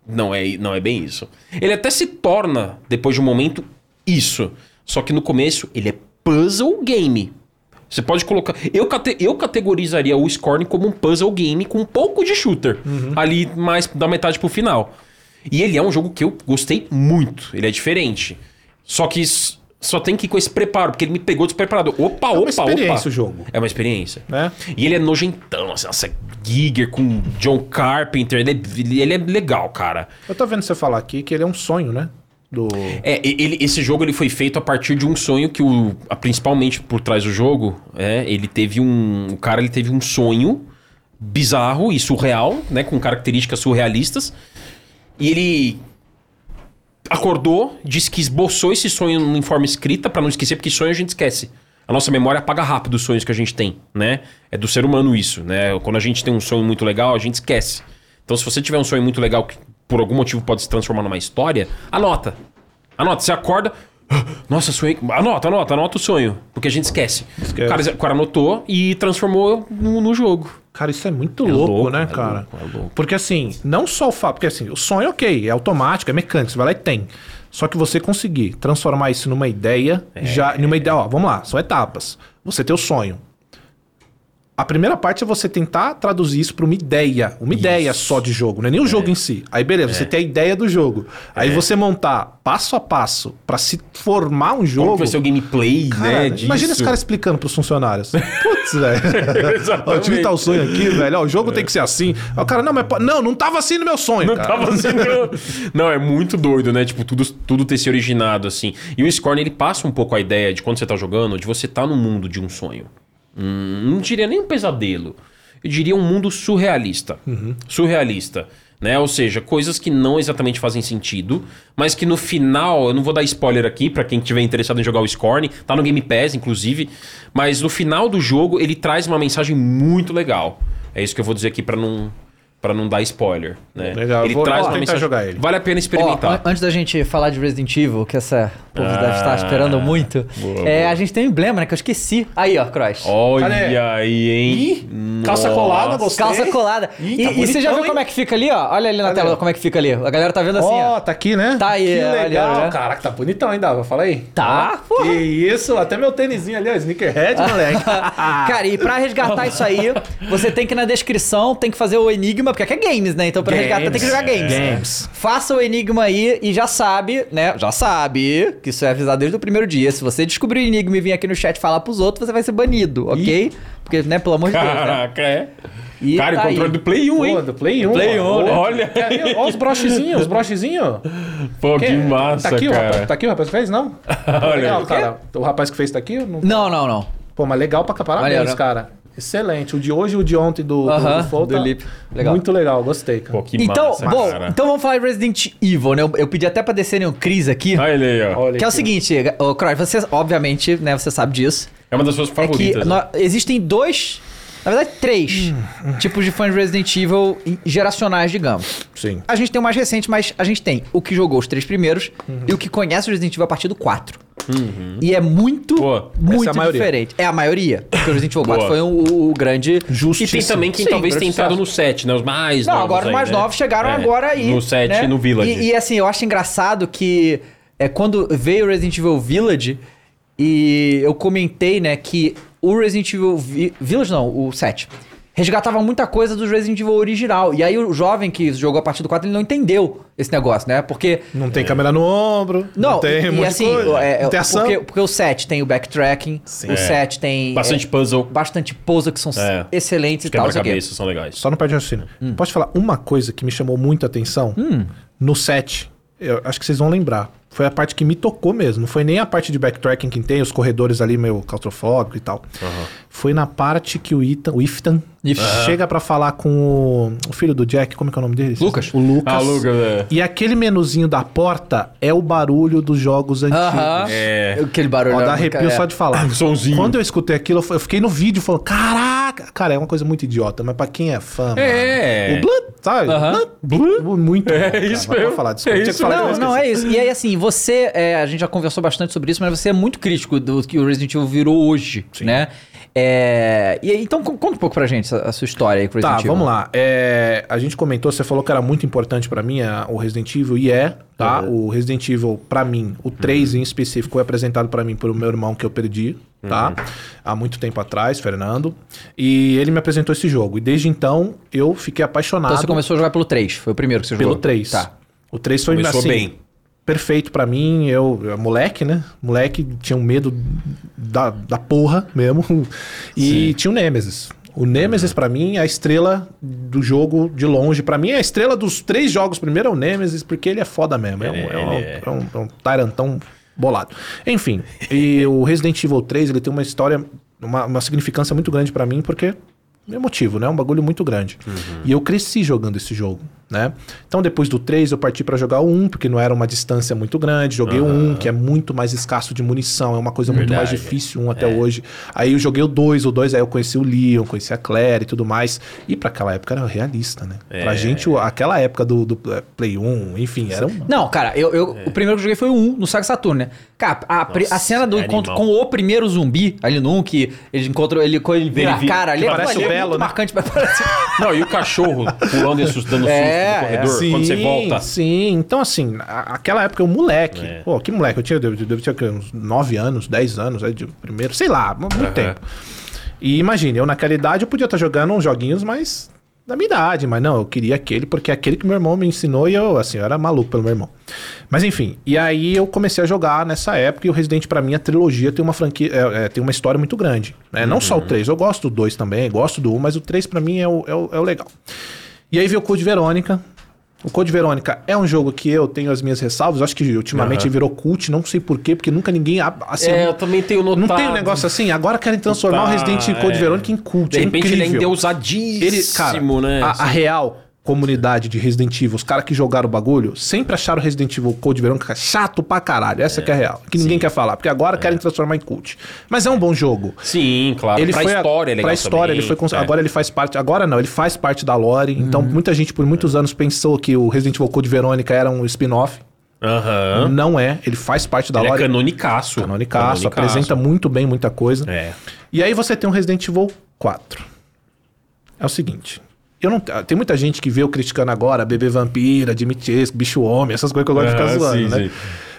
Não é, não é bem isso. Ele até se torna, depois de um momento, isso. Só que no começo, ele é puzzle game. Você pode colocar. Eu, cate- eu categorizaria o Scorn como um puzzle game com um pouco de shooter. Uhum. Ali mais da metade pro final. E ele é um jogo que eu gostei muito. Ele é diferente. Só que só tem que ir com esse preparo, porque ele me pegou despreparado. Opa, uma opa, experiência opa. o jogo. É uma experiência. Né? E ele é nojentão, assim, nossa, Giger com John Carpenter. Ele é, ele é legal, cara. Eu tô vendo você falar aqui que ele é um sonho, né? Do... É, ele, esse jogo ele foi feito a partir de um sonho que o. a- principalmente por trás do jogo, é, ele teve um. O cara ele teve um sonho bizarro e surreal, né? Com características surrealistas. E ele acordou, disse que esboçou esse sonho em forma escrita pra não esquecer, porque sonho a gente esquece. A nossa memória apaga rápido os sonhos que a gente tem, né? É do ser humano isso, né? Quando a gente tem um sonho muito legal, a gente esquece. Então, se você tiver um sonho muito legal que por algum motivo pode se transformar numa história, anota. Anota, você acorda. "Ah, Nossa, sonhei. Anota, anota, anota o sonho. Porque a gente esquece. Esquece. O, cara, o cara anotou e transformou no, no jogo. Cara, isso é muito É louco, louco, né, é cara? louco, é louco. Porque assim, não só o fato. Porque assim, o sonho, ok, é automático, é mecânico, você vai lá e tem. Só que você conseguir transformar isso numa ideia, É. já. Numa ideia, ó, vamos lá, são etapas. Você tem o sonho. A primeira parte é você tentar traduzir isso para uma ideia, uma ideia só de jogo, não é nem o jogo em si. Aí beleza, você tem a ideia do jogo. Aí você montar passo a passo para se formar um Como jogo. que vai ser o gameplay, Cara, né? Disso. imagina esse cara explicando pros funcionários. Putz, velho. [LAUGHS] Ó, Eu tive tal sonho aqui, velho. Ó, o jogo tem que ser assim. Aí o cara, não, mas não, não tava assim no meu sonho, Não cara. tava sendo. [LAUGHS] Não, é muito doido, né? Tipo, tudo, tudo ter se originado assim. E o Scorn, ele passa um pouco a ideia de quando você tá jogando, de você tá no mundo de um sonho. Hum, não diria nem um pesadelo. Eu diria um mundo surrealista. Surrealista. Né? Ou seja, coisas que não exatamente fazem sentido, mas que no final, eu não vou dar spoiler aqui pra quem tiver interessado em jogar o Scorn, tá no Game Pass, inclusive, mas no final do jogo ele traz uma mensagem muito legal. É isso que eu vou dizer aqui pra não para não dar spoiler, né? Legal, ele vou- traz vou uma mensagem. jogar ele. Vale a pena Ó, experimentar. an- antes da gente falar de Resident Evil, que essa povo deve Ah, estar esperando muito, boa, é, boa. a gente tem um emblema, né? Que eu esqueci. Aí, ó, Cross. Olha Cadê? aí, hein? Ih, calça colada, gostei. Calça colada. Ih, e, tá e você já viu hein? como é que fica ali, ó? Olha ali na Cadê? tela como é que fica ali. A galera tá vendo assim, Ó, ó. tá aqui, né? Tá aí, Que olha, legal. olha. Caraca, tá bonitão ainda. Fala aí. Tá, Ó, porra. Que isso, até meu tênisinho ali, ó, sneakerhead, moleque. [LAUGHS] Cara, e pra resgatar isso aí, você tem que ir na descrição, tem que fazer o enigma, porque aqui é games, né? Então pra Games. resgatar tem que jogar games. Games. Faça o enigma aí e já sabe, né? Já sabe que isso é avisado desde o primeiro dia. Se você descobrir o enigma e vir aqui no chat falar pros outros, você vai ser banido, ok? Porque, né, pelo amor de Deus, né? Caraca, é. E Cara, tá o controle aí. do Play 1, Pô, hein? do Play 1. Play ó. 1, né? Ó, Olha. Olha os brochezinhos, os brochezinhos. Pô, que, Quem- massa, tá aqui, O cara. rapaz, tá aqui o rapaz que fez, não? [LAUGHS] Olha legal, aí. cara. O rapaz que fez tá aqui? Não... Não, não, não. Pô, mas legal pra. Parabéns, Maneiro. cara. Excelente. O de hoje e o de ontem do, do, Aham, do Flow do tá Lip. Legal. Muito legal, gostei, cara. Pô, que então, massa, bom, cara. então vamos falar de Resident Evil, né? Eu, eu pedi até pra descerem o Cris aqui. Olha ele aí, ó. Olha Que é o aqui. seguinte, ô Croy, você, obviamente, né, você sabe disso. É uma das suas É que favoritas. né? nó- existem dois, na verdade, três tipos de fãs de Resident Evil geracionais, digamos. Sim. A gente tem o mais recente, mas a gente tem o que jogou os três primeiros e o que conhece o Resident Evil a partir do 4. E é muito, muito Essa é a maioria. diferente. É a maioria. Porque o Resident Evil 4 Boa. foi o, o grande... E tem também quem Sim, talvez tenha grande entrado no 7, né? Os mais Não, novos. agora os aí, mais né? novos chegaram É, agora aí. No 7 né? e no Village. E, e, assim, eu acho engraçado que é, quando veio o Resident Evil Village, e eu comentei, né, que o Resident Evil Vi- Village, não, o 7, resgatava muita coisa do Resident Evil original. E aí o jovem que jogou a partir do 4, ele não entendeu esse negócio, né? Porque. Não tem câmera no ombro. Não, Não, tem e, um e assim, coisa. é, não tem ação. porque, porque o 7 tem o backtracking, o É. 7 tem. Bastante é, puzzle. bastante puzzle que são É. excelentes Os e tal. o quebra-cabeças são legais. Só não perde raciocínio. Posso te falar uma coisa que me chamou muita atenção? No set, eu acho que vocês vão lembrar. Foi a parte que me tocou mesmo. Não foi nem a parte de backtracking que tem, os corredores ali meio claustrofóbico e tal. Foi na parte que o Ethan, o Iftan, Iftan. chega pra falar com o, o filho do Jack, como é que é o nome dele? Lucas. O Lucas. Ah, Lucas, é. E aquele menuzinho da porta é o barulho dos jogos antigos. Aham. É. Aquele barulho. Ó, dá é. arrepio só de falar. Somzinho. Quando eu escutei aquilo, eu fiquei no vídeo falando, caraca! Cara, é uma coisa muito idiota, mas pra quem é fã... É. mano, O Blood, sabe? Blood, muito É bom, cara. isso mesmo. Falar, desculpa. É isso falar Não, não, é isso. E aí, assim, você. é, a gente já conversou bastante sobre isso, mas você é muito crítico do que o Resident Evil virou hoje, né? É, e aí, então, con- conta um pouco pra gente a, a sua história aí com o Tá, Resident Evil. vamos lá. É, a gente comentou, você falou que era muito importante pra mim a- o Resident Evil, e é, tá? O Resident Evil, pra mim, o 3 em específico, foi apresentado pra mim por meu irmão que eu perdi, tá? Há muito tempo atrás, Fernando. E ele me apresentou esse jogo. E desde então, eu fiquei apaixonado Então você começou a jogar pelo 3, foi o primeiro que você pelo jogou? 3. Tá. O 3 foi Começou assim, bem. Perfeito pra mim. Eu, eu- moleque, né? Moleque tinha um medo da, da porra mesmo. [LAUGHS] E tinha o Nemesis. O Nemesis, pra mim, é a estrela do jogo de longe. Pra mim, é a estrela dos três jogos. Primeiro é o Nemesis, porque ele é foda mesmo. É um, é um, é. é um, é um tyrantão bolado. Enfim, e o Resident Evil 3, ele tem uma história, uma, uma significância muito grande pra mim, porque é motivo, né? Um bagulho muito grande. E eu cresci jogando esse jogo, né? Então depois do 3 eu parti pra jogar o 1, porque não era uma distância muito grande. Joguei o 1, que é muito mais escasso de munição, é uma coisa muito mais Verdade. difícil um até hoje. Aí eu joguei o 2, o 2 aí eu conheci o Leon, conheci a Claire e tudo mais. E pra aquela época era realista, né? Pra gente, o- aquela época do, do é, Play 1, enfim, era um... Não, cara, eu, eu- o primeiro que eu joguei foi o 1 no Sega Saturn, né? Cara, a, pri- a Nossa, cena do é encontro animal. com o primeiro zumbi ali no 1, que ele encontrou ele, quando ele vira a cara ali, aquilo parece ali o é Belo, muito né? marcante, [LAUGHS] mas parece... Não, e o cachorro pulando e assustando É, susto no corredor, Sim, quando você volta. Sim, então assim, aquela época eu moleque. É. Pô, que moleque? Eu tinha, eu, eu tinha o quê? uns 9 anos, 10 anos, aí de primeiro, sei lá, muito Aham. tempo. E imagine, eu naquela idade eu podia estar jogando uns joguinhos mais da minha idade, mas não, eu queria aquele porque é aquele que meu irmão me ensinou e eu, assim, eu era maluco pelo meu irmão. Mas enfim, e aí eu comecei a jogar nessa época e o Resident pra mim, a trilogia tem uma franquia, é, é, tem uma história muito grande. Né? Não só o 3, eu gosto do 2 também, gosto do 1, mas o 3 pra mim é o, é o, é o legal. E aí veio o Code Verônica. O Code Verônica é um jogo que eu tenho as minhas ressalvas. Acho que ultimamente ele virou cult, não sei porquê, porque nunca ninguém. Assim, É, eu também tenho notado. não tem um negócio assim? Agora querem transformar o Tá, Resident Code é. Verônica em cult. De repente é ele é incrível. endeusadíssimo, Ele, cara, né? a, a real comunidade de Resident Evil, os caras que jogaram o bagulho, sempre acharam Resident Evil Code Verônica chato pra caralho. Essa que é a real. Que ninguém quer falar, porque agora querem transformar em cult. Mas é um bom jogo. Sim, claro. Ele pra foi a- história é legal pra história, também. ele foi cons- É. agora ele faz parte, agora não, ele faz parte da lore. Então muita gente por muitos anos pensou que o Resident Evil Code Verônica era um spin-off. Aham. Não é, ele faz parte da Ele é lore. canonicaço. Canonicaço, apresenta muito bem muita coisa. É. E aí você tem um Resident Evil 4. É o seguinte. Eu não, tem muita gente que vê eu criticando agora, bebê vampira, Dimitrescu, bicho homem, essas coisas que eu gosto de ficar Ah, zoando, sim, né? sim.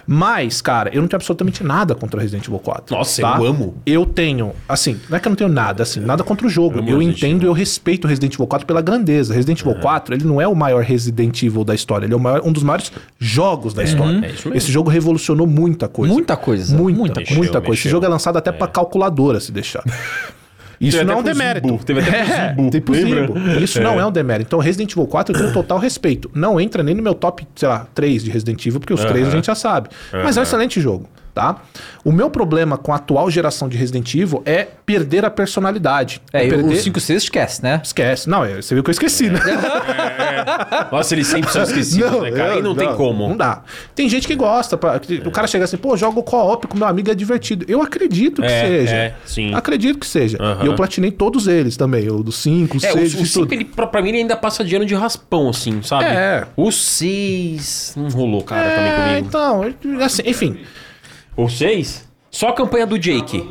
Mas, cara, eu não tenho absolutamente nada contra Resident Evil 4. Nossa, eu amo. Eu tenho, assim, não é que eu não tenho nada, assim, nada contra o jogo. Eu Resident entendo e eu respeito o Resident Evil 4 pela grandeza. Resident Evil 4, ele não é o maior Resident Evil da história, ele é maior- um dos maiores jogos da história. é isso mesmo. Esse jogo revolucionou muita coisa. Muita coisa. Muita, Muita muita, coisa. Mexeu, Esse jogo é lançado até pra calculadora, se deixar. [LAUGHS] Isso Teve não é um demérito. Teve até É, tem lembra? Zibo. Isso não é um demérito. Então, Resident Evil 4 eu tenho total respeito. Não entra nem no meu top, sei lá, 3 de Resident Evil, porque os três a gente já sabe. Mas é um excelente jogo, tá? O meu problema com a atual geração de Resident Evil é perder a personalidade. É, e perder... o 5 6 esquece, né? Esquece. Não, é, você viu que eu esqueci, né? [LAUGHS] Nossa, eles sempre são esquecidos, né, cara? E não tem como. Não dá. Tem gente que gosta. pra- o cara chega assim, pô, jogo co-op com meu amigo é divertido. Eu acredito que É, seja. é, sim. Acredito que seja. Aham. E eu platinei todos eles também. O do 5, o É, 6, o, o fiz tudo. 5, ele, pra, pra mim, ele ainda passa de ano de raspão, assim, sabe? É. O 6 não rolou, cara, também É, comigo. então, assim, enfim. O 6? Só a campanha do Jake.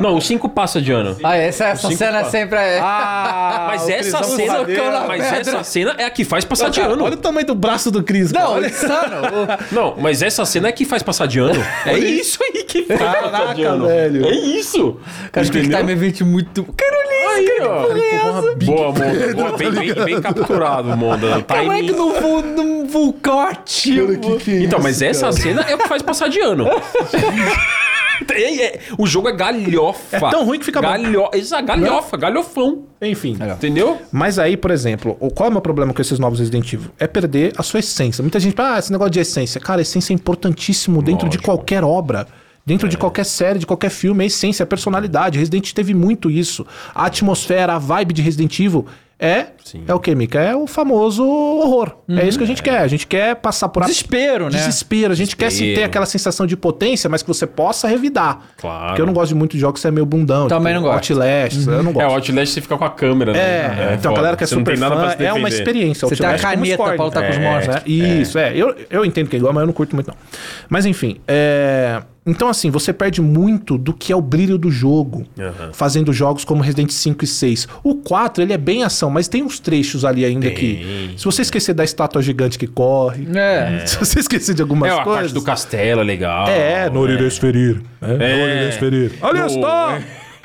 Não, o 5 passa de ano. Ah, essa, essa cinco cena pa- sempre é. Ah, [LAUGHS] Mas essa cena, mas essa cena é a que faz passar de ano. Olha o tamanho do braço do Cris. cara. Não, Olha- insano. Não, mas essa cena é que faz passar de ano. É isso aí que faz passar de Caraca, ano. velho. É isso. Cara, tem que estar me evento muito. Carolina, Aí, ó. Boa, Monda. Boa, bem, bem, bem capturado, Monda. como é que num, vul- num vulcão ativo? que é Então, isso, mas essa cara? cena é o que faz passar de ano. [LAUGHS] [LAUGHS] É, é, o jogo é galhofa. É tão ruim que fica bom. Galho... Exato, galhofa, galhofão. Enfim. Entendeu? Mas aí, por exemplo, o- qual é o meu problema com esses novos Resident Evil? É perder a sua essência. Muita gente fala, ah, esse negócio de essência. Cara, essência é importantíssimo dentro de Lógico. qualquer obra. Dentro de qualquer série, de qualquer filme, a essência, a personalidade. Resident teve muito isso. A atmosfera, a vibe de Resident Evil é, Sim. é o que, Mika? É o famoso horror. É isso que a gente quer. A gente quer passar por a- Desespero, né? Desespero. A gente quer se ter Desespero. aquela sensação de potência, mas que você possa revidar. Claro. Porque eu não gosto de muito de jogos que você é meio bundão. Também não gosto. Outlast, eu não É, gosto. o Outlast você fica com a câmera, né? É, então foda. a galera que é Você não super tem nada fã, pra se é uma experiência. Você tem a Outlast como caneta Discord. pra lutar com os É, monstros. né? Isso, é. Eu, eu entendo que é igual, mas eu não curto muito, não. Mas enfim, é... Então, assim, você perde muito do que é o brilho do jogo, Aham. fazendo jogos como Resident 5 e 6. O 4, ele é bem ação, mas tem uns trechos ali ainda Tem. que... Se você esquecer da estátua gigante que corre, É. [LAUGHS] se você esquecer de algumas É, a coisas... parte do castelo é legal. É, Norides Ferir. É, É. Norides Ferir. Ali No- está!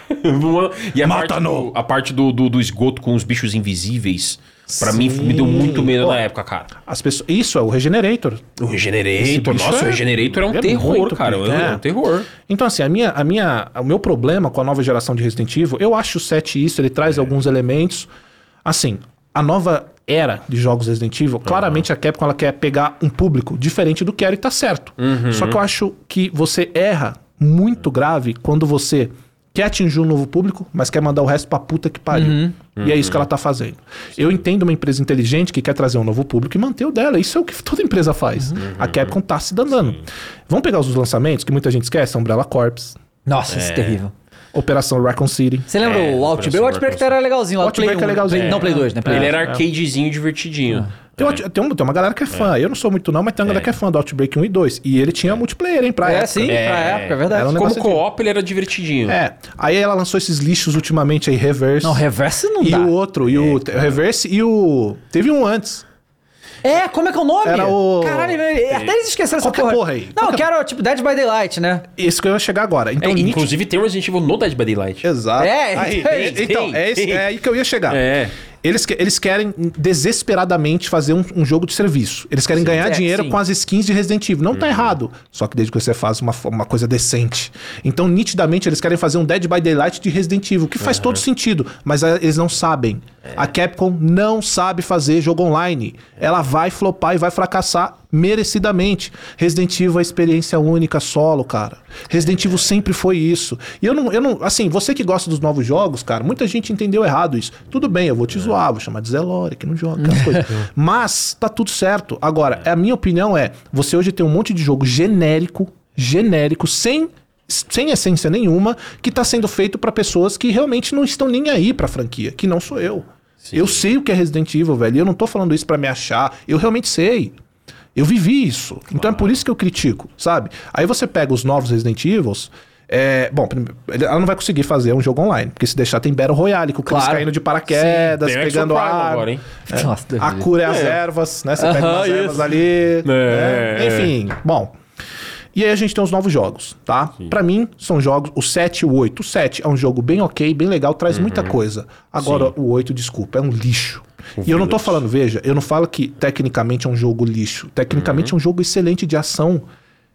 [LAUGHS] e a Mata parte, no. do, a parte do, do, do esgoto com os bichos invisíveis, pra mim me deu muito medo na época, cara. As pessoas... Isso, é o Regenerator. O Regenerator, nossa, é- o Regenerator é um é terror, cara. É, é. um terror. Então, assim, a minha, a minha, o meu problema com a nova geração de Resident Evil, eu acho o 7 isso, ele traz alguns elementos. Assim, a nova era de jogos Resident Evil, claramente a Capcom ela quer pegar um público diferente do que era e tá certo. Só que eu acho que você erra muito grave quando você quer atingir um novo público, mas quer mandar o resto pra puta que pariu. E é isso que ela tá fazendo. Eu entendo uma empresa inteligente que quer trazer um novo público e manter o dela. Isso é o que [LAUGHS] toda empresa faz. A Capcom tá se danando. Vamos pegar os lançamentos que muita gente esquece, Umbrella Corps, Nossa, isso é terrível. Operação Raccoon City. Você lembra É, o Outbreak? O Operação Outbreak Raccoon era legalzinho. lá do Outbreak Play é 1. legalzinho. Play- Não, Play 2, né? Play Ele dois. era arcadezinho divertidinho. Tem, out- tem, um- tem uma galera que é fã. Eu não sou muito não, mas tem uma galera que é fã do Outbreak 1 e 2. E ele tinha multiplayer, hein, pra É, época. sim, pra época, é verdade. Era um Como negócio co-op, ele era divertidinho. É. Aí ela lançou esses lixos ultimamente aí, Reverse. Não, reverse não e dá. o outro, e o, o Reverse e o... Teve um antes. É, como é que é o nome? Era o- Caralho, velho, até eles esqueceram essa é porra. porra aí? Não, Qual eu que é- quero, tipo, Dead by Daylight, né? Isso que eu ia chegar agora. Então, É, inclusive tem Resident Evil no Dead by Daylight. Exato. É, Aí, [LAUGHS] tem, então, tem, é, esse- tem. é aí que eu ia chegar. É. Eles, que- eles querem desesperadamente fazer um, um jogo de serviço. Eles querem ganhar é, dinheiro sim. com as skins de Resident Evil. Não tá errado. Só que desde que você faz uma, fo- uma coisa decente. Então, nitidamente, eles querem fazer um Dead by Daylight de Resident Evil, que faz todo sentido. Mas ah, eles não sabem. A Capcom não sabe fazer jogo online. Ela vai flopar e vai fracassar merecidamente. Resident Evil é experiência única solo, cara. Resident Evil sempre foi isso. E eu não, eu não. Assim, você que gosta dos novos jogos, cara, muita gente entendeu errado isso. Tudo bem, eu vou te zoar, vou chamar de Zelore, que não joga, aquelas coisas. [LAUGHS] Mas tá tudo certo. Agora, a minha opinião é: você hoje tem um monte de jogo genérico, genérico, sem. Sem essência nenhuma, que tá sendo feito pra pessoas que realmente não estão nem aí pra franquia, que não sou eu. Eu sei o que é Resident Evil, velho. E eu não tô falando isso pra me achar. Eu realmente sei. Eu vivi isso. Então é por isso que eu critico, sabe? Aí você pega os novos Resident Evils. É, bom, ela não vai conseguir fazer um jogo online, porque se deixar tem Battle Royale, com o Chris Claro. caindo de paraquedas, Exo pegando ar. agora, hein? Nossa, Deus A cura é as ervas, né? Você pega Aham, umas [LAUGHS] ervas isso. ali. né? é. Enfim, bom. E aí a gente tem os novos jogos, tá? Pra mim, são jogos, o 7 e o 8. O 7 é um jogo bem ok, bem legal, traz muita coisa. Agora, o 8, desculpa, é um lixo. e eu não tô Village. falando, veja, eu não falo que tecnicamente é um jogo lixo. Tecnicamente é um jogo excelente de ação,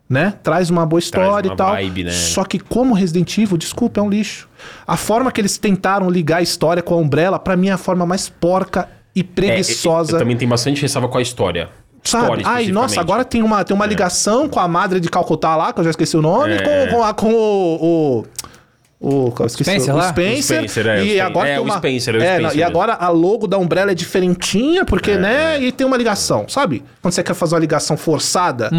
né? Traz uma boa história uma e tal. vibe, né? Só que como Resident Evil, desculpa, é um lixo. A forma que eles tentaram ligar a história com a Umbrella, pra mim é a forma mais porca e É, eu- preguiçosa. eu também tem bastante ressalva com a história. Sabe? Ai, nossa, agora tem uma, tem uma ligação com a madre de Calcutá lá, que eu já esqueci o nome, É. com, com, a- com o. o o, eu esqueci, Spencer o lá? Spencer, O Spencer, é, e agora é, tem o uma, Spencer, é o é, Spencer não, e agora a logo da Umbrella é diferentinha, porque, né, e tem uma ligação, sabe? Quando você quer fazer uma ligação forçada,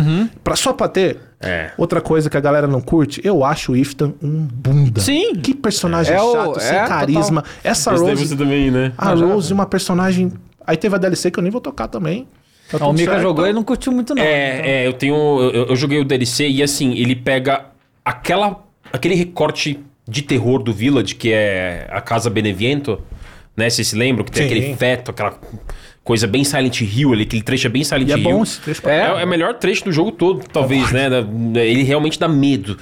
pra, só pra ter. É. Outra coisa que a galera não curte, eu acho o Iftan um bunda. Sim. Que personagem É o- chato, sem é, carisma. Essa Esse Rose, você também, né? a Rose, uma personagem... Aí teve a DLC que eu nem vou tocar também. Tá O Mika certo. jogou e não curtiu muito, não. É, é, eu tenho. Eu, eu joguei o DLC e assim, ele pega aquela, aquele recorte de terror do Village, que é a Casa Beneviento, né? Vocês se lembram? Que tem Sim. aquele feto, aquela coisa bem Silent Hill ali, aquele trecho é bem Silent E é Hill. bom esse trecho pra É, é o melhor trecho do jogo todo, talvez, né? Da- Ele realmente dá medo.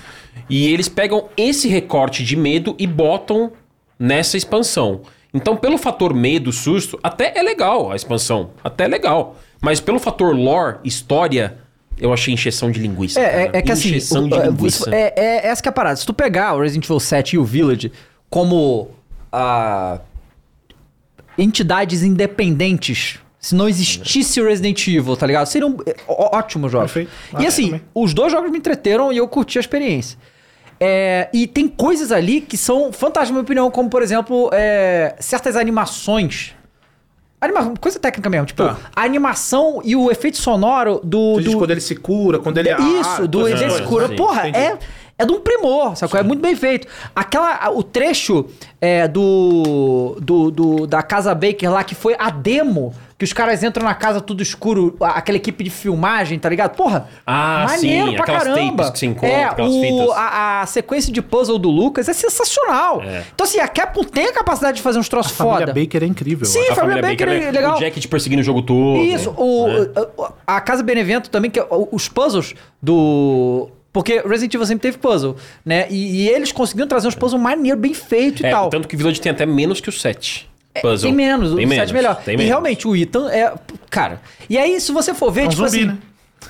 E eles pegam esse recorte de medo e botam nessa expansão. Então, pelo fator medo, susto, até é legal a expansão. Até é legal. Mas pelo fator lore, história, eu achei encheção de linguiça. É, é, é que assim, o- de é, linguiça. é, é essa que é a parada. Se tu pegar o Resident Evil 7 e o Village como ah, entidades independentes, se não existisse o Resident Evil, tá ligado? Seriam é, ó- ótimos jogos. Perfeito. E Ah, assim, também. os dois jogos me entreteram e eu curti a experiência. É, e tem coisas ali que são fantásticas, na minha opinião, como por exemplo, é, certas animações. Anima coisa técnica mesmo, tipo, Tá. a animação e o efeito sonoro do. Você diz do quando ele se cura, quando ele... isso, ah, do coisas Agente assim. Cura. sim, Porra, entendi. é, é de um primor, sacou? É muito bem feito. Aquela, o trecho é, do, do, do- da Casa Baker lá, que foi a demo, que os caras entram na casa tudo escuro, a- aquela equipe de filmagem, tá ligado? Porra, Ah, maneiro sim, pra aquelas caramba. tapes que você encontra, é, aquelas o, fitas. a, a sequência de puzzle do Lucas é sensacional. É. Então assim, a Capcom tem a capacidade de fazer uns troços A família foda. Baker é incrível. Sim, eu a família Baker é legal. O Jack te perseguindo o jogo todo. Isso, o, a, a Casa Benevento também, que é os puzzles do. Porque Resident Evil sempre teve puzzle, né? E, e eles conseguiram trazer uns puzzles maneiro, bem feito e É, tal. tanto que o Village tem até menos que o 7. Puzzle. Tem menos, o Tem 7 menos, é melhor. Tem e menos. realmente, o Ethan é. Cara. E aí, se você for ver, É um tipo zumbi, assim. né?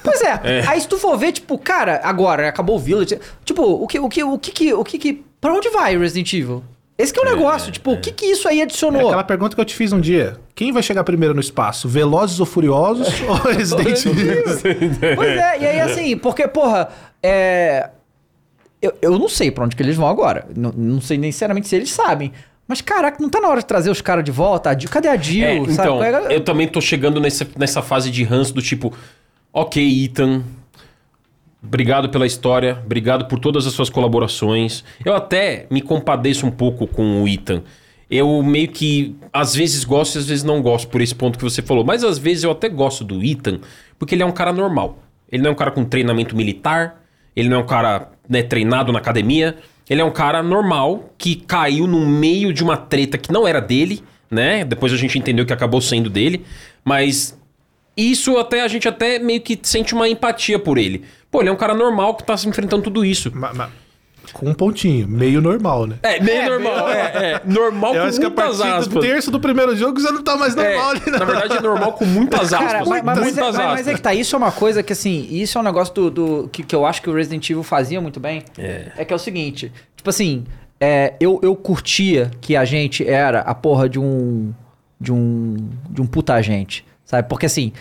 Pois [LAUGHS] é. Aí se tu for ver, tipo, cara, agora acabou o Village. Tipo, o que, o que, o que, que, o que, que. Pra onde vai o Resident Evil? Esse que é o negócio. tipo, o que que isso aí É adicionou? aquela pergunta que eu te fiz um dia. Quem vai chegar primeiro no espaço? Velozes ou Furiosos [LAUGHS] ou Resident Evil? [LAUGHS] Pois é, e aí assim, porque, porra, é. Eu, eu não sei pra onde que eles vão agora. Não, não sei nem sinceramente se eles sabem. Mas, caraca, não tá na hora de trazer os caras de volta? A Jill- Cadê a Jill? É, então, é eu também tô chegando nessa, nessa fase de ranço do tipo, ok, Ethan, obrigado pela história, obrigado por todas as suas colaborações. Eu até me compadeço um pouco com o Ethan. Eu meio que, às vezes gosto e às vezes não gosto por esse ponto que você falou. Mas às vezes eu até gosto do Ethan, porque ele é um cara normal. Ele não é um cara com treinamento militar, ele não é um cara né, treinado na academia. Ele é um cara normal que caiu no meio de uma treta que não era dele, né? Depois a gente entendeu que acabou sendo dele. Mas isso até a gente até meio que sente uma empatia por ele. Pô, ele é um cara normal que tá se enfrentando tudo isso. Ma- ma- com um pontinho, meio normal, né? É, meio normal. É, é, [LAUGHS] normal Eu com acho que a muitas partir do aspas. terço do primeiro jogo já não tá mais É, normal ali, né? na verdade é normal com muitas aspas. Cara, mas, mas- mas muitas é, mas- mas é aspas. que tá, isso é uma coisa que assim, isso é um negócio do, do- que, que eu acho que o Resident Evil fazia muito bem. É. que é o seguinte, tipo assim, é, eu, eu curtia que a gente era a porra de um de um de um puta agente, sabe? Porque assim,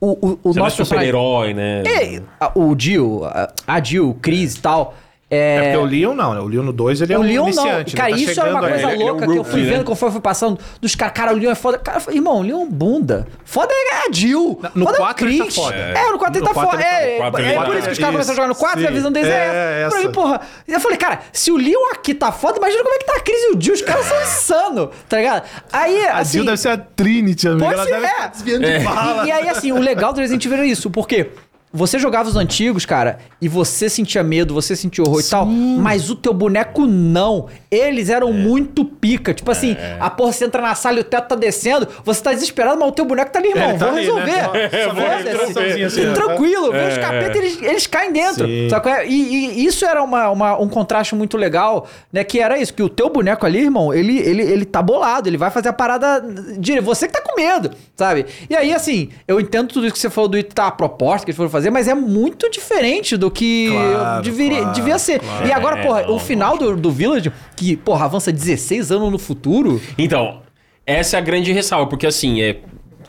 o, o, o Você não é nosso super-herói, né? É, o Jill, a, a Jill, o Chris e tal, É é, porque o Leon não, né? O Leon no 2 ele é o um Leon não. iniciante. Cara, né? Tá isso era uma coisa aí. ele é um louca que eu fui né? vendo conforme eu fui passando. Dos caras, cara, o Leon é foda. Cara, eu falei, irmão, o Leon é um bunda. Foda é a Jill. No foda é ele tá foda. É, no 4 ele No tá quatro foda. ele tá- É, no quatro é, ele por tá- isso que os caras começaram a jogar no 4 e a visão deles é, É, essa. Pra mim, porra. Eu falei, cara, se o Leon aqui tá foda, imagina como é que tá a Chris e o Jill. Os caras são insanos, tá ligado? Aí, A assim... Jill deve ser a Trinity, amigo. Pode Ela ser, deve é. estar desviando de bala. E, aí, assim, o legal do Resident Evil era isso, porque você jogava os antigos, cara, e você sentia medo, você sentia horror e tal, mas o teu boneco não. Eles eram É. muito pica. Tipo assim, a porra, você entra na sala e o teto tá descendo, você tá desesperado, mas o teu boneco tá ali, irmão. ele tá ali, resolver. né? Só- só vou Foda-se. resolver assim, né? Tranquilo, vem É, os capetas, eles, eles caem dentro. Sim. Sabe qual é? E, e isso era uma, uma- um contraste muito legal, né? Que era isso, que o teu boneco ali, irmão, ele, ele, ele tá bolado, ele vai fazer a parada. De, você que tá com medo, sabe? E aí, assim, eu entendo tudo isso que você falou do tá, a proposta que eles foram fazer, mas é muito diferente do que Claro, deveria, claro, devia ser. claro. E agora, É, porra, não, o final do, do Village, que, porra, avança 16 anos no futuro. Então, essa é a grande ressalva, porque assim, é.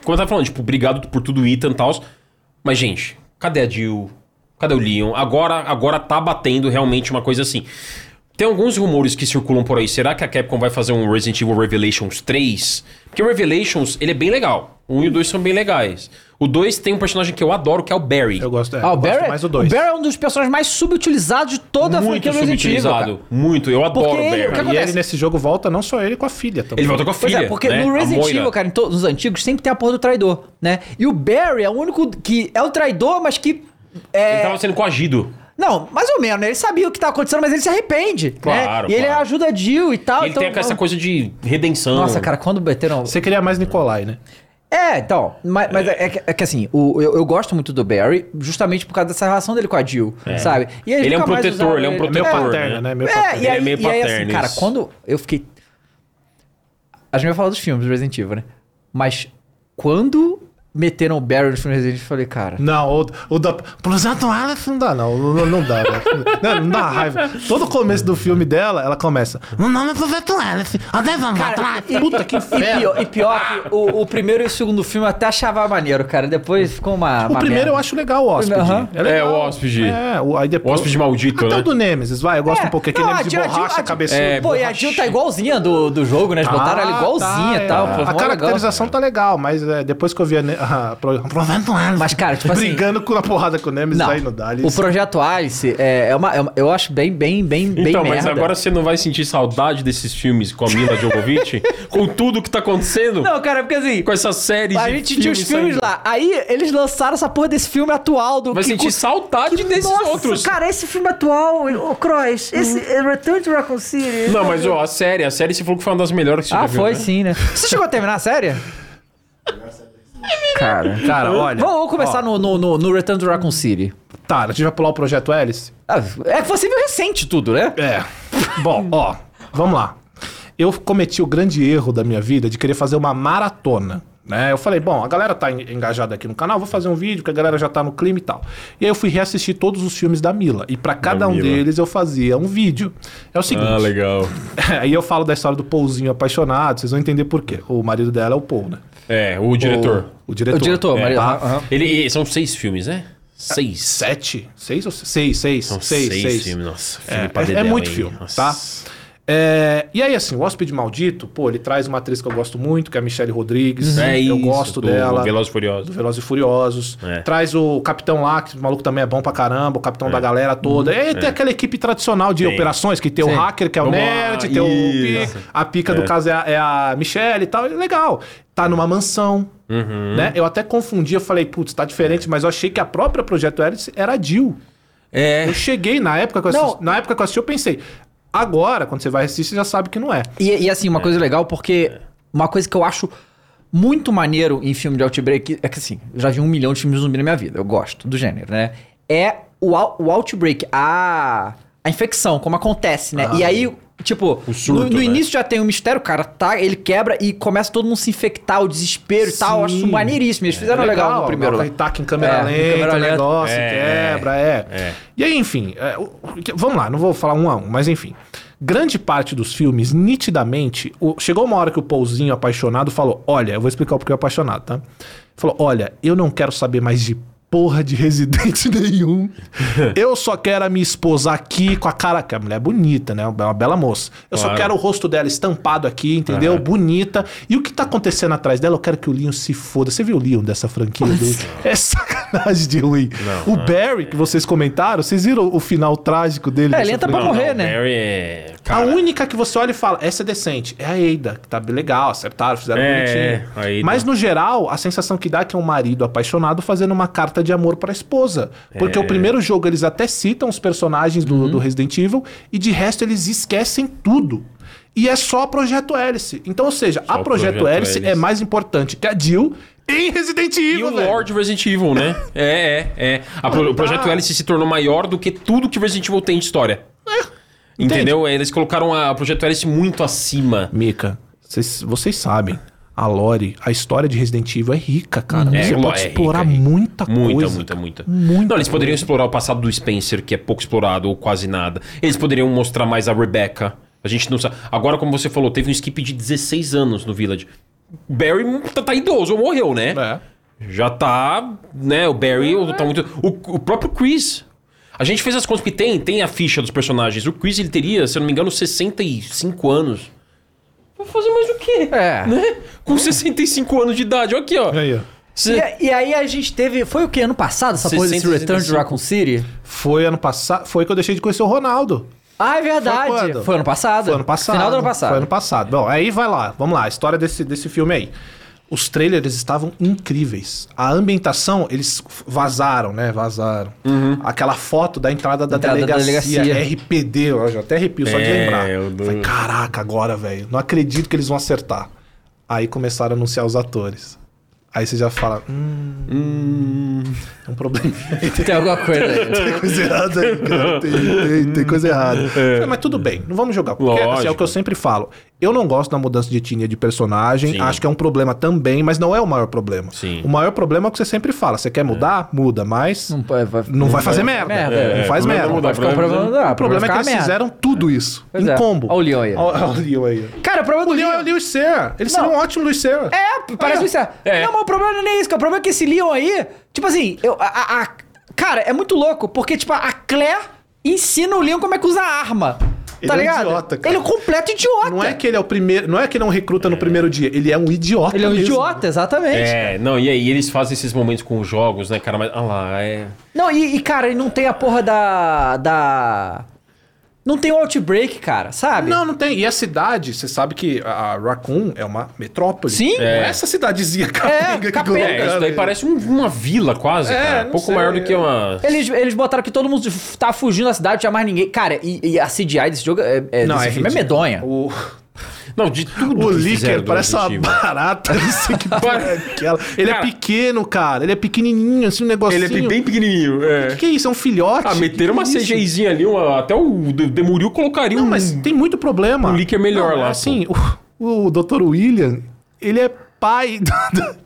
Como eu tava falando, tipo, obrigado por tudo, Ethan e tal. Mas, gente, cadê a Jill? Cadê o Leon? Agora, agora tá batendo realmente uma coisa assim. Tem alguns rumores que circulam por aí. Será que a Capcom vai fazer um Resident Evil Revelations 3? Porque o Revelations, ele é bem legal. O 1 e o 2 são bem legais. O 2 tem um personagem que eu adoro, que é o Barry. Eu gosto, é, Ah, eu o gosto Barry, mais do o 2. Barry é um dos personagens mais subutilizados de toda a muito franquia do Resident Evil. Muito. Eu adoro Porque o ele- Barry. o que E acontece? ele nesse jogo volta não só ele, com a filha também. Ele volta com a Pois filha. é, porque né? no A Resident. Evil, cara, em todos os antigos, sempre tem a porra do traidor, né? E o Barry é o único que é o traidor, mas que. É... Ele tava sendo coagido. Não, mais ou menos, né? Ele sabia o que tava acontecendo, mas ele se arrepende. Claro, né? E ele claro. ajuda a Jill e tal. E ele então- tem essa coisa de redenção. Nossa, cara, quando meteram. Você queria mais Nikolai, né? É, então, mas, mas é, que- é que assim, o, eu, eu gosto muito do Barry, justamente por causa dessa relação dele com a Jill, sabe? E Ele é um protetor, ele é um ele. protetor. Meio paterno, né? né? Meio É, paterno. e aí, Ele é meio e aí, assim, paterno, cara, quando eu fiquei. A gente vai falar dos filmes do Resident Evil, né? Mas quando meteram o Barry no filme Resident Evil, eu falei, cara. Não, o, o da. Projeto Alice não dá, não. Não, não dá, velho. Não, não dá raiva. Todo o começo do filme dela, ela começa. O nome é Projeto Alice. Há 10 anos atrás. Puta que E inferno. pior, e pior que o, o primeiro e o segundo filme eu até achava maneiro, cara. Depois ficou uma. O uma primeiro merda. eu acho legal, o hóspede. É, legal. É, o hóspede. É, o, aí depois. O hóspede maldito, Até né? o do Nemesis, vai. Eu gosto É, um pouco. Aquele não, a Nemesis de a Jill- borracha, a cabeçudo. É, Pô, e a Jill tá igualzinha do, do jogo, né? Eles botaram ela igualzinha tá, e tal. é. pô, A caracterização tá legal, mas é, depois que eu vi a, a, Pro- Projeto Alice. Mas, cara, tipo assim- Brigando com a porrada com o Nemesis, Não, aí não dá. o Projeto Alice é, é, uma, é uma- Eu acho bem, bem, bem, bem Então, mas merda. agora você não vai sentir saudade desses filmes com a Mila Jovovich? [LAUGHS] com tudo que tá acontecendo? Não, cara, porque assim... Com essas séries A gente tinha os filmes saindo. lá. Aí eles lançaram essa porra desse filme atual do Vai que sentir saudade desses Nossa, outros. cara, esse filme atual, o Cross, esse é Return to Raccoon City. Não, mas ó, a série, a série você falou que foi uma das melhores que você Ah, já viu, foi né? sim, né? Você chegou a terminar a série? Cara, Cara, olha. vamos começar ó, no, no, no, no Return to Raccoon City. Tá, a gente vai pular o Projeto Hélice? Ah, É que você viu recente tudo, né? É. Bom, ó, vamos lá. Eu cometi o grande erro da minha vida de querer fazer uma maratona. Né? Eu falei, bom, a galera tá en- engajada aqui no canal, vou fazer um vídeo que a galera já tá no clima e tal. E aí eu fui reassistir todos os filmes da Mila. E pra cada um Mila. deles eu fazia um vídeo. É o seguinte. Ah, legal. [LAUGHS] aí eu falo da história do Paulzinho apaixonado, vocês vão entender por quê. O marido dela é o Paul, né? É, o diretor. O, o diretor. O diretor, É, Maria. tá. aham. Ele, são seis filmes, né? Seis. Sete? Seis ou seis? Seis, São seis, seis, seis. filmes, nossa. É, filme é- é dedéu, muito hein? filme, Nossa. tá? É, e aí, assim, o Hóspede Maldito, pô, ele traz uma atriz que eu gosto muito, que é a Michelle Rodrigues. É eu isso, gosto do dela. Velozes e Furiosos. Do Velozes e Furiosos. É. Traz o Capitão lá, que o maluco também é bom pra caramba, o Capitão da galera toda. E tem aquela equipe tradicional de Uhum. Tem. operações, que tem Sim. o hacker, que é o Vamos lá, nerd, tem o isso. pica, a pica do caso é a, é a Michelle e tal. Legal. Tá numa mansão. Uhum. Né? Eu até confundi, eu falei, putz, tá diferente, mas eu achei que a própria Projeto Hélice era a Jill. É. Eu cheguei, na época que eu assisti, Não. na época que eu assisti, eu pensei, agora, quando você vai assistir, você já sabe que não é. E, e, assim, uma coisa legal, porque uma coisa que eu acho muito maneiro em filme de Outbreak, é que assim, eu já vi um milhão de filmes de zumbi na minha vida, eu gosto do gênero, né? É o, o Outbreak, a, a infecção, como acontece, né? Ah. E aí, tipo, O surto, no, no né? início já tem um mistério, o cara tá, ele quebra e começa todo mundo se infectar, o desespero e tal. Eu acho isso Sim. maneiríssimo. Eles fizeram legal, no primeiro. Aí taca em câmera É, em lenta, câmera o lenta. negócio, É, quebra, é. é. E aí, enfim, é, o- o vamos lá, não vou falar um a um, mas enfim. Grande parte dos filmes, nitidamente, o- chegou uma hora que o Paulzinho, apaixonado, falou: Olha, eu vou explicar o porquê eu apaixonado, tá? Falou: Olha, eu não quero saber mais de porra de residente [LAUGHS] nenhum. [LAUGHS] eu só quero a minha esposa aqui com a cara. Que a mulher é bonita, né? É uma bela moça. Eu só Claro. quero o rosto dela estampado aqui, entendeu? Aham. Bonita. E o que tá acontecendo atrás dela? Eu quero que o Leon se foda. Você viu o Leon dessa franquia? Do... É sacanagem de ruim. Não, o não. Barry, que vocês comentaram, vocês viram o final trágico dele? É, ele entra pra morrer, né? Barry é... A cara, única que você olha e fala, essa é decente, é a Eida, que tá bem legal, acertaram, fizeram É, bonitinho. a. Mas no geral, a sensação que dá é que é um marido apaixonado fazendo uma carta de amor pra esposa. Porque É. o primeiro jogo eles até citam os personagens Uhum. do, do Resident Evil e de resto eles esquecem tudo. E é só Projeto Hélice. Então, ou seja, a o Projeto, Projeto Hélice, Hélice. é mais importante que a Jill em Resident E Evil, o velho. Lord Resident Evil, né? [LAUGHS] é, é, é. A pro- o Projeto tá. Hélice se tornou maior do que tudo que Resident Evil tem de história. Entendeu? Eles colocaram a- o Projeto Hélice muito acima. Mika, vocês, vocês sabem, a lore, a história de Resident Evil é rica, cara. É, Você pode é explorar rica, é rica. muita coisa. Muita, muita, muita. Muita Não, eles poderiam explorar o passado do Spencer, que é pouco explorado ou quase nada. Eles poderiam mostrar mais a Rebecca. A gente não sabe. Agora, como você falou, teve um skip de 16 anos no Village. Barry tá, tá idoso, ou morreu, né? É. Já tá, né? O Barry tá muito. O, o próprio Chris. A gente fez as contas que tem, tem a ficha dos personagens. O Chris ele teria, se eu não me engano, 65 anos. Vai fazer mais o quê? É. Né? Com 65 anos de idade. Olha aqui, ó. Aí, ó. Cê- E, e aí a gente teve. Foi o que? Ano passado? Essa porra desse 665. Return to Raccoon City? Foi ano passado. Foi que eu deixei de conhecer o Ronaldo. Ah, é verdade. Foi Foi, ano passado. Foi ano passado. Final do ano passado. Foi ano passado. Bom, aí vai lá. Vamos lá. A história desse, desse filme aí. Os trailers estavam incríveis. A ambientação, eles vazaram, né? Vazaram. Aquela foto da entrada da Entrada da delegacia, delegacia. RPD, eu já até arrepio só de É, lembrar. eu Falei, caraca, agora, velho. Não acredito que eles vão acertar. Aí começaram a anunciar os atores. Aí você já fala, hum, é um problema. [LAUGHS] Tem alguma coisa aí. tem coisa errada aí, cara. Tem, tem- tem coisa errada. Falei, Mas tudo bem, não vamos jogar. Porque assim, é o que eu sempre falo. Eu não gosto da mudança de etnia de personagem. Sim. Acho que é um problema também, mas não é o maior problema. Sim. O maior problema é o que você sempre fala. Você quer mudar? Muda, mas Não, vai, vai, não vai fazer merda. merda. Não É, faz merda. não dá Vai ficar um problema. Não, O problema é que eles fizeram tudo isso. Pois em é. combo. Olha o Leon aí. Olha o Leon aí. Cara, o problema O do Leon é Leon. o Lewis Serra. Ele seria um ótimo Serra. É, parece Ah, isso. É. é. Não, mas o problema não é nem isso. O problema é que esse Leon aí, tipo assim, eu, a, a- a- cara, é muito louco, porque, tipo, a Claire ensina o Leon como é que usa a arma. Ele tá é um ligado? idiota, cara. Ele é um completo idiota. Não é que ele é o primeiro. Não é que ele não recruta no primeiro dia. Ele é um idiota. Ele é um mesmo. idiota, exatamente. É, não, e aí eles fazem esses momentos com os jogos, né, cara? Mas, ah lá, é. Não, e, e, cara, ele não tem a porra da. da. Não tem o Outbreak, cara, sabe? Não, não tem. E a cidade, você sabe que a Raccoon é uma metrópole. Sim. Não é essa cidadezinha [LAUGHS] capenga que capenga. É, isso daí aí. parece um- uma vila quase, É, cara. não pouco sei, maior do que é. uma. Eles, eles botaram que todo mundo tá fugindo da cidade, não tinha mais ninguém. Cara, e, e a CGI desse jogo é, é, Não, desse é filme é medonha. O, Não, de tudo o Licker do parece uma [LAUGHS] barata. Não sei que [LAUGHS] porra é aquela. Ele Cara- é pequeno, cara. Ele é pequenininho, assim, um negocinho. Ele é bem pequenininho. O É. que, que é isso? É um filhote? Ah, meteram uma é isso? CGIzinha ali, uma, até o De- Demuril colocaria Não, um. mas tem muito problema. um Licker melhor Não, lá, Assim, o, o Dr. William, ele é pai [LAUGHS] da-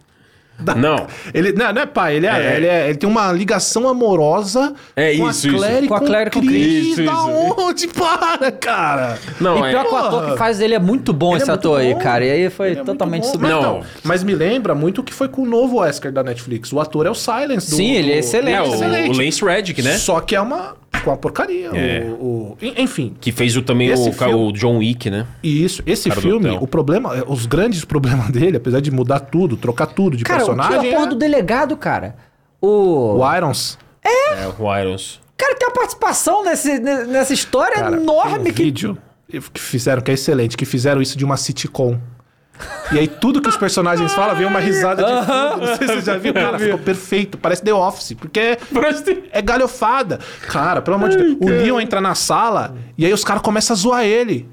da- Não. Ele, não, não é pai, ele, é, É. Ele, é- ele tem uma ligação amorosa É com isso, a isso. Claire Com a Claire com o Chris. Isso, da isso. onde? Para, cara. Não, e é. pior que o ator que faz ele é muito bom, Ele esse é muito ator aí, cara. E aí foi Ele é totalmente bom. sub... Mas, Não. não, mas me lembra muito o que foi com o novo Wesker da Netflix. O ator é o Silence. Do, Sim, ele é do- excelente. É, o, excelente. o Lance Reddick, né? Só que é uma, uma porcaria. É. O, o- en- enfim, Que fez o, também Esse o, filme- o John Wick, né? e isso, esse Cara filme, o problema, os grandes [LAUGHS] problemas dele, apesar de mudar tudo, trocar tudo de Cara, o que é personagem, a porra é do delegado, cara? O... o Irons. É, o Irons. Cara, tem uma participação nesse, nessa história Cara, enorme tem um que... vídeo que fizeram, que é excelente, que fizeram isso de uma sitcom. E aí tudo que os personagens falam vem uma risada de fundo. Não sei se você já viu. Cara, [LAUGHS] ficou perfeito. Parece The Office. Porque é, é galhofada. Cara, pelo amor de Deus. O Leon entra na sala e aí os caras começam a zoar ele.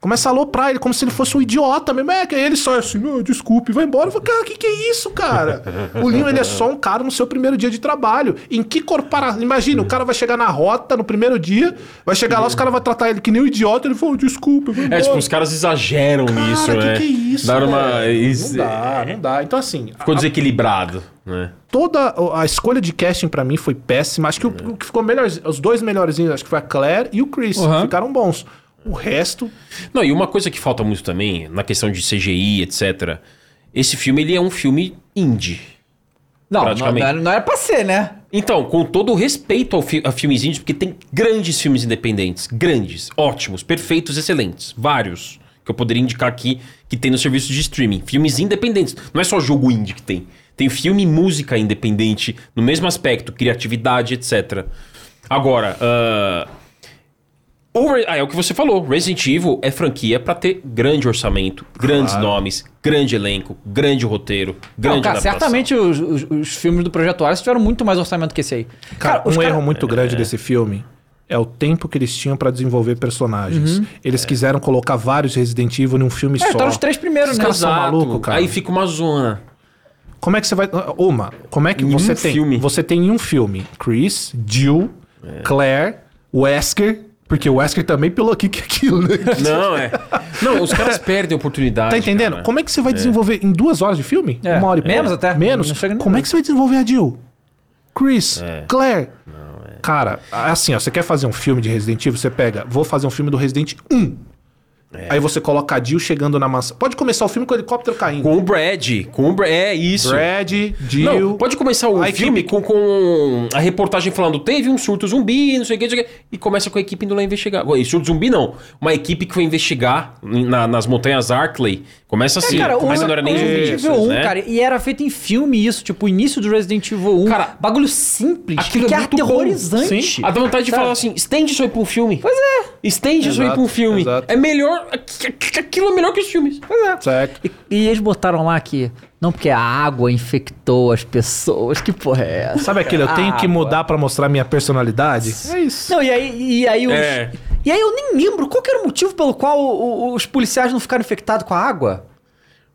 Começa a aloprar ele como se ele fosse um idiota mesmo. É, que aí ele só é assim, "Ah, desculpe, vai embora. Eu falo, cara, o que, que é isso, cara? o Leon, ele é só um cara no seu primeiro dia de trabalho. Em que corporação? Imagina, o cara vai chegar na rota no primeiro dia, vai chegar lá, os caras vão tratar ele que nem um idiota. Ele falou, desculpa, vai É, embora. tipo, os caras exageram nisso, Cara, né? que que é isso, Dar uma. isso- Não dá, não dá. Então, assim, Ficou desequilibrado, né? toda a escolha de casting pra mim foi péssima. Acho que o, o que ficou melhor, os dois melhorzinhos, acho que foi a Claire e o Chris. Uhum. Ficaram bons. O resto, Não, e uma coisa que falta muito também, na questão de CGI, etc. Esse filme, ele é um filme indie. Não, não, Praticamente. não era, não era pra ser, né? Então, com todo o respeito ao fi a filmes indies, porque tem grandes filmes independentes, grandes, ótimos, perfeitos, excelentes, vários, que eu poderia indicar aqui, que tem no serviço de streaming. Filmes independentes, não é só jogo indie que tem. Tem filme e música independente, no mesmo aspecto, criatividade, etc. Agora, Re- ah, é o que você falou, Resident Evil é franquia pra ter grande orçamento, grandes nomes, grande elenco, grande roteiro, grande Não, cara, adaptação. certamente os, os- os filmes do Projeto Ares tiveram muito mais orçamento que esse aí. Cara, os um cara- erro muito grande desse filme é o tempo que eles tinham pra desenvolver personagens. Uhum. Eles quiseram colocar vários Resident Evil num filme É, só. tá nos três primeiros, Os né? caras são Exato. malucos, cara. Aí fica uma zona. Como é que você vai. Uma, como é que Em você um tem? filme. Você tem em um filme Chris, Jill, É. Claire, Wesker. Porque o Wesker também pelo aqui que é aquilo, né? [LAUGHS] Não, é. Não, os caras perdem a oportunidade. Tá entendendo? cara. Como é que você vai desenvolver em duas horas de filme? É, Uma hora e menos pouco? até. Menos? Não Como é que você vai desenvolver a Jill? Chris, É. Claire. Cara, assim, ó, você quer fazer um filme de Resident Evil, você pega, vou fazer um filme do Resident 1. É. Aí você coloca a Jill chegando na mansão. Pode começar o filme com o helicóptero caindo. Com o Brad. Com o Brad. É isso. Brad, Jill. Não, pode começar o a filme equipe- com, com a reportagem falando teve um surto zumbi, não sei o que, não sei o que, e começa com a equipe indo lá investigar. E surto zumbi não, uma equipe que foi investigar na- nas montanhas Arkley. Começa assim, É, cara, começa não era nem zumbi, Resident Evil 1, né? cara, e era feito em filme isso, tipo, o início do Resident Evil 1. Cara, bagulho simples, aquilo que é é aterrorizante. Sim. A vontade de Sabe? falar assim, estende isso aí pra um filme. Pois é. Estende isso aí pra um filme. exato. É melhor, aqu- aqu- aquilo é melhor que os filmes. É. Certo. E, e eles botaram lá que, não porque a água infectou as pessoas, que porra é essa? Sabe aquilo? Eu tenho que mudar pra mostrar minha personalidade? É isso. Não, e aí, e aí os... É. E aí eu nem lembro qual que era o motivo pelo qual o- o- os policiais não ficaram infectados com a água.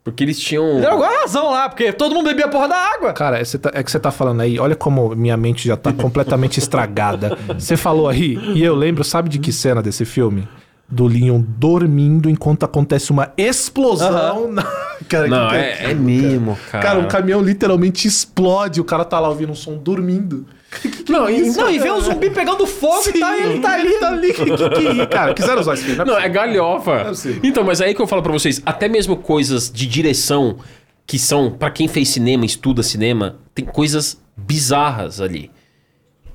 Porque eles tinham... Deram alguma razão lá, porque todo mundo bebia a porra da água. Cara, tá- é que você tá falando aí, olha como minha mente já tá completamente estragada. [LAUGHS] Você falou aí, e eu lembro, sabe de que cena desse filme? Do Leon dormindo enquanto acontece uma explosão. na- [LAUGHS] Cara, Não, que- é, é mesmo, cara. Cara, o caminhão literalmente explode, o cara tá lá ouvindo um som dormindo. [LAUGHS] Não, e- Não, e vê o zumbi pegando fogo e tá, ele tá ali. Tá ali. Que, que, que, cara, quiseram usar esse filme. Não, é galhofa. possível. então, mas aí que eu falo pra vocês, até mesmo coisas de direção que são, pra quem fez cinema, estuda cinema, tem coisas bizarras ali.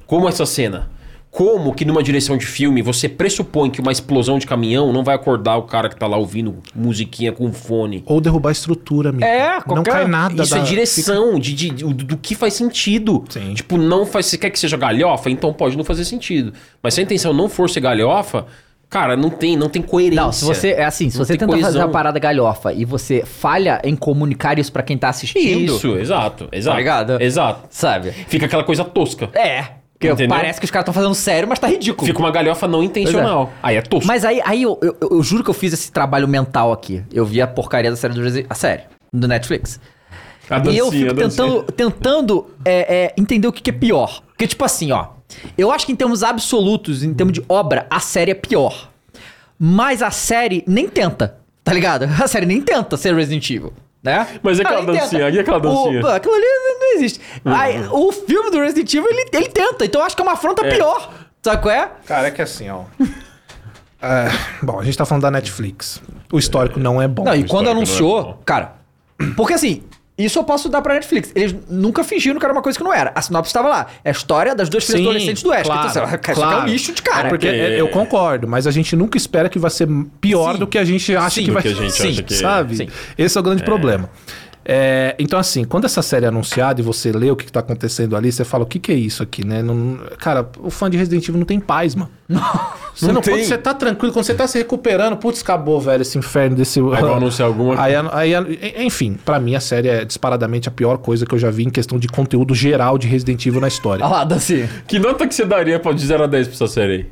Como essa cena. Como que numa direção de filme você pressupõe que uma explosão de caminhão não vai acordar o cara que tá lá ouvindo musiquinha com fone? Ou derrubar a estrutura, amigo. É, Não qualquer- cai nada. Isso da- é direção, de, de- do, do que faz sentido. Sim. Tipo, não faz. Você quer que seja galhofa? Então pode não fazer sentido. Mas se a intenção não for ser galhofa, cara, não tem, não tem coerência. Não, se você é assim, se Não você tenta fazer coesão. uma parada galhofa e você falha em comunicar isso pra quem tá assistindo, Isso, exato, exato. ligado? Exato. sabe? Fica aquela coisa tosca. É, que Entendeu? parece que os caras estão fazendo sério, mas tá ridículo. Fica uma galhofa não intencional. Aí é tosco. Mas aí, aí eu, eu, eu juro que eu fiz esse trabalho mental aqui. Eu vi a porcaria da série do Resident A série, do Netflix. A e eu dancinha, fico dancinha. tentando, tentando é, é, entender o que, que é pior. Porque, tipo assim, ó. Eu acho que em termos absolutos, em termos de obra, a série é pior. Mas a série nem tenta, tá ligado? [LAUGHS] A série nem tenta ser Resident Evil. Né? Mas e aquela dancinha? E aquela dancinha? Uhum. O, aquilo ali não existe. Aí, o filme do Resident Evil, ele, ele tenta. Então eu acho que é uma afronta pior. Sabe qual é? Cara, é que assim, ó. [LAUGHS] É, bom, a gente tá falando da Netflix. O histórico não é bom. Não, e quando não é anunciou, cara. Porque assim, isso eu posso dar pra Netflix. Eles nunca fingiram que era uma coisa que não era. A sinopse estava lá. É a história das duas filhas Sim, adolescentes do Oeste. claro, então, assim, cara, isso aqui é claro. um lixo de cara. É porque é, eu concordo, mas a gente nunca espera que vai ser pior Sim. do que a gente acha Sim, que vai gente Sim, acha que- sabe? Sim. Esse é o grande problema. É, então, assim, quando essa série é anunciada e você lê o que, que tá acontecendo ali, você fala, o que, que é isso aqui, né? Não- cara, o fã de Resident Evil não tem paz, mano. Você Não não. Quando você tá tranquilo, quando você tá se recuperando, putz, acabou, velho, esse inferno desse. Aí vão [LAUGHS] anunciar alguma Aí, aí, enfim, pra mim a série é disparadamente a pior coisa que eu já vi em questão de conteúdo geral de Resident Evil na história. Olha lá, Danci. Que nota que você daria pra de 0 a 10 pra essa série aí?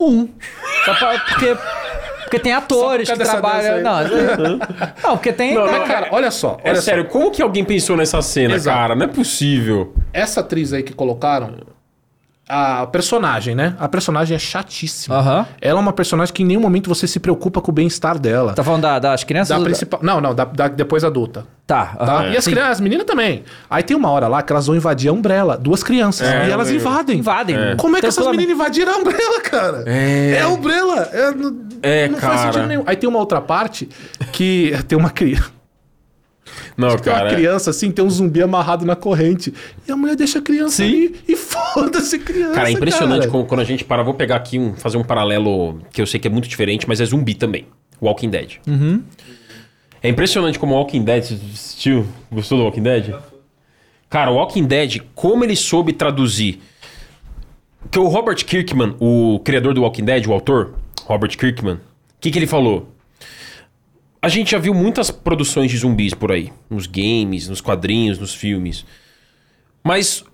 Um. Só pra, porque. Porque tem atores que por dessa trabalham. Não, [LAUGHS] não, porque tem. Não, não, Cara, olha só. É olha sério, como que alguém pensou nessa cena, Exato. cara? Não é possível. Essa atriz aí que colocaram, a personagem, né? A personagem é chatíssima. Aham. Ela é uma personagem que em nenhum momento você se preocupa com o bem-estar dela. Tá falando da- das crianças? Da ou da- principal. Não, não, da, da- depois adulta. Tá. Tá? aham. E as crianças, as meninas também. Aí tem uma hora lá que elas vão invadir a Umbrella, duas crianças. É, e elas invadem. Invadem. Como é que essas Tranquilamente. meninas invadiram a Umbrella, cara? É. É a Umbrella. É, não É, não faz cara. sentido nenhum. Aí tem uma outra parte que [LAUGHS] tem uma criança. Não, Tem uma cara. criança assim, tem um zumbi amarrado na corrente. E a mulher deixa a criança Sim. ali e [LAUGHS] foda-se criança. Cara, é impressionante cara. como- quando a gente para. Vou pegar aqui um, fazer um paralelo que eu sei que é muito diferente, mas é zumbi também. Walking Dead. É impressionante como o Walking Dead. Assistiu? Gostou do Walking Dead? Cara, o Walking Dead, como ele soube traduzir. Que o Robert Kirkman, o criador do Walking Dead, o autor, Robert Kirkman, o que, que ele falou? A gente já viu muitas produções de zumbis por aí. Nos games, nos quadrinhos, nos filmes. Mas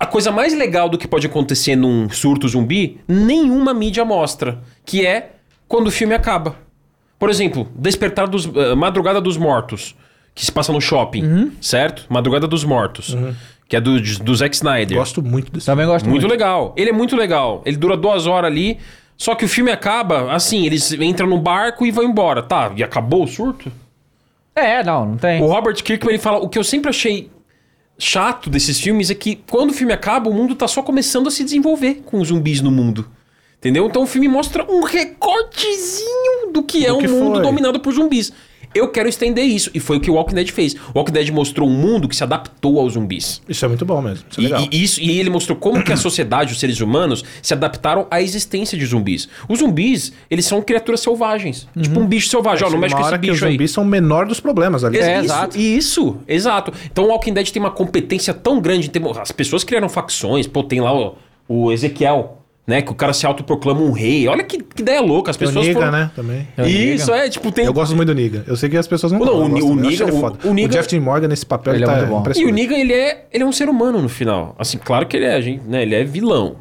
a coisa mais legal do que pode acontecer num surto zumbi, nenhuma mídia mostra, que é quando o filme acaba. Por exemplo, Despertar dos eh, Madrugada dos Mortos, que se passa no shopping, certo? Madrugada dos Mortos, que é do, do Zack Snyder. Gosto muito desse. Também gosto Muito muito. legal. Ele é muito legal. Ele dura duas horas ali. Só que o filme acaba, assim, eles entram no barco e vão embora. Tá, e acabou o surto? É, não, não tem. O Robert Kirkman ele fala: o que eu sempre achei chato desses filmes é que quando o filme acaba, o mundo tá só começando a se desenvolver com os zumbis no mundo. Entendeu? Então o filme mostra um recortezinho do que é Do um que mundo foi. dominado por zumbis. Eu quero estender isso. E foi o que o Walking Dead fez. O Walking Dead mostrou um mundo que se adaptou aos zumbis. Isso é muito bom mesmo. Isso é E, legal. e isso, e ele mostrou como que a sociedade, os seres humanos, se adaptaram à existência de zumbis. Os zumbis, eles são criaturas selvagens. Tipo um bicho selvagem. Ó, não mexe com esse hora que os bicho aí. zumbis são o menor dos problemas ali. É, isso, exato. Isso, exato. Então o Walking Dead tem uma competência tão grande. Tem, as pessoas criaram facções. Pô, tem lá o, o Ezequiel, né? Que o cara se autoproclama um rei. Olha que, que ideia louca. As Tem o pessoas Niga, foram... né? Também. É o Isso, é. Tipo, tem... Eu gosto muito do Niga. Eu sei que as pessoas não Não, gostam, o o acho Negan- ele o- foda. o Jeff T. Morgan nesse papel, Ele ele, é tá muito bom. E o. Negan, ele é, ele é um ser humano no final. Assim, claro que ele é, gente, né? Ele é vilão.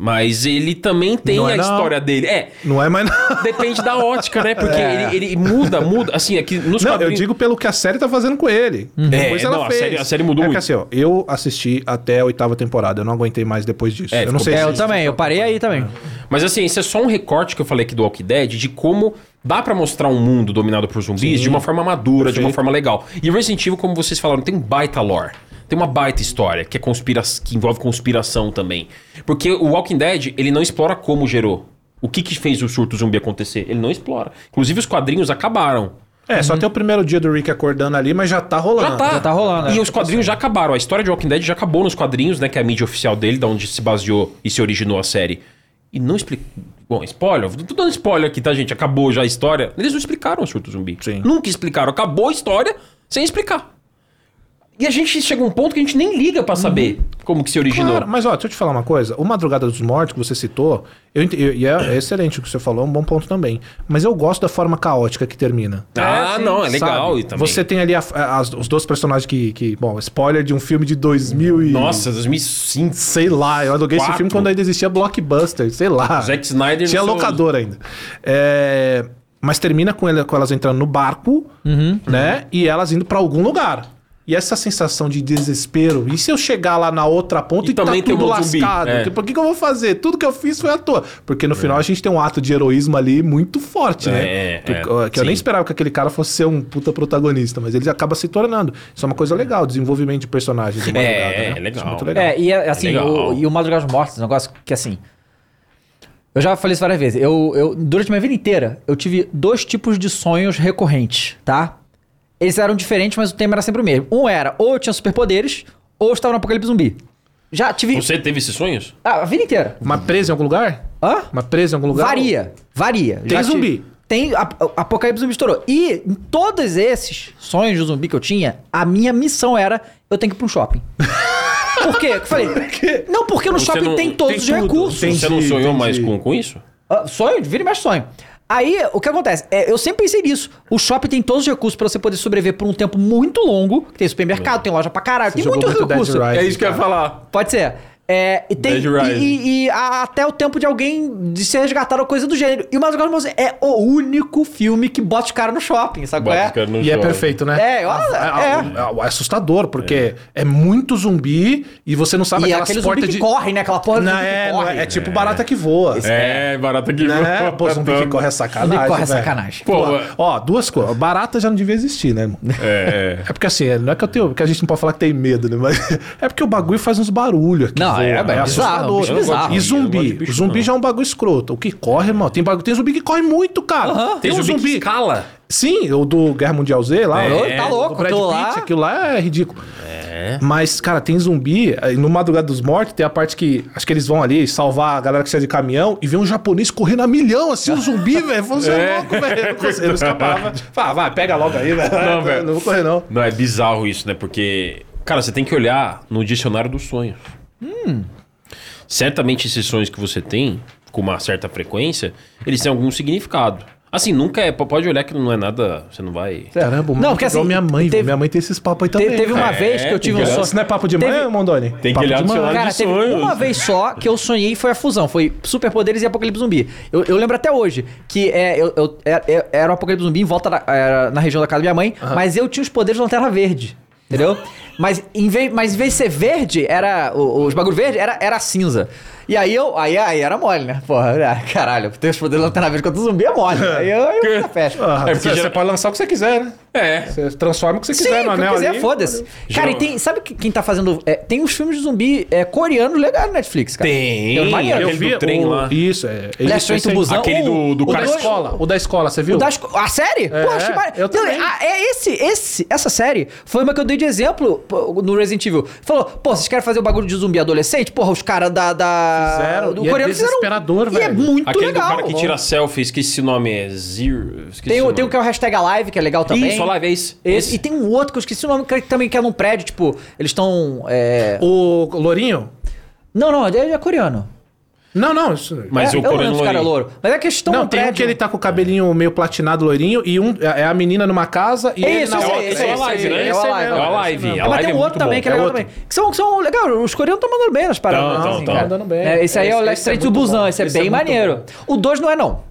Mas ele também tem Não é a não. história dele. É, Não é mais nada. depende da ótica, né? Porque [LAUGHS] É. ele, ele muda, muda. Assim, aqui nos Não, eu quadrinhos... digo pelo que a série tá fazendo com ele. Depois É, ela não, a fez. série- a série mudou é muito. Que, assim, ó, eu assisti até a oitava temporada. Eu não aguentei mais depois disso. É, eu não sei É, se eu também, eu parei aí também. Mas assim, isso é só um recorte que eu falei aqui do Walking Dead de como dá pra mostrar um mundo dominado por zumbis de uma forma madura, de uma Perfeito. forma legal. E o Resident Evil, como vocês falaram, tem um baita lore. Tem uma baita história que, é conspira que envolve conspiração também. Porque o Walking Dead, ele não explora como gerou. O que, que fez o surto zumbi acontecer? Ele não explora. Inclusive, os quadrinhos acabaram. É, só tem o primeiro dia do Rick acordando ali, mas já tá rolando. Já tá. Já tá rolando, E é. os quadrinhos já acabaram. A história de Walking Dead já acabou nos quadrinhos, né? Que é a mídia oficial dele, da onde se baseou e se originou a série. E não explica. Bom, spoiler. Tô dando spoiler aqui, tá, gente? Acabou já a história. Eles não explicaram o surto zumbi. Sim. Nunca explicaram. Acabou a história sem explicar. E a gente chega a um ponto que a gente nem liga pra saber como que se originou. Claro, mas ó, deixa eu te falar uma coisa. O Madrugada dos Mortos que você citou, eu, ent- eu- e é, é excelente o que você falou, é um bom ponto também. Mas eu gosto da forma caótica que termina. Ah, É, não, é legal. Sabe? E também... Você tem ali a- as- os dois personagens que, que. Bom, spoiler de um filme de 2000 e. Nossa, 2005. Sei lá, eu aluguei esse filme quando ainda existia Blockbuster, sei lá. Zack Snyder Tinha seu- locador ainda. É, Mas termina com, ele- com elas entrando no barco, Uhum. né? E elas indo pra algum lugar. E essa sensação de desespero. E se eu chegar lá na outra ponta E e, tá tudo um lascado? é. Tipo, O que, que eu vou fazer? Tudo que eu fiz foi à toa. Porque no final a gente tem um ato de heroísmo ali muito forte, É, né? é, que é, que eu nem esperava que aquele cara fosse ser um puta protagonista, mas ele acaba se tornando. Isso é uma coisa legal, desenvolvimento de personagens. de madrugada, É, né? é Isso legal. muito legal. É, e é, assim, legal. o, e o Madrugada dos Mortos, um negócio que assim. Eu já falei isso várias vezes. Eu, eu, durante minha vida inteira, eu tive dois tipos de sonhos recorrentes, tá? Eles eram diferentes, mas o tema era sempre o mesmo. Um era, ou eu tinha superpoderes, ou eu estava no apocalipse zumbi. Já tive. Você teve esses sonhos? Ah, a vida inteira. Uma presa em algum lugar? Hã? Uma presa em algum lugar? Varia, varia. Tem Já tive- zumbi. Tem. A, a- Apocalipse zumbi estourou. E em todos esses sonhos de zumbi que eu tinha, a minha missão era: eu tenho que ir pra um shopping. [LAUGHS] Por quê? Eu falei. Não, porque no Você shopping não- tem todos tem os tudo. recursos. Você não Entendi, sonhou mais entendi. com, com isso? Ah, sonho, vira e mexe sonho. Aí, o que acontece? É, eu sempre pensei nisso. O shopping tem todos os recursos pra você poder sobreviver por um tempo muito longo. Tem supermercado, tem loja pra caralho, Você tem jogou muito recurso. Rising, É isso que eu ia cara. falar. Pode ser. É, e tem, Dead Rising. e, e- e a- até o tempo de alguém de ser resgatado ou coisa do gênero. E o Mas Agora Você é o único filme que bota os caras no shopping, sabe qual Bota é? no E é show. perfeito, né? É, eu- Ah, é. é assustador, porque é. muito zumbi e você não sabe E aquelas aquele zumbi portas que de. corre, né? Aquela porra do Não, é, não corre. é, é tipo barata que voa. É, barata que Né? voa. Pô, zumbi que corre é sacanagem. Zumbi que corre é sacanagem. Pô, Pô, ó, duas coisas. Barata já não devia existir, né, irmão? é, É [LAUGHS] porque assim, não é que eu tenho. que a gente não pode falar que tem medo, né? Mas [LAUGHS] é porque o bagulho faz uns barulhos aqui. Não, voa, é, é bizarro, assustador. bicho bizarro. E zumbi. bicho, o zumbi não. já é um bagulho escroto. O que corre, irmão? Tem, bagulho, tem zumbi que corre muito, cara. Aham. Tem um zumbi que escala. Sim, o do Guerra Mundial Z lá. É, tá louco, Brad aquilo Pitt, lá- aquilo lá é ridículo. É. Mas, cara, tem zumbi. aí No Madrugada dos Mortos tem a parte que. Acho que eles vão ali salvar a galera que sai de caminhão e vê um japonês correndo a milhão, assim, um zumbi, [LAUGHS] velho. Você é louco, velho. Eu não consigo, eu não escapava. Fala, vai, pega logo aí, velho. Não, velho. Não vou correr, não. Não, é bizarro isso, né? Porque, cara, você tem que olhar no dicionário dos sonhos. Certamente esses sonhos que você tem, com uma certa frequência, eles têm algum significado. Assim, nunca é. Pode olhar que não é nada. Você não vai. Caramba, Não, não, porque igual assim, minha mãe. teve- Minha mãe tem esses papos aí também. teve uma cara. vez que eu tive um que sonho. Isso não é papo de mãe, Teve- Mondoni? Tem que papo olhar de mãe. Cara, de teve sonhos. uma vez só que eu sonhei e foi a fusão. Foi Superpoderes e Apocalipse Zumbi. Eu, eu lembro até hoje que é, eu, eu- é- é- era o Apocalipse Zumbi em volta da, era na região da casa da minha mãe, mas eu tinha os poderes de Lanterna Verde. Entendeu? mas, em vez, mas em vez de ser verde, era. Os bagulho verde era, era cinza. E aí eu. Aí, aí era mole, né? Porra, ah, caralho, ter os poderes de Lanterna Verde contra o zumbi é mole. aí eu, eu festa. Ah, É porque você, já- você pode lançar o que você quiser, né? É. Você transforma o que você Sim, quiser no o que eu anel quiser, foda-se. Cara, e tem. Sabe que- quem tá fazendo. é, tem uns filmes de zumbi é, coreanos legais no Netflix, cara. Tem. maneiro. Aquele do trem o, lá. Isso, é. Isso, Trem esse to. Busan, Aquele do- do O da cara- escola. O da escola, você viu? O da esco- A série? É, Pô, achei eu também. ah, é esse, esse, essa série foi uma que eu dei de exemplo no Resident Evil. Falou, pô, vocês querem fazer o bagulho de zumbi adolescente? Porra, os caras da, da. Fizeram, do e é coreano fizeram. desesperador, E é velho. muito Aquele legal. do cara que tira selfie, esqueci o nome, é Zero. Esqueci Tem, o, tem o que é o hashtag Alive, que é legal também. Isso, a live, é esse. Esse. E tem um outro que eu esqueci o nome, que também que é num prédio, tipo, eles estão. É... O Lourinho? Não, não, ele é coreano. Não, não. Isso... Mas é, o eu não coreano lembro se o cara é louro. Mas é que eles estão Não, num tem um que ele tá com o cabelinho meio platinado loirinho e um é a menina numa casa e É ele isso, esse outra. aí, esse é aí, a live, né? É o mesmo, É a esse live. A mas live tem é um outro também que é É legal também. Que são, são legal, os coreanos estão mandando bem nas paradas. Tão, tão, assim. É, esse aí é o é Train to muito Busan, esse é é bem maneiro. O 2 não é não.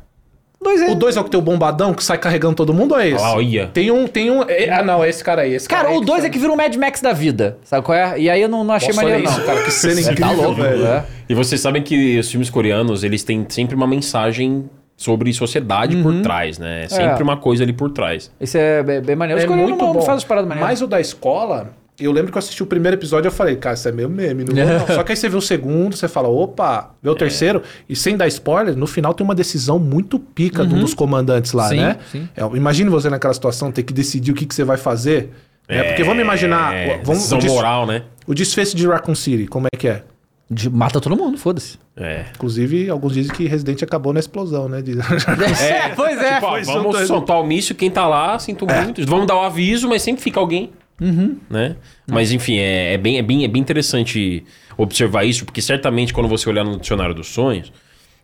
O 2 é... O dois é o que tem o bombadão que sai carregando todo mundo ou é esse? Olha. Tem um, tem um. é- ah, não, é esse cara aí. Esse Cara, aí o 2 sai- é que vira um Mad Max da vida, sabe qual é? E aí eu não, não achei Nossa, maneiro não. isso, cara, que [LAUGHS] cena Você incrível, tá louco, velho. velho. E vocês sabem que os filmes coreanos, eles têm sempre uma mensagem sobre sociedade por trás, né? É sempre É. uma coisa ali por trás. Esse é bem, bem maneiro. Os É coreanos muito não, bom. não fazem as paradas maneiras. Mas o da escola, eu lembro que eu assisti o primeiro episódio e eu falei, cara, isso é meio meme, não não. [LAUGHS] Só que aí você vê o segundo, você fala, opa, vê o É. terceiro, e sem dar spoiler, no final tem uma decisão muito pica de um dos comandantes lá, Sim, né? sim. É, imagine você naquela situação, ter que decidir o que, que você vai fazer. né? Porque vamos imaginar. É, Vamos, decisão o, des- moral, né? o desfecho de Raccoon City, como é que é? De- Mata todo mundo, foda-se. É. Inclusive, alguns dizem que Resident acabou na explosão, né? De- [LAUGHS] É, pois é. Tipo, ó, vamos soltar o míssil, quem tá lá, sinto muito. Vamos dar o aviso, mas sempre fica alguém. Né? Mas enfim, é, é bem, é, bem, é bem interessante observar isso, porque certamente quando você olhar no dicionário dos sonhos,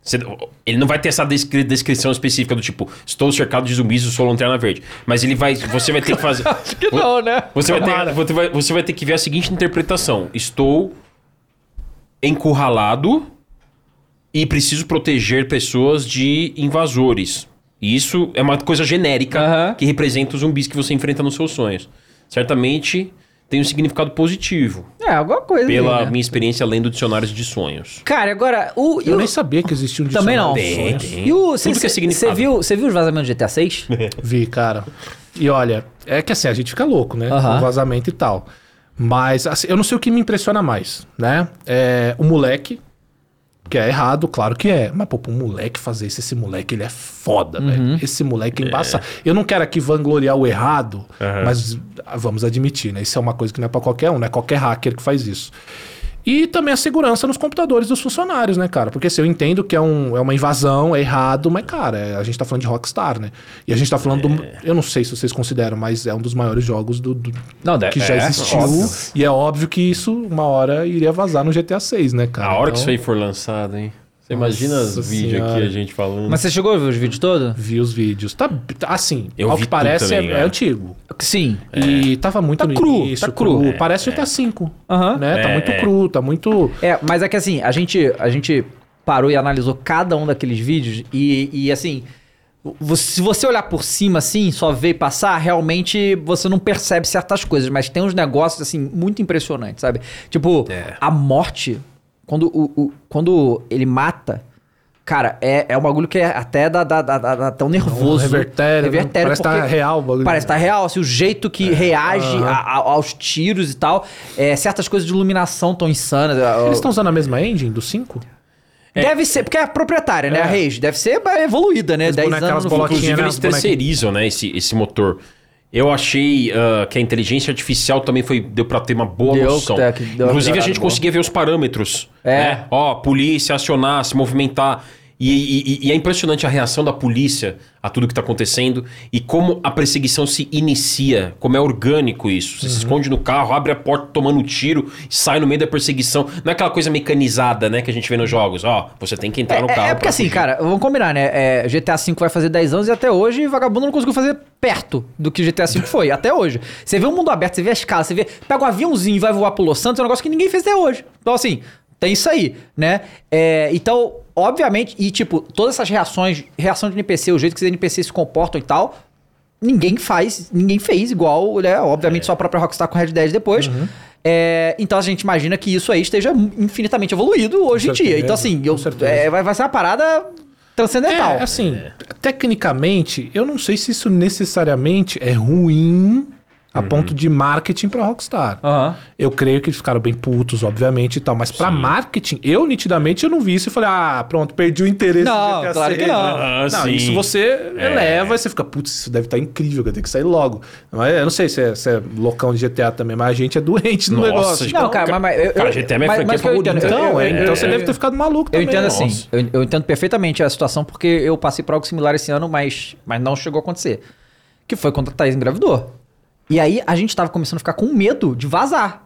você- ele não vai ter essa descri- descrição específica do tipo, estou cercado de zumbis e sou lanterna verde. Mas ele vai. Você vai ter que fazer. [LAUGHS] Acho que não, né? Você vai, ter, você, vai, você vai ter que ver a seguinte interpretação: estou encurralado e preciso proteger pessoas de invasores. Isso é uma coisa genérica Aham. que representa os zumbis que você enfrenta nos seus sonhos. Certamente tem um significado positivo, É, alguma coisa. pela aí, né? minha experiência lendo dicionários de sonhos. Cara, agora, o. Eu o- nem sabia que existia um Também não. dicionário de Tem, sonhos. tem. E o. Tudo que é Você significado. viu, você viu os vazamentos do [LAUGHS] GTA 6? Vi, cara. E olha, é que assim, a gente fica louco, né? Aham. Com vazamento e tal. Mas assim, eu não sei o que me impressiona mais, né? É, o moleque, que é errado, claro que é. Mas, pô, pro moleque fazer isso, esse moleque, ele é foda, velho. Esse moleque é embaçado. Eu não quero aqui vangloriar o errado, Aham. mas ah, vamos admitir, né? Isso é uma coisa que não é pra qualquer um, não é qualquer hacker que faz isso. E também a segurança nos computadores dos funcionários, né, cara? Porque assim, eu entendo que é, um, é uma invasão, é errado, mas, cara, é- a gente tá falando de Rockstar, né? E a gente tá falando do. Eu não sei se vocês consideram, mas é um dos maiores jogos do, do- Não, deve- que já é, existiu. óbvio. E é óbvio que isso, uma hora, iria vazar no GTA 6, né, cara? a hora que Então, isso aí for lançado, hein? Você imagina os Nossa vídeos Senhora. aqui, a gente falando. Mas você chegou a ver os vídeos todos? Vi os vídeos. Tá, tá- assim, Eu ao que parece também, é, é cara. antigo. Sim. E tava muito Tá no cru, início, tá cru. É, Parece GTA V, Aham. né? Tá É, muito é. cru, tá muito... É, mas é que assim, a gente, a gente parou e analisou cada um daqueles vídeos e, e assim, se você olhar por cima assim, só ver e passar, realmente você não percebe certas coisas, mas tem uns negócios assim muito impressionantes, sabe? Tipo, É. a morte, quando, o, o- quando ele mata, cara, é, é um bagulho que é até dá, dá, dá, dá- dá tão nervoso. revertério, né? revertério Parece que tá real o bagulho. Parece que tá real, assim, o jeito que reage Aham. a- a- aos tiros e tal. É, certas coisas de iluminação tão insanas. Eles estão usando a mesma engine do 5? Deve ser, porque é a proprietária, né? É. A Rage. Deve ser evoluída, né? Eles 10 põem anos aquelas bolotinhas, Inclusive, né, eles bonequinhos. terceirizam, né, esse, esse motor. Eu achei ah, que a inteligência artificial também foi deu pra ter uma boa Deu, noção. tá, deu uma Inclusive, a gente boa. conseguia ver os parâmetros. É. Né? Ó, polícia, acionar, se movimentar. E, e- e é impressionante a reação da polícia a tudo que tá acontecendo e como a perseguição se inicia, como é orgânico isso. Uhum. Você se esconde no carro, abre a porta tomando um tiro, sai no meio da perseguição. Não é aquela coisa mecanizada, né, que a gente vê nos jogos. Ó, você tem que entrar no É, carro. é porque assim, fugir. cara, vamos combinar, né? É, GTA V vai fazer 10 anos e até hoje vagabundo não conseguiu fazer perto do que GTA V foi, até hoje. Você vê o mundo aberto, você vê a escala, você vê, pega um aviãozinho e vai voar pro Los Santos, é um negócio que ninguém fez até hoje. Então, assim, tem isso aí, né? É, então, obviamente, e tipo, todas essas reações, reação de NPC, o jeito que os NPCs se comportam e tal, ninguém faz, ninguém fez igual, né? Obviamente, só a própria Rockstar com Red Dead depois. É, então a gente imagina que isso aí esteja infinitamente evoluído hoje em dia. Então, assim, eu, é, vai, vai ser uma parada transcendental. É, assim, tecnicamente, eu não sei se isso necessariamente é ruim a ponto de marketing pra Rockstar. Aham. Eu creio que eles ficaram bem putos, obviamente e tal, mas pra marketing, eu nitidamente eu não vi isso e falei, ah, pronto, perdi o interesse Não, GTA claro que não. Ah, não, sim. isso você eleva e você fica, putz, isso deve estar incrível, eu tenho que sair logo. Mas eu não sei se é, se é loucão de GTA também, mas a gente é doente no Nossa, negócio. gente. Não, cara, mas, mas eu, Cara, eu- GTA é minha mas- franquia mas que eu entendo, favorita. eu- Então, eu- é, eu- então você eu- deve ter ficado maluco Eu também. entendo né? assim, eu, eu entendo perfeitamente a situação, porque eu passei por algo similar esse ano, mas, mas não chegou a acontecer. Que foi quando a Thaís engravidou. E aí a gente tava começando a ficar com medo de vazar.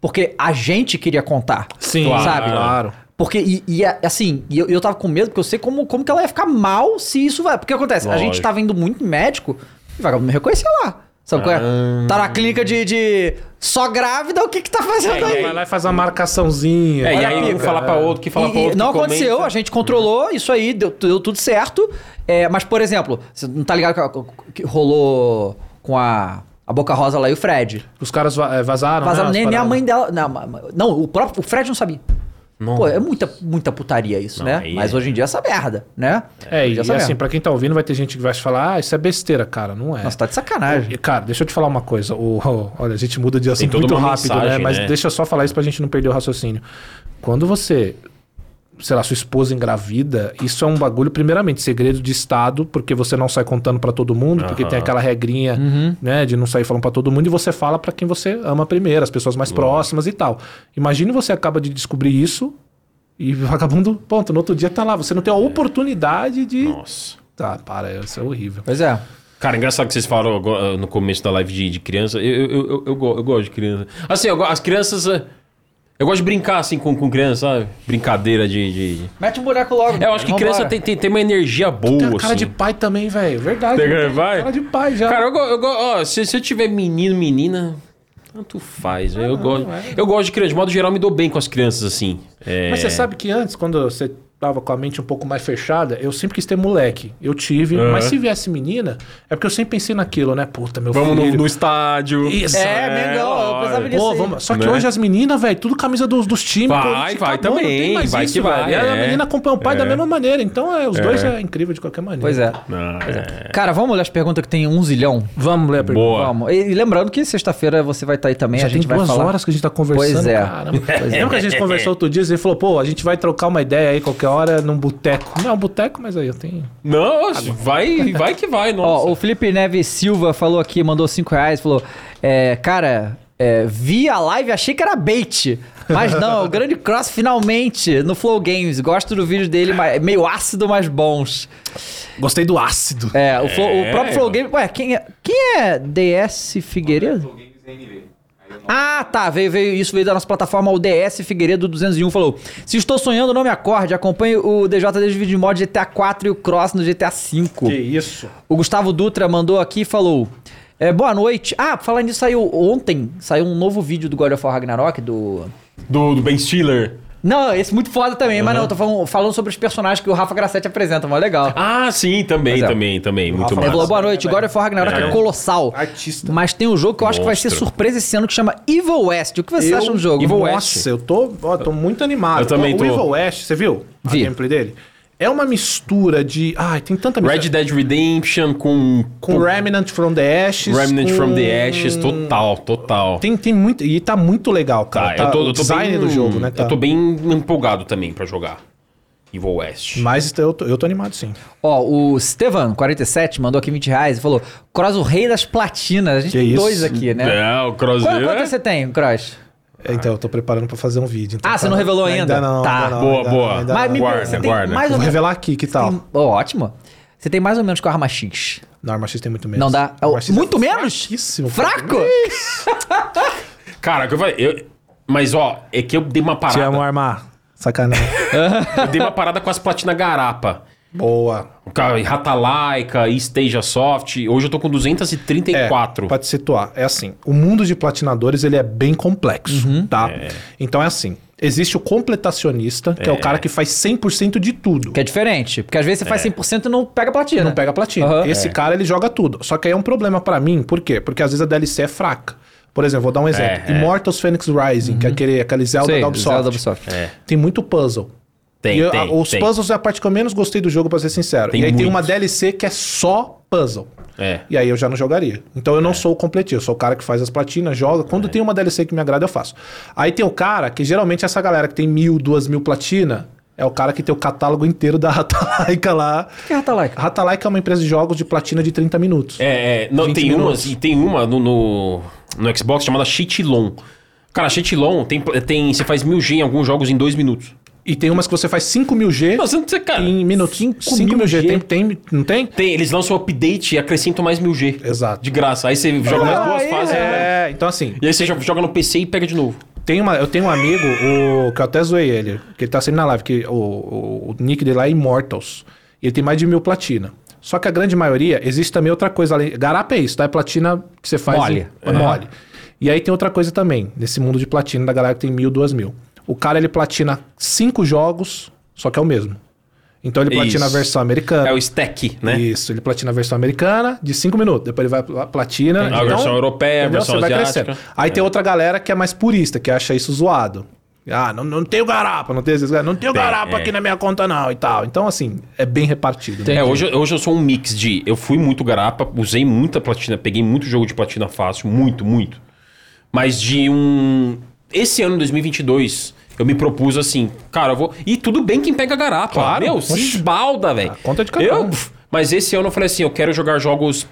Porque a gente queria contar. Sim, Claro. sabe? Claro. Porque, e, e, assim, eu, eu tava com medo, porque eu sei como, como que ela ia ficar mal se isso vai. Porque acontece, a gente Lógico. tava indo muito em médico e o vagabundo me reconhecia lá. Sabe qual é? Ah. Tá na clínica de, de só grávida, o que que tá fazendo É, aí? Vai lá e faz uma marcaçãozinha. É, e aí a um pica. fala pra outro, que fala E- pra e outro. não que aconteceu, comenta. a gente controlou isso aí, deu, deu tudo certo. É, mas, por exemplo, você não tá ligado que, que rolou com a, a Boca Rosa lá e o Fred? Os caras va- eh, vazaram. Vazaram, né, nem, a mãe dela. Não, não, o próprio o Fred não sabia. Não. Pô, é muita, muita putaria isso, Não, né? aí Mas é- hoje em dia é essa merda, né? É, e, assim, merda. pra quem tá ouvindo, vai ter gente que vai falar, ah, isso é besteira, cara. Não é. Nossa, tá de sacanagem. E, Cara, deixa eu te falar uma coisa. O, o- olha, a gente muda de assunto muito rápido, né? mensagem, Mas né? deixa eu só falar isso pra gente não perder o raciocínio. Quando você, sei lá, sua esposa engravida, isso é um bagulho, primeiramente, segredo de Estado, porque você não sai contando pra todo mundo, porque tem aquela regrinha, Uhum. né, de não sair falando pra todo mundo, e você fala pra quem você ama primeiro, as pessoas mais próximas e tal. Imagine você acaba de descobrir isso e o [LAUGHS] vagabundo, ponto, no outro dia tá lá. Você não tem a oportunidade de. Nossa. Tá, para, isso é horrível. Pois é. Cara, engraçado que vocês falaram agora, no começo da live de, de criança. Eu, eu, eu, eu, eu gosto de criança. Assim, as crianças. Eu gosto de brincar assim com, com criança, sabe? Brincadeira de. de- Mete um boneco logo. É, eu acho que Vambora. criança tem, tem, tem uma energia boa. Tem cara assim. de pai também, velho. Verdade. Tem cara de pai? Cara de pai já. Cara, eu, eu, ó, se, se eu tiver menino, menina. Tanto faz, velho. eu, gosto, eu gosto de criança. De modo geral, me dou bem com as crianças, assim. É... Mas você sabe que antes, quando você tava com a mente um pouco mais fechada, eu sempre quis ter moleque. Eu tive, Aham. mas se viesse menina, é porque eu sempre pensei naquilo, né? Puta, meu Vamos no, filho. no estádio. Isso. É, Mengão, eu pensava nisso. Pô, vamos... Só que Né? hoje as meninas, velho, tudo camisa dos, dos times. Vai, vai não também, tem mais vai isso, que vai. E a é. menina acompanha o pai da É. mesma maneira. Então, é, os dois É. é incrível de qualquer maneira. Pois é. Ah, é. Cara, vamos ler as perguntas que tem um zilhão? Vamos ler a pergunta. Boa. Vamos. E, e lembrando que sexta-feira você vai estar aí também, Já a gente tem vai duas falar. horas que a gente tá conversando. Pois é. Caramba. Pois é. Lembra que a gente conversou outro dia? Você falou, pô, a gente vai trocar uma ideia aí qualquer hora num boteco. Não é um boteco, mas aí eu tenho. Não, vai, vai que vai, [LAUGHS] nossa. Ó, o Felipe Neves Silva falou aqui, mandou 5 reais, falou: é, Cara, é, vi a live, achei que era bait. Mas não, é o grande cross finalmente no Flow Games. Gosto do vídeo dele, mas- meio ácido, mas bons. Gostei do ácido. É, o, Flow- o próprio Flow Games. Ué, quem é, quem é DS Figueiredo? Ah, tá. Veio, veio, isso veio da nossa plataforma ODS Figueiredo 201. Falou: Se estou sonhando, não me acorde. Acompanhe o DJ desde o vídeo mod GTA 4 e o Cross no GTA 5. Que isso. O Gustavo Dutra mandou aqui e falou: é, Boa noite. Ah, falando nisso, saiu ontem saiu um novo vídeo do God of War Ragnarok do. Do, do Ben Stiller. Não, esse muito foda também, mas não, tô falando, falando sobre os personagens que o Rafa Grassetti apresenta, mó legal. Ah, sim, também, é. também, também. Muito Rafa massa. falou, boa noite, God of War Ragnarok é, É. colossal. Artista. Mas tem um jogo que eu acho que vai ser Monstro. surpresa esse ano que chama Evil West. O que você Eu- acha do jogo? Evil Nossa, West. eu tô, ó, tô muito animado. Eu também o, tô. O Evil West, você viu a Vi. gameplay dele? É uma mistura de... Ai, tem tanta mistura. Red Dead Redemption com. Com Remnant from the Ashes. Remnant com- from the Ashes, total, total. Tem, tem muito... E tá muito legal, cara. Tá, Tá, eu tô, o eu tô design bem, do jogo, né? Tá. Eu tô bem empolgado também pra jogar. Evil West. Mas eu tô, eu tô animado, sim. Ó, o Stevan47 mandou aqui 20 reais e falou: Cross, o rei das platinas. A gente Que tem isso? dois aqui, né? É, o Quanto, Crosshair. quanto você tem, Cross? Então, eu tô preparando pra fazer um vídeo. então Ah, você tá- não revelou ainda? Ainda não, Tá. ainda não, Boa, ainda boa. ainda Mas não. me Guarda, você tem guarda. mais ou Vou menos. revelar aqui, que tal? tem- Ó, ótimo. Você tem mais ou menos com a arma X. Não, Arma X tem muito menos. Não dá. Arma X é Muito menos? fraquíssimo. Fraco? [LAUGHS] Cara, que eu falei. eu- Mas ó, é que eu dei uma Te parada. amo, Armar. Sacanagem. [LAUGHS] Eu dei uma parada com as platinas garapa. Boa. Cara, Ratalaika, Stadia Soft. Hoje eu tô com 234. É, pra te situar, é assim, o mundo de platinadores ele é bem complexo, Uhum. tá? Então é assim, existe o completacionista, que é, o cara que faz 100% de tudo. Que é diferente. Porque às vezes você faz 100% e não pega platina. Não pega platina. Aham. Esse cara, ele joga tudo. Só que aí é um problema pra mim, por quê? Porque às vezes a DLC é fraca. Por exemplo, vou dar um exemplo. é. Immortals Phoenix Rising, que é aquele, aquele Zelda Sei, da Ubisoft. Zelda da Ubisoft. É. Tem muito puzzle. Tem, E eu- tem, os tem. puzzles é a parte que eu menos gostei do jogo, pra ser sincero. Tem e aí tem muito. uma DLC que é só puzzle. É. E aí eu já não jogaria. Então eu não sou o completista, eu sou o cara que faz as platinas, joga. Quando tem uma DLC que me agrada, eu faço. Aí tem o cara que geralmente essa galera que tem mil, duas mil platina, é o cara que tem o catálogo inteiro da [LAUGHS] Ratalaika lá. O que é Ratalaika? A Ratalaika é uma empresa de jogos de platina de 30 minutos. É, é, não, 20 tem minutos. umas, e tem uma no, no, no Xbox chamada Cheatlon. Cara, Cheatlon tem, tem. Você faz 1000G em alguns jogos em 2 minutos. E tem umas que você faz 5 mil G Nossa, não sei, cara. em minutos. 5 mil G. Tem, tem, não tem? Tem, eles lançam o update e acrescentam mais 1000G. Exato. De graça. Aí você joga mais duas aí fases. É, então assim, E aí você joga no PC e pega de novo. Tem uma, eu tenho um amigo, o, que eu até zoei ele, que ele tá sempre na live, que o, o, o nick dele lá é Immortals. E ele tem mais de mil platina. Só que a grande maioria, existe também outra coisa além. Garapa é isso, tá? É platina que você faz. Mole. em- Mole. E aí tem outra coisa também, nesse mundo de platina da galera que tem mil, duas mil. O cara ele platina cinco jogos, só que é o mesmo. Então ele platina a Isso. versão americana. É o stack, né? Isso, ele platina a versão americana de 5 minutos. Depois ele vai platina. A versão europeia, a entendeu? versão Você vai asiática. crescendo. Aí tem outra galera que é mais purista, que acha isso zoado. Ah, não, não tenho garapa, não tem esses Não tenho Tem, garapa é. aqui na minha conta, não, e tal. Então, assim, é bem repartido. né? É, hoje, hoje eu sou um mix de. Eu fui muito garapa, usei muita platina, peguei muito jogo de platina fácil, muito, muito. Mas de um. Esse ano, 2022, eu me propus assim, cara, eu vou. E tudo bem quem pega garapa. Claro. Meu, se esbalda, velho. A conta de cada Eu. Mas esse ano eu falei assim, eu quero jogar jogos.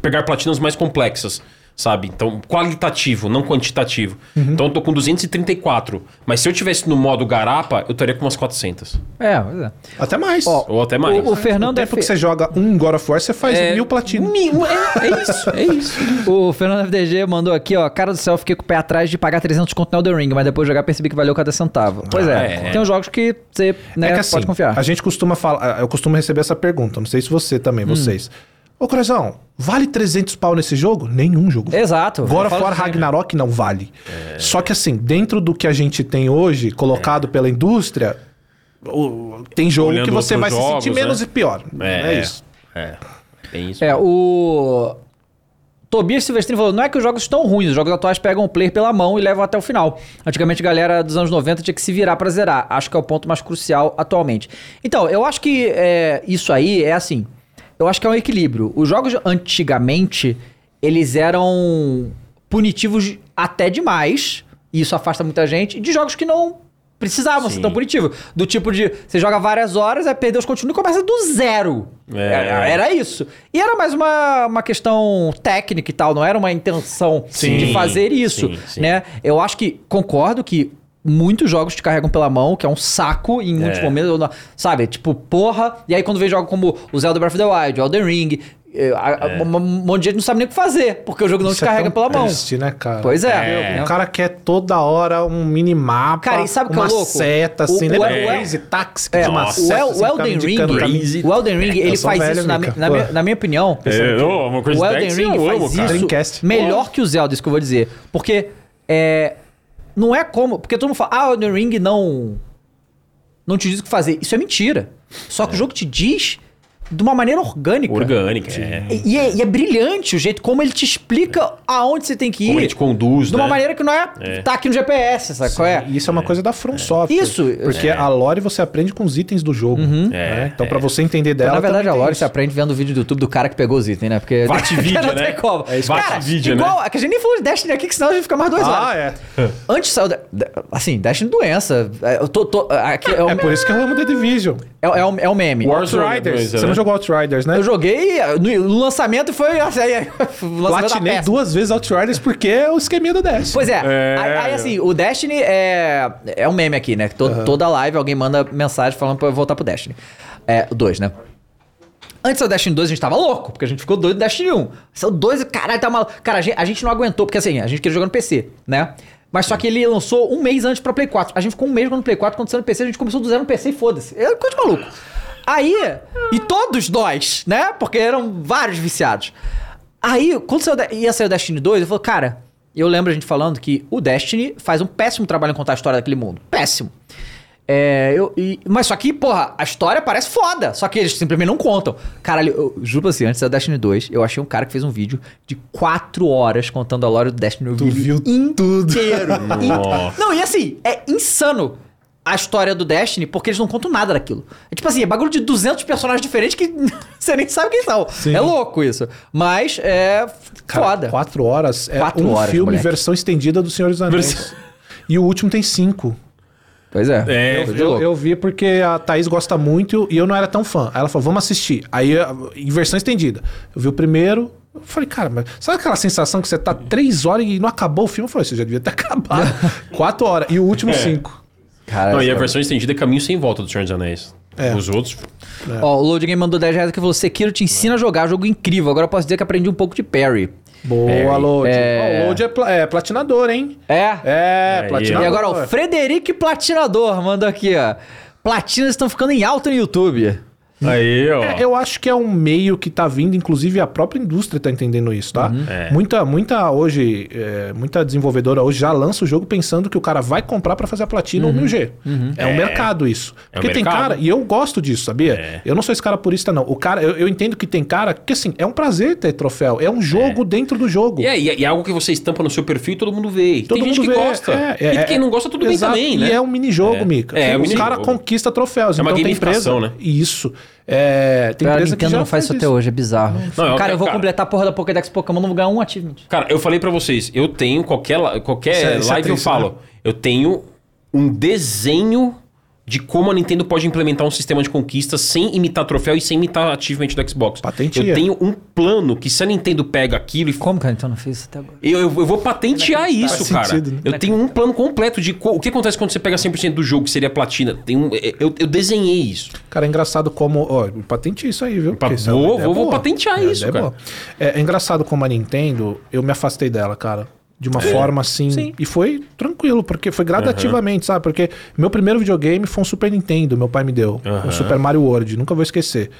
Pegar platinas mais complexas. Sabe? Então, qualitativo, não quantitativo. Uhum. Então, eu tô com 234. Mas se eu tivesse no modo garapa, eu estaria com umas 400. É, pois é. Até mais. Ó, Ou até mais. O, o Fernando no é tempo que você joga um God of War, você faz É, mil platina. Mil, é, é isso, é isso. O Fernando FDG mandou aqui, ó. Cara do céu, fiquei com o pé atrás de pagar 300 conto no Elden Ring, mas depois de jogar percebi que valeu cada centavo. Pois é. Ah, é. Tem uns jogos que você né, é que assim, pode confiar. a gente costuma falar, eu costumo receber essa pergunta, não sei se você também, Hum. vocês. Ô, Corazão, vale 300 pau nesse jogo? Nenhum jogo. Exato. Of falo War sempre. Ragnarok não vale. Só que assim, dentro do que a gente tem hoje, colocado pela indústria, o- tem jogo Olhando que você vai outros se sentir jogos, menos né? e pior. É, É, isso. É. Tem isso. É, o. Tobias Silvestrini falou: não é que os jogos estão ruins, os jogos atuais pegam o player pela mão e levam até o final. Antigamente, a galera dos anos 90 tinha que se virar pra zerar. Acho que é o ponto mais crucial atualmente. Então, eu acho que é, isso aí é assim. Eu acho que é um equilíbrio. Os jogos antigamente, eles eram punitivos até demais, e isso afasta muita gente, de jogos que não precisavam ser Sim. tão punitivos. Do tipo de, você joga várias horas, aí perdeu os continuos e começa do zero. É. Era, era isso. E era mais uma, uma questão técnica e tal, não era uma intenção Sim, de fazer isso, sim, sim. né? Eu acho que, concordo que muitos jogos te carregam pela mão, que é um saco em muitos É. momentos, sabe? Tipo, porra, e aí quando vem jogos como o Zelda Breath of the Wild, o Elden Ring, é, a- um monte de gente não sabe nem o que fazer, porque o jogo não Isso te é carrega tão pela mão. triste, né, cara? Pois é. O cara quer toda hora um minimapa, Cara, e sabe o que é uma louco? seta, assim, O- né? o- Lembra o- Crazy Taxi, que É, uma o, seta, El- assim, o Elden Ring, o o Elden Ring, ele faz velho, isso, na, na minha, na minha opinião, É, uma coisa o de Elden Ring eu faz isso melhor que o Zelda, isso que eu vou dizer. Porque é, não é como... Porque todo mundo fala, ah, o Elden Ring não, não te diz o que fazer. Isso é mentira. Só que o jogo te diz de uma maneira orgânica. Orgânica, é. E, é, e é brilhante o jeito como ele te explica aonde você tem que ir. Como ele te conduz, de uma né? maneira que não é, tá aqui no GPS, sabe qual é? Isso é uma coisa da From Software. Isso, Porque é. a lore você aprende com os itens do jogo. né? É, Então, pra você entender dela. na verdade, a Lore você aprende vendo o vídeo do YouTube do cara que pegou os itens, né? Porque Vatvídeo, [LAUGHS] não né? tem como. É isso, Cara, Vatvídeo, né? igual, é que a gente nem falou de Destiny aqui, que senão a gente fica mais duas Ah, horas. é. [LAUGHS] Antes saiu. Assim, Destiny doença. É, Eu tô, tô- aqui é, o, É por isso que eu amo The Division. é, é o, é o meme. Outriders. dois, Você né? não jogou Outriders, né? Eu joguei no, lançamento e foi. Assim, [LAUGHS] Platinei duas vezes Outriders porque é o esqueminha do Dash. Pois é. É. Aí, aí, assim, o Destiny é. É um meme aqui, né? To- Toda live alguém manda mensagem falando pra eu voltar pro Destiny. É, o 2, né? Antes do Destiny 2 a gente tava louco, porque a gente ficou doido do Destiny 1. Esse é o 2, caralho, tá maluco. Cara, a gente, a gente não aguentou, porque assim, a gente queria jogar no PC, né? Mas só que ele lançou um mês antes pra Play 4. A gente ficou um mês jogando no Play 4, quando saiu no PC, a gente começou do zero no PC e foda-se. É coisa de maluco. Aí, e todos nós, né? Porque eram vários viciados. Aí, quando saiu, ia sair o Destiny 2, eu falei, cara, eu lembro a gente falando que o Destiny faz um péssimo trabalho em contar a história daquele mundo. Péssimo. É, eu, e- mas só que, porra, a história parece foda. Só que eles simplesmente não contam. Caralho, eu, juro pra você, antes da Destiny 2, eu achei um cara que fez um vídeo de 4 horas contando a lore do Destiny. Eu Tu vi ele viu tudo. inteiro. [LAUGHS] Não, e assim, é insano a história do Destiny, porque eles não contam nada daquilo. É tipo assim, é bagulho de 200 personagens diferentes que [LAUGHS] você nem sabe quem são. Sim. É louco isso. Mas é Cara, foda. Quatro horas é Quatro um horas, filme moleque. versão estendida do Senhor dos Anéis. E o último tem cinco. Pois é. É, Eu, louco. eu vi porque a Thaís gosta muito e eu não era tão fã. Aí ela falou, vamos assistir. Aí, em versão estendida. Eu vi o primeiro, eu falei, cara, mas sabe aquela sensação que você tá três horas e não acabou o filme? Eu falei, você já devia ter [LAUGHS] acabado. [LAUGHS] Quatro horas. E o último, cinco. Cara, Não, e a versão estendida é caminho sem volta do Senhor dos Anéis. É. Os outros. Ó, o Load Game mandou 10 reais que falou: Sekiro te ensina a jogar, jogo incrível. Agora eu posso dizer que aprendi um pouco de parry. Boa, Load. É. O Load é, pla- é platinador, hein? É? É, Aí. platinador. E agora o Frederic Platinador mandou aqui, ó. Platinas estão ficando em alta no YouTube. Aí, ó. É, eu acho que é um meio que tá vindo, inclusive a própria indústria tá entendendo isso, tá? É. Muita, muita hoje, é, muita desenvolvedora hoje já lança o jogo pensando que o cara vai comprar pra fazer a platina ou 1000G. É um É. mercado isso. É um Porque tem mercado. cara, e eu gosto disso, sabia? É. Eu não sou esse cara purista, não. O cara, eu, eu entendo que tem cara que assim, é um prazer ter troféu. É um jogo dentro do jogo. É, e é- e é algo que você estampa no seu perfil e todo mundo vê. E Todo tem gente mundo que vê. gosta. É, é, e é, quem não gosta, tudo exato. bem também, né? E é um minijogo, É. Mika. É, é um o cara conquista troféus. É uma então tem empresa. né? Isso. É, tem empresa que Nintendo já não faz isso até hoje, é bizarro. Não, eu- cara, eu vou cara- completar a porra da Pokédex Pokémon, não vou ganhar um achievement. Cara, eu falei pra vocês, eu tenho qualquer, la- qualquer Isso é- isso é live eu triste, falo, né? eu tenho um desenho de como a Nintendo pode implementar um sistema de conquista sem imitar troféu e sem imitar achievement do Xbox. Patenteia. Eu tenho um plano que se a Nintendo pega aquilo e Como que a Nintendo não fez isso até agora? eu, eu, eu vou patentear isso, Faz cara. sentido, né? Eu tenho um plano completo de co- o que acontece quando você pega 100% do jogo, que seria platina. Tem um, eu, eu desenhei isso. Cara, é engraçado como. Ó, patente isso aí, viu? Pa- isso é vou- vou- vou patentear É isso, cara. É, é engraçado como a Nintendo, eu me afastei dela, cara. De uma forma assim. Sim. E foi tranquilo, porque foi gradativamente, sabe? Porque meu primeiro videogame foi um Super Nintendo, meu pai me deu. Aham. Um Super Mario World, nunca vou esquecer.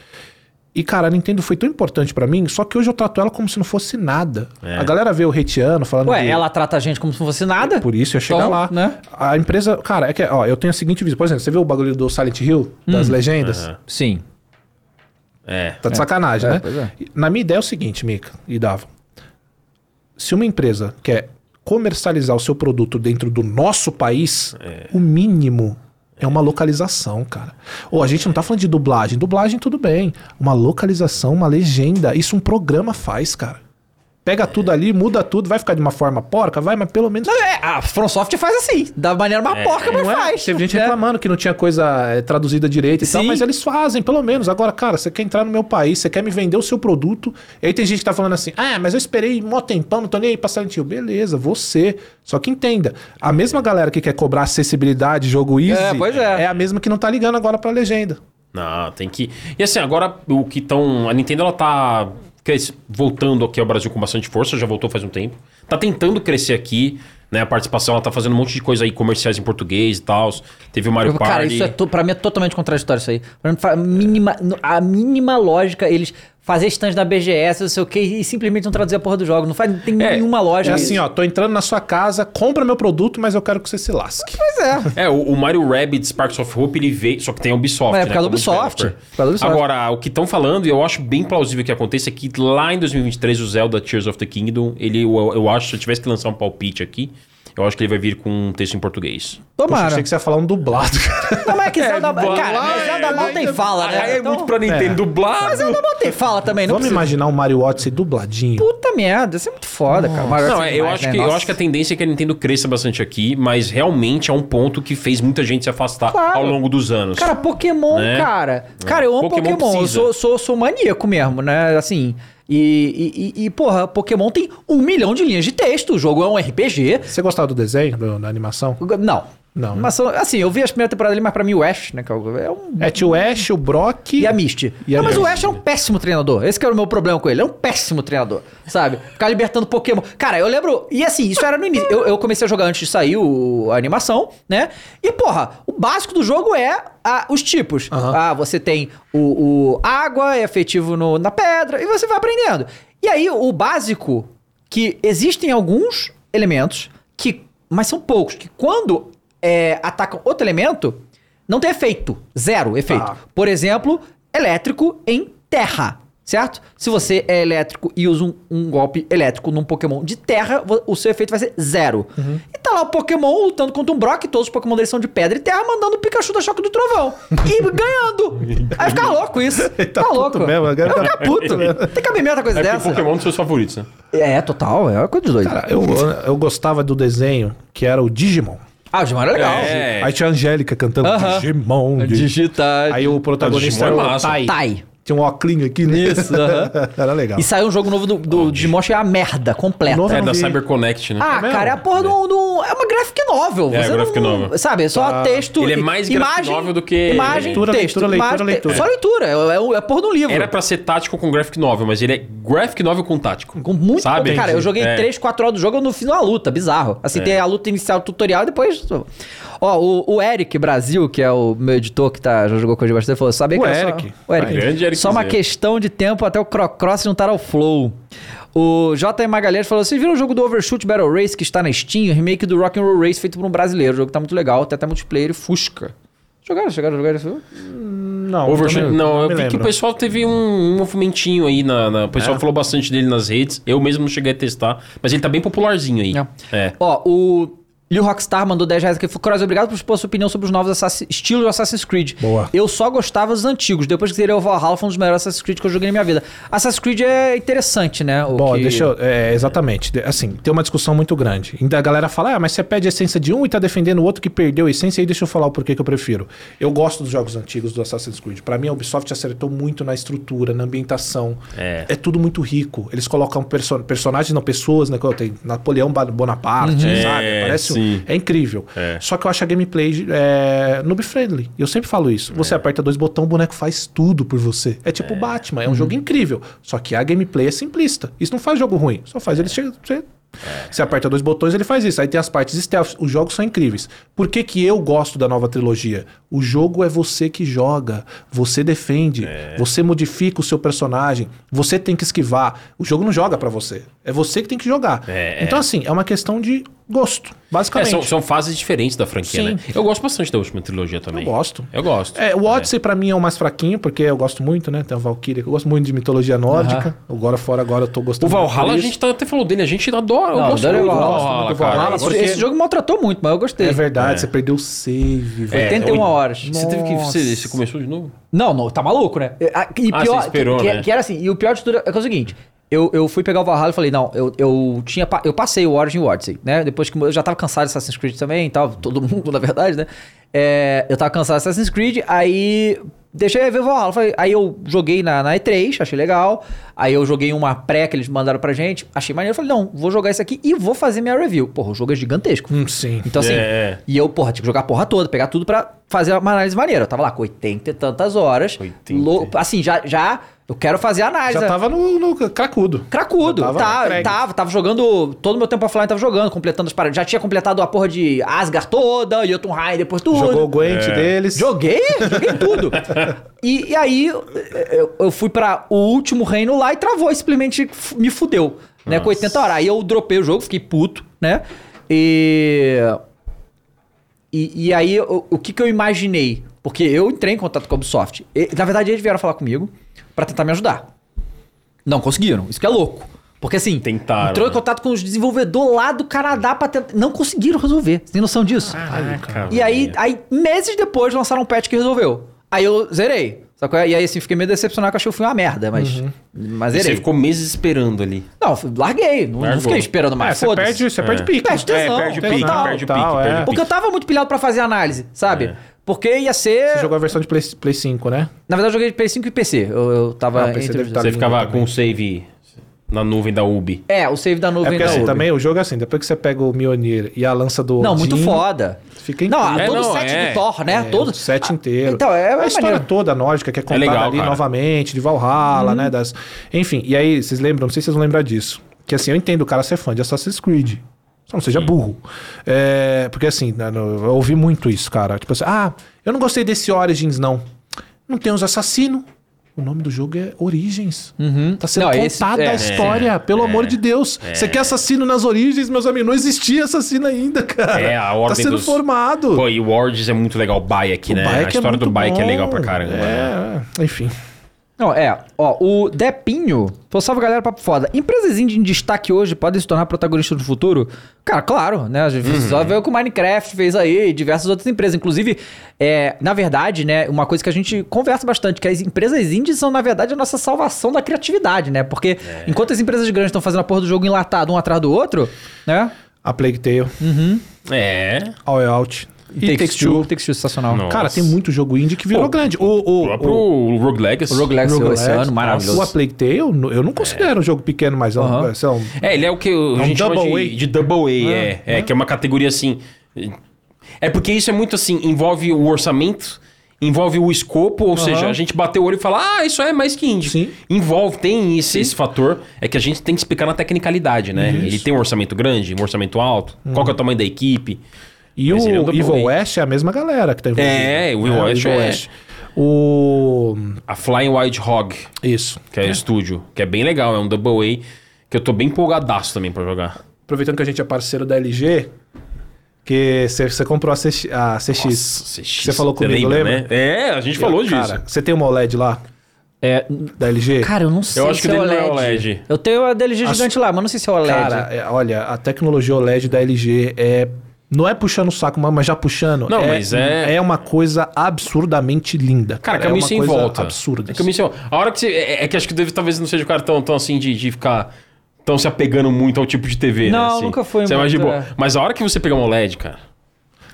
E, cara, a Nintendo foi tão importante pra mim, só que hoje eu trato ela como se não fosse nada. É. A galera vê o hateando, falando Ué, que- ela trata a gente como se não fosse nada. Por isso eu ia chegar Então, lá. né? A empresa. Cara, é que, ó, eu tenho a seguinte visão. Por exemplo, você viu o bagulho do Silent Hill, das Hum. legendas? Aham. Sim. É. Tá de sacanagem, É, né? pois é. Na minha ideia é o seguinte, Mika e Dava. Se uma empresa quer comercializar o seu produto dentro do nosso país, o mínimo é uma localização, cara. Ou a gente não tá falando de dublagem. Dublagem, tudo bem. Uma localização, uma legenda. Isso um programa faz, cara. Pega tudo ali, muda tudo, vai ficar de uma forma porca, vai, mas pelo menos. É, a From Software faz assim, da maneira mais porca, mas Não é? faz. Teve gente né? reclamando que não tinha coisa é, traduzida direito e tal, mas eles fazem, pelo menos. Agora, cara, você quer entrar no meu país, você quer me vender o seu produto, e aí tem gente que tá falando assim, ah, mas eu esperei mó tempão, não tô nem aí pra Silent Hill. Beleza, você. Só que entenda, a mesma galera que quer cobrar acessibilidade, jogo easy, É, pois é. a mesma que não tá ligando agora pra legenda. Não, tem que. E assim, agora o que estão. A Nintendo ela tá cres- voltando aqui ao Brasil com bastante força, já voltou faz um tempo. Tá tentando crescer aqui, né? A participação, ela tá fazendo um monte de coisa aí, comerciais em português e tal. Teve o Mario Cara, Party. isso é to, pra mim é totalmente contraditório isso aí. Mim, fa- a mínima lógica, eles fazer stand da BGS, não sei o que, e simplesmente não traduzir a porra do jogo. Não faz, não tem É, nenhuma É lógica. assim, ó, tô entrando na sua casa, compra meu produto, mas eu quero que você se lasque. Pois é. É, o, o Mario Rabbids Sparks of Hope, ele veio. Só que tem a Ubisoft. É, né, por causa do como Ubisoft, developer. por causa do Ubisoft. Agora, o que estão falando, e eu acho bem plausível que aconteça, é que lá em 2023, o Zelda Tears of the Kingdom, ele, eu, eu acho, se eu tivesse que lançar um palpite aqui, eu acho que ele vai vir com um texto em português. Poxa, Tomara. achei que você ia falar um dublado, [LAUGHS] cara. Mas é que Zelda, dublado. cara, mas Zelda mal tem fala, né? Aí é Então- muito pra Nintendo dublado. Mas Zelda mal tem fala também, não Vamos precisa. imaginar o Mario Odyssey dubladinho. Puta merda, isso é muito foda, cara. Mario Não, eu demais, acho, né? que, eu Nossa. acho que a tendência é que a Nintendo cresça bastante aqui, mas realmente é um ponto que fez muita gente se afastar Claro. ao longo dos anos. Cara, Pokémon, Né? cara. Cara, eu amo Pokémon Pokémon. Eu sou, sou, sou maníaco mesmo, né? Assim. E, e, e- porra, Pokémon tem um milhão de linhas de texto. O jogo é um RPG. Você gostava do desenho, do- da animação? Não. Não. Mas, assim, eu vi as primeiras temporadas ali, mas pra mim o Ash, né? que é o- É um É tio Ash, o Brock. E a Misty. E a não, mas o Misty. Ash é um péssimo treinador. Esse que era o meu problema com ele. É um péssimo treinador, sabe? Ficar libertando Pokémon. Cara, eu lembro... E assim, isso era no início. Eu, eu comecei a jogar antes de sair o- a animação, né? E, porra, o básico do jogo é ah, os tipos. Ah, você tem o, o água, é efetivo no- na pedra, e você vai aprendendo. E aí, o básico, que existem alguns elementos que... Mas são poucos, que quando é, atacam outro elemento, não tem efeito. Zero efeito. Tá. Por exemplo, elétrico em terra. Certo? Se você é elétrico e usa um, um golpe elétrico num Pokémon de terra, o seu efeito vai ser zero. E tá lá o Pokémon lutando contra um Brock, todos os Pokémon deles são de pedra e terra, mandando o Pikachu da choque do trovão. e [LAUGHS] ganhando. Aí fica louco isso. Ele tá Tá puto louco. mesmo, agora eu tá ficar puto. Tem cabimento a coisa É dessa. Pokémon é um dos seus favoritos, né? É, total. É uma coisa de doido. Cara, eu, eu gostava do desenho que era o Digimon. Ah, o Digimon era legal. É. Aí tinha a Angélica cantando Aham. Digimon. Digitar. Aí o protagonista Digimon era é o massa. Tai. Tai. Tinha um óculos aqui, né? Isso, aham. [LAUGHS] era legal. E saiu um jogo novo do, do Digimon que é a merda completa. Eu É da. CyberConnect, né? Ah, É cara, é a porra do, do- É uma graphic novel. É, Você graphic não, novel. Sabe, é só Ah. texto. Ele é mais graphic novel do que- Imagem, Leitura, texto. leitura, leitura, imagem, leitura. Só leitura. É, é, é porra do livro. Era pra ser tático com graphic novel, mas ele é graphic novel com tático. Com muito Sabe? Cara, eu joguei É. 3, 4 horas do jogo, eu não fiz uma luta, bizarro. Assim, tem a luta inicial, o tutorial, e depois. Ó, o, o Eric Brasil, que é o meu editor que tá, já jogou com a gente bastante, falou: sabia O que era Eric. Só, o Eric. Grande Eric só uma Zé. questão de tempo até o Crocross juntar ao Flow. O J. Magalhães falou: vocês viram o jogo do Overshoot Battle Race que está na Steam? O remake do Rock'n'Roll Race feito por um brasileiro. O jogo tá muito legal, tem até multiplayer e Fusca. Jogaram, chegaram a jogar isso? Não, Overshoot, também não, eu me vi que o lembro. pessoal teve um, um movimentinho aí na, na- O pessoal É? falou bastante dele nas redes. Eu mesmo não cheguei a testar, mas ele tá bem popularzinho aí. Não. É. Ó, o Lil Rockstar mandou 10 reais aqui. Cross, obrigado por expor sua opinião sobre os novos Assassin... estilos de Assassin's Creed. Boa. Eu só gostava dos antigos. Depois que zerei o Valhalla, foi um dos melhores Assassin's Creed que eu joguei na minha vida. Assassin's Creed é interessante, né? O Bom, que- deixa eu. É, exatamente. Assim, tem uma discussão muito grande. Ainda a galera fala, ah, mas você pede a essência de um e tá defendendo o outro que perdeu a essência. Aí deixa eu falar o porquê que eu prefiro. Eu gosto dos jogos antigos do Assassin's Creed. Pra mim, a Ubisoft acertou muito na estrutura, na ambientação. É. É tudo muito rico. Eles colocam perso personagens, não pessoas, né? Tem Napoleão Bonaparte, Uhum. sabe? É, Parece. um- sim. É incrível. É. Só que eu acho a gameplay é, noob friendly. Eu sempre falo isso. É. Você aperta dois botões, o boneco faz tudo por você. É tipo Batman, é Uhum. um jogo incrível. Só que a gameplay é simplista. Isso não faz jogo ruim. Só faz ele chegar. Você, É. você aperta dois botões, ele faz isso. Aí tem as partes stealth. Os jogos são incríveis. Por que, que eu gosto da nova trilogia? O jogo é você que joga. Você defende. É. Você modifica o seu personagem. Você tem que esquivar. O jogo não joga pra você. É você que tem que jogar. É. Então, assim, é uma questão de gosto. É, Basicamente. são, são fases diferentes da franquia, Sim. né? Eu gosto bastante da última trilogia também. Eu gosto. Eu gosto. É, o Odyssey pra mim é o mais fraquinho, porque eu gosto muito, né? Tem a Valkyria, que eu gosto muito de mitologia nórdica. Agora fora agora eu tô O gostando. Valhalla, muito a gente tá- até falou dele, a gente adora. Não, eu gosto muito o do Valhalla, Valhalla. Valhalla, Esse, porque- esse jogo maltratou muito, mas eu gostei. É verdade, É. você perdeu o save, velho. 81 horas. Você teve que. Você, Nossa. você começou de novo? Não, não, tá maluco, né? E, Ah, pior, você esperou, que, que- né? que era assim, e o pior de tudo é que é o seguinte. Eu, eu fui pegar o Valhalla e falei, não, eu, eu tinha. Eu passei o Origin Odyssey, né? Depois que eu já tava cansado de Assassin's Creed também e tal, todo [LAUGHS] mundo, na verdade, né? É, eu tava cansado de Assassin's Creed, aí deixei ver o Valhalla. Falei, aí eu joguei na, na E3, achei legal. Aí eu joguei uma pré que eles mandaram pra gente, achei maneiro, falei, não, vou jogar isso aqui e vou fazer minha review. Porra, o jogo é gigantesco. Hum, sim. Então assim, É. e eu, porra, tinha que jogar a porra toda, pegar tudo pra fazer uma análise maneira. Eu tava lá com 80 e tantas horas. 80. lou- assim, já, já eu quero fazer a análise. Já tava no, no cracudo. Cracudo, Já tava tava, entregue. tava, tava jogando. Todo o meu tempo offline tava jogando, completando as paradas. Já tinha completado a porra de Asgard toda, Jotunheim depois tudo. Jogou o Gwent É. deles. Joguei, joguei tudo. [LAUGHS] E, e aí eu, eu fui pra o último reino lá e travou, e simplesmente me fudeu, né? Com 80 horas. Aí eu dropei o jogo, fiquei puto, né? E. E, e aí, o, o que que eu imaginei? Porque eu entrei em contato com a Ubisoft. E, na verdade, eles vieram falar comigo pra tentar me ajudar. Não conseguiram. Isso que é louco. Porque assim, Tentaram, entrou em né? contato com os desenvolvedores lá do Canadá pra tentar. Não conseguiram resolver. Você tem noção disso? Caraca, E aí, aí, meses depois, lançaram um patch que resolveu. Aí eu zerei. Só que, e aí, assim, fiquei meio decepcionado que achei o filme uma merda, mas. Mas E zerei. Você ficou meses esperando ali. Não, larguei. Não, não fiquei esperando É, mais. você foda-se. perde, você perde pique. Perde tesão. É, perde pique, perde o Tal, pique, é. perde o Porque eu tava muito pilhado pra fazer análise, sabe? É. Porque ia ser. Você jogou a versão de Play, Play 5, né? Na verdade, eu joguei de Play 5 e PC. Eu, eu tava. Ah, PC entre deve os tá dois. Você ficava também. com o save na nuvem da Ubi. É, o save da É nuvem porque da assim, Ubi. também o jogo é assim, depois que você pega o Mjolnir e a lança do Não, muito foda. Fica Não, incrível. É, todo não, o set é. do Thor, né? É, todo o set inteiro. Então, é, a é história maneiro. toda nórdica que é contada legal, ali cara. novamente, de Valhalla, né? Das... Enfim, e aí, vocês lembram, não sei se vocês vão lembrar disso. Que assim, eu entendo o cara ser fã de Assassin's Creed. Só não seja burro. É, porque assim, né, eu ouvi muito isso, cara. Tipo assim, ah, eu não gostei desse Origins, não. Não tem os assassinos. O nome do jogo é Origens. Tá sendo Não, esse- contada é, a história, pelo amor de Deus. Você quer assassino nas origens, meus amigos? Não existia assassino ainda, cara. É, a Tá ordem sendo dos- formado. Pô, e o Origins é muito legal, o Bayek, né? Bayek a história do Bayek é bom. legal pra caramba. né? É, enfim. Não, é. Ó, o Depinho. Falou, salve galera, papo foda. Empresas indie em destaque hoje podem se tornar protagonistas no futuro? Cara, claro, né? A gente Uhum. só vê o que o Minecraft fez aí e diversas outras empresas. Inclusive, é, na verdade, né, uma coisa que a gente conversa bastante, que as empresas indies são, na verdade, a nossa salvação da criatividade, né? Porque É. enquanto as empresas grandes estão fazendo a porra do jogo enlatado um atrás do outro, né? A Plague Tale, É. All Out e Takes, Two. Takes Two, sensacional. Nossa. Cara, tem muito jogo indie que virou Pô, grande. O, O o, próprio o, Rogue Legacy. O Rogue Legacy Rogue esse Legacy, ano, maravilhoso. o A Plague Tale, eu não considero um jogo pequeno, mas é um, lá, um- É, ele é o que a um gente chama double de, A. de double A, é, é, que é uma categoria assim. É porque isso é muito assim, envolve o orçamento, envolve o escopo, ou seja, a gente bateu o olho e fala, ah, isso é mais que indie. Sim. Envolve, tem esse, esse fator, é que a gente tem que explicar na tecnicalidade, né? Ele tem um orçamento grande, um orçamento alto, qual que é o tamanho da equipe. E Mas o é Evil. West é a mesma galera que tá envolvida. É, o Evil West é- O... A Flying Wild Hog, Isso. que é, o estúdio, que é bem legal, é um double A, que eu tô bem empolgadaço também pra jogar. Aproveitando que a gente é parceiro da LG, que você comprou a, CX, a CX. Você falou comigo, lembra? Né? É, a gente falou disso. Cara, você tem uma OLED lá, É, da LG? cara, eu não sei acho que se é dele não é OLED. OLED. Eu tenho a DLG A gigante lá, mas não sei se é OLED. Cara, é, olha, a tecnologia OLED da LG é. Não é puxando o saco, mas já puxando. Não, é, mas é- É uma coisa absurdamente linda. Cara, é caminho uma sem coisa volta. Absurda. É caminho sem volta. A hora que você. É, é que acho que deve, talvez não seja o cara tão, tão assim de, de ficar. tão se apegando muito ao tipo de TV, né? Não, assim. nunca foi Você é mais de muito, boa. é. Mas a hora que você pegar um OLED, cara.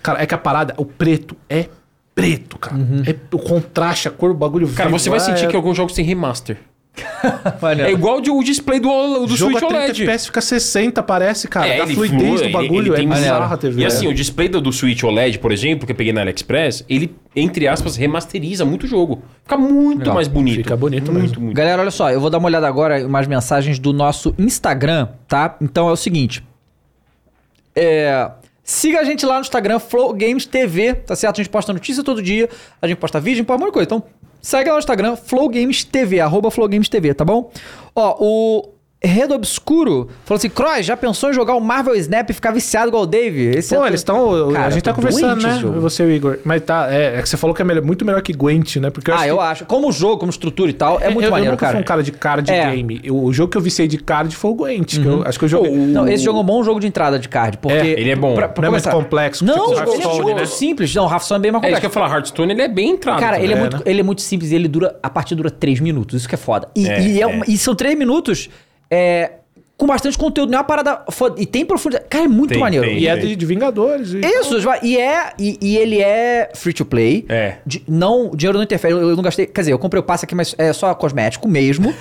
Cara, é que a parada, o preto é preto, cara. É, o contraste, a cor, o bagulho Cara, vivo, você vai é- sentir que alguns jogos têm remaster. [LAUGHS] É igual de- o display do, do O jogo Switch a 30 OLED. FPS fica 60, parece, cara. É, a ele fluidez flui, do ele- bagulho ele tem é bizarra a. TV. E assim, o display do, do Switch OLED, por exemplo, que eu peguei na AliExpress, ele, entre aspas, remasteriza muito o jogo. Fica muito Legal. mais bonito. Fica bonito muito, mesmo. Muito, Galera, olha só, eu vou dar uma olhada agora em umas mensagens do nosso Instagram, tá? Então é o seguinte. É, siga a gente lá no Instagram, Flow Games TV, tá certo? A gente posta notícia todo dia, a gente posta vídeo, a gente posta um monte de coisa. Então, segue lá no Instagram, Flow Games TV, arroba Flow Games TV, tá bom? Ó, o Redo Obscuro falou assim: Cross, já pensou em jogar o Marvel Snap e ficar viciado igual o Dave? Esse Pô, é- eles estão. Cara, A gente tá conversando, né? jogo. Você e o Igor. Mas tá, é, é que você falou que é melhor- muito melhor que Gwent, né? Porque Ah, acho eu que- acho. Como jogo, como estrutura e tal, é muito eu, maneiro, eu nunca cara. fui um cara de card É. game. Eu- o jogo que eu viciei de card foi o Gwent. que eu, acho que eu joguei. Não, esse jogo é um bom jogo de entrada de card, porque... É, ele é bom. Pra, pra Não é muito começar- complexo, Não, tipo ele é muito né? simples. Não, o Hearthstone é bem mais É isso que complexo. eu ia falar, Hearthstone ele é bem entrado. Cara, ele é, É, muito, né? ele é muito simples e ele dura... A partida dura 3 minutos, isso que é foda. E, É, e, é é. e são 3 minutos... É, com bastante conteúdo. Não é uma parada foda. E tem profundidade. Cara, é muito Tem, maneiro. tem. E é de, de Vingadores. E Isso, e é. E, e ele é free to play. É. De- não, o dinheiro não interfere. Eu, eu não gastei. Quer dizer, eu comprei o passe aqui, mas é só cosmético mesmo.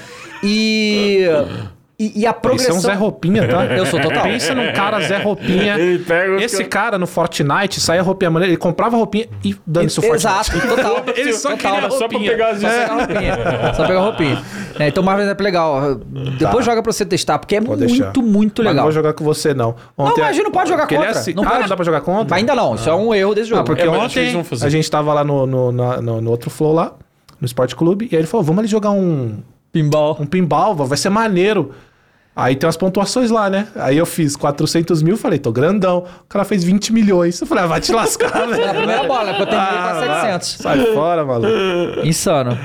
E. [LAUGHS] E, e a Isso é progressão. um Zé Roupinha, tá? [LAUGHS] Eu sou total. Pensa num cara Zé Roupinha. [LAUGHS] Esse caras- cara no Fortnite saía roupinha maneira, ele comprava roupinha e dane-se o Fortnite. Exato, [LAUGHS] total. Ele só total, queria Só pra roupinha. pegar as Só pegar a roupinha. Só pegar a roupinha. É, então Marvel é legal. Depois joga pra você testar, porque é Pode muito, deixar. muito Mas legal. não vou jogar com você, não. Não, Ontem, mas a gente não pode jogar porque ele é contra. assim- Não ah, pode. não dá pra jogar contra? Ainda não, isso é um erro desse jogo. Ah, porque É, mas que ontem vão fazer. a gente tava lá no, no, no- no outro flow lá, no Esporte Clube, e aí ele falou, vamos ali jogar um, Pinball. um pinball, vai ser maneiro. Aí tem umas pontuações lá, né? Aí eu fiz 400 mil, falei, tô grandão. O cara fez 20 milhões. Eu falei, ah, vai te lascar, [LAUGHS] velho. É a primeira bola, porque eu tenho Ah, pra vai. 700. Sai fora, maluco. Insano.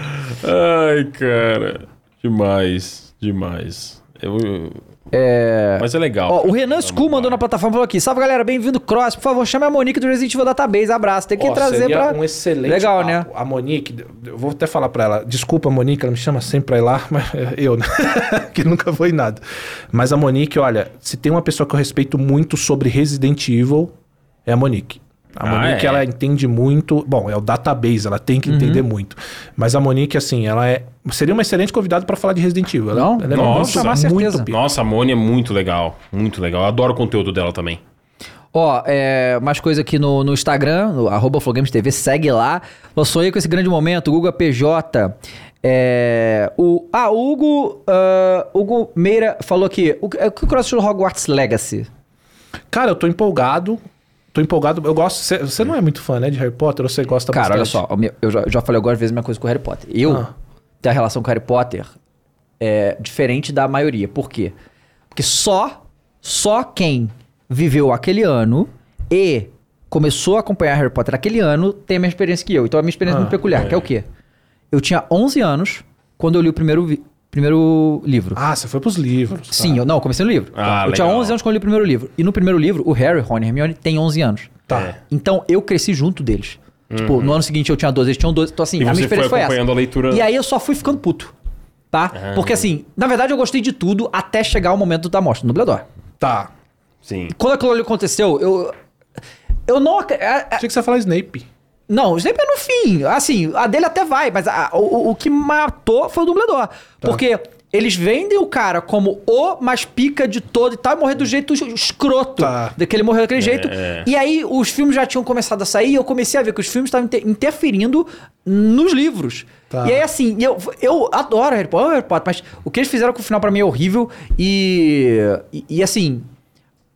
Ai, cara. Demais. Demais. Eu... É... Mas é legal. Ó, o Renan Skull mandou na plataforma e falou aqui: Salve galera, bem-vindo Cross. Por favor, chame a Monique do Resident Evil Database. Abraço. Tem que Ó, trazer seria pra. um excelente Legal, papo. né? A Monique, eu vou até falar pra ela, desculpa Monique, ela me chama sempre pra ir lá, mas é [LAUGHS] eu, né? [LAUGHS] que nunca foi nada. Mas a Monique, olha, se tem uma pessoa que eu respeito muito sobre Resident Evil, é a Monique. A Ah, Monique, é? ela entende muito. Bom, é o database, ela tem Uhum. que entender muito. Mas a Monique, assim, ela é. Seria uma excelente convidada pra falar de Resident Evil. Ela, Não? ela é Nossa, muito, chamar muito certeza. Nossa, a Moni é muito legal. Muito legal. Eu adoro o conteúdo dela também. Ó, é, mais coisa aqui no, no Instagram, no arroba TV, segue lá. Eu sonhei com esse grande momento, o Guga PJ. É, o, ah, o Hugo, ah, Hugo Meira falou aqui, o, que- o que o Cross Hogwarts Legacy? Cara, eu tô empolgado. Tô empolgado. Eu gosto. Você não é muito fã, né, de Harry Potter? Ou você gosta Cara, olha bastante? só, o meu- eu já, já falei algumas vezes a mesma coisa com o Harry Potter. Eu Ah. tenho a relação com o Harry Potter é diferente da maioria. Por quê? Porque só, só quem viveu aquele ano e começou a acompanhar Harry Potter aquele ano tem a mesma experiência que eu. Então a minha experiência é Ah, muito peculiar, que é o quê? Eu tinha 11 anos quando eu li o primeiro, primeiro livro. Ah, você foi pros livros. tá. Sim, eu não, eu comecei no livro. Ah, eu tinha legal. 11 anos quando eu li o primeiro livro. E no primeiro livro, o Harry, Ron e Hermione têm 11 anos. Tá. É. Então eu cresci junto deles. Tipo, no ano seguinte eu tinha 12, eles tinham 12. Então, assim, E a minha experiência foi foi, essa. a leitura- E aí eu só fui ficando puto. Tá? Porque assim, na verdade eu gostei de tudo até chegar o momento da morte do dublador. Tá. Sim. Quando aquilo ali aconteceu, eu. Eu não. ac- a- a- Achei que você ia falar Snape. Não, o Snape é no fim. Assim, a dele até vai, mas a- o, o que matou foi o dublador. Tá. Porque eles vendem o cara como o mais pica de todo e tal, e morrer do jeito escroto. Tá. Daquele morreu daquele jeito. é. E aí os filmes já tinham começado a sair e eu comecei a ver que os filmes estavam inter- interferindo nos livros. Tá. E aí, assim, eu, eu adoro Harry Potter, Harry Potter, mas o que eles fizeram com o final pra mim é horrível. E, e, e, assim,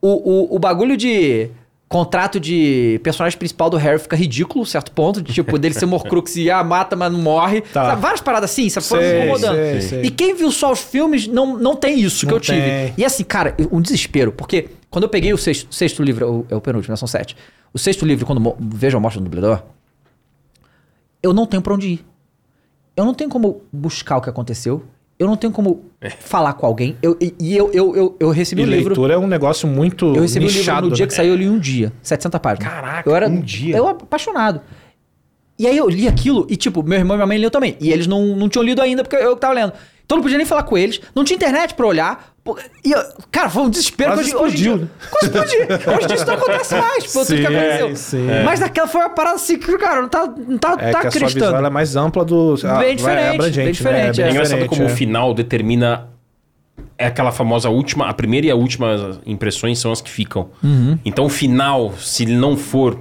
o, o, o bagulho de contrato de personagem principal do Harry fica ridículo, certo ponto. De, tipo, dele ser Morcrux e ah, mata, mas não morre. Tá. Sabe, várias paradas assim, sabe? Foram me Sei, incomodando. sei, sei. E quem viu só os filmes não, não tem isso que Não eu tive. tem. E assim, cara, um desespero. Porque quando eu peguei o sexto, sexto livro, é o- é o penúltimo, né? São sete. O sexto livro, quando vejo a morte do dublador, eu não tenho pra onde ir. Eu não tenho como buscar o que aconteceu. Eu não tenho como falar com alguém. Eu, e eu, eu, eu, eu recebi E o livro. leitura é um negócio muito Eu recebi o nichado. livro no dia né? que saiu, eu li um dia. 700 páginas. Caraca, eu era, um dia? Eu apaixonado. E aí eu li aquilo e, tipo, meu irmão e minha mãe leu também. E eles não, não tinham lido ainda porque eu tava lendo. Então eu não podia nem falar com eles. Não tinha internet pra olhar. E, eu- cara, foi um desespero. Quase que hoje, hoje explodiu, dia- Quase explodiu. Hoje em dia isso não acontece mais. Pô, tudo que Sim, aconteceu. sim. Mas naquela foi uma parada assim que, cara, não tá, não tá, É tá que a sua visão é mais ampla do... ah, Bem é diferente, abrangente, bem né? diferente, É É engraçado diferente, como é. o final determina. É aquela famosa última. A primeira e a última impressões são as que ficam. Uhum. Então o final, se ele não for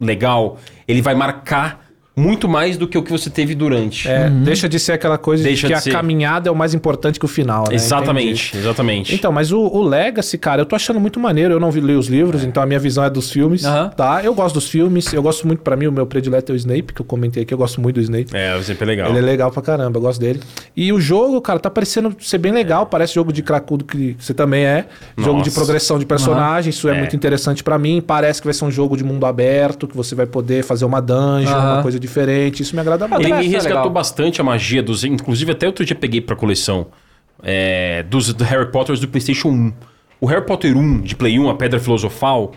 legal, ele vai marcar muito mais do que o que você teve durante. É, Deixa de ser aquela coisa Deixa de que de a ser. caminhada é o mais importante que o final, né? exatamente, Entendi. exatamente. Então, mas o, o Legacy, cara, eu tô achando muito maneiro. Eu não vi ler os livros, então a minha visão é dos filmes, Aham. tá? Eu gosto dos filmes, eu gosto muito, pra mim, o meu predileto é o Snape, que eu comentei aqui, eu gosto muito do Snape. É, sempre é legal. Ele é legal pra caramba, eu gosto dele. E o jogo, cara, tá parecendo ser bem legal. Parece jogo de cracudo que você também é. Jogo de Nossa. progressão de personagem, isso é, É. muito interessante pra mim. Parece que vai ser um jogo de mundo aberto, que você vai poder fazer uma dungeon, uma coisa diferente. Isso me agrada muito. Ele me acho resgatou legal. bastante a magia dos. Inclusive, até outro dia peguei pra coleção é, dos do Harry Potter do PlayStation 1. O Harry Potter 1 de Play 1, a Pedra Filosofal,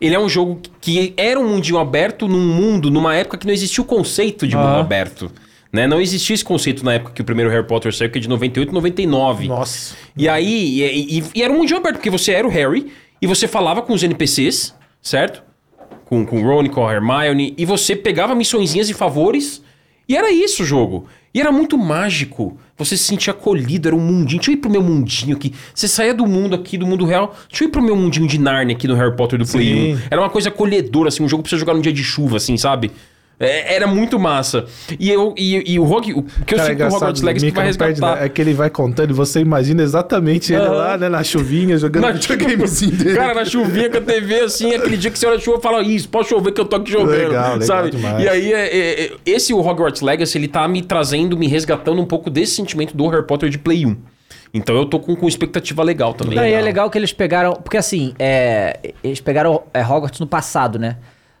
ele é um jogo que era um mundinho aberto num mundo, numa época que não existia o conceito de mundo Ah. aberto. Né? Não existia esse conceito na época que o primeiro Harry Potter saiu, que é de 98 99. Nossa. E aí, e, e- e era um mundinho aberto, porque você era o Harry e você falava com os NPCs, certo? Com, com o Ron, com a Hermione, e você pegava missõezinhas e favores, e era isso o jogo. E era muito mágico. Você se sentia acolhido, era um mundinho. Deixa eu ir pro meu mundinho aqui. Você saía do mundo aqui, do mundo real. Deixa eu ir pro meu mundinho de Narnia aqui no Harry Potter do Play Sim. 1. Era uma coisa acolhedora, assim, um jogo pra você jogar num dia de chuva, assim, sabe? É, era muito massa. E, eu, e, e o Rogue, o que eu Cara, é sinto que o Hogwarts Legacy vai não perde, resgatar. né? É que ele vai contando e você imagina exatamente ele Aham. lá, né, na chuvinha, jogando Na videogamezinho [LAUGHS] dele. Cara, na chuvinha com a TV, assim, aquele dia que você olha a chuva fala, isso, pode chover que eu tô aqui jogando. Legal, legal sabe? demais. E aí, é, é, é, esse o Hogwarts Legacy, ele tá me trazendo, me resgatando um pouco desse sentimento do Harry Potter de Play 1. Então eu tô com, com expectativa legal também. Não, e é legal que eles pegaram. Porque assim, é, eles pegaram é, Hogwarts no passado, né?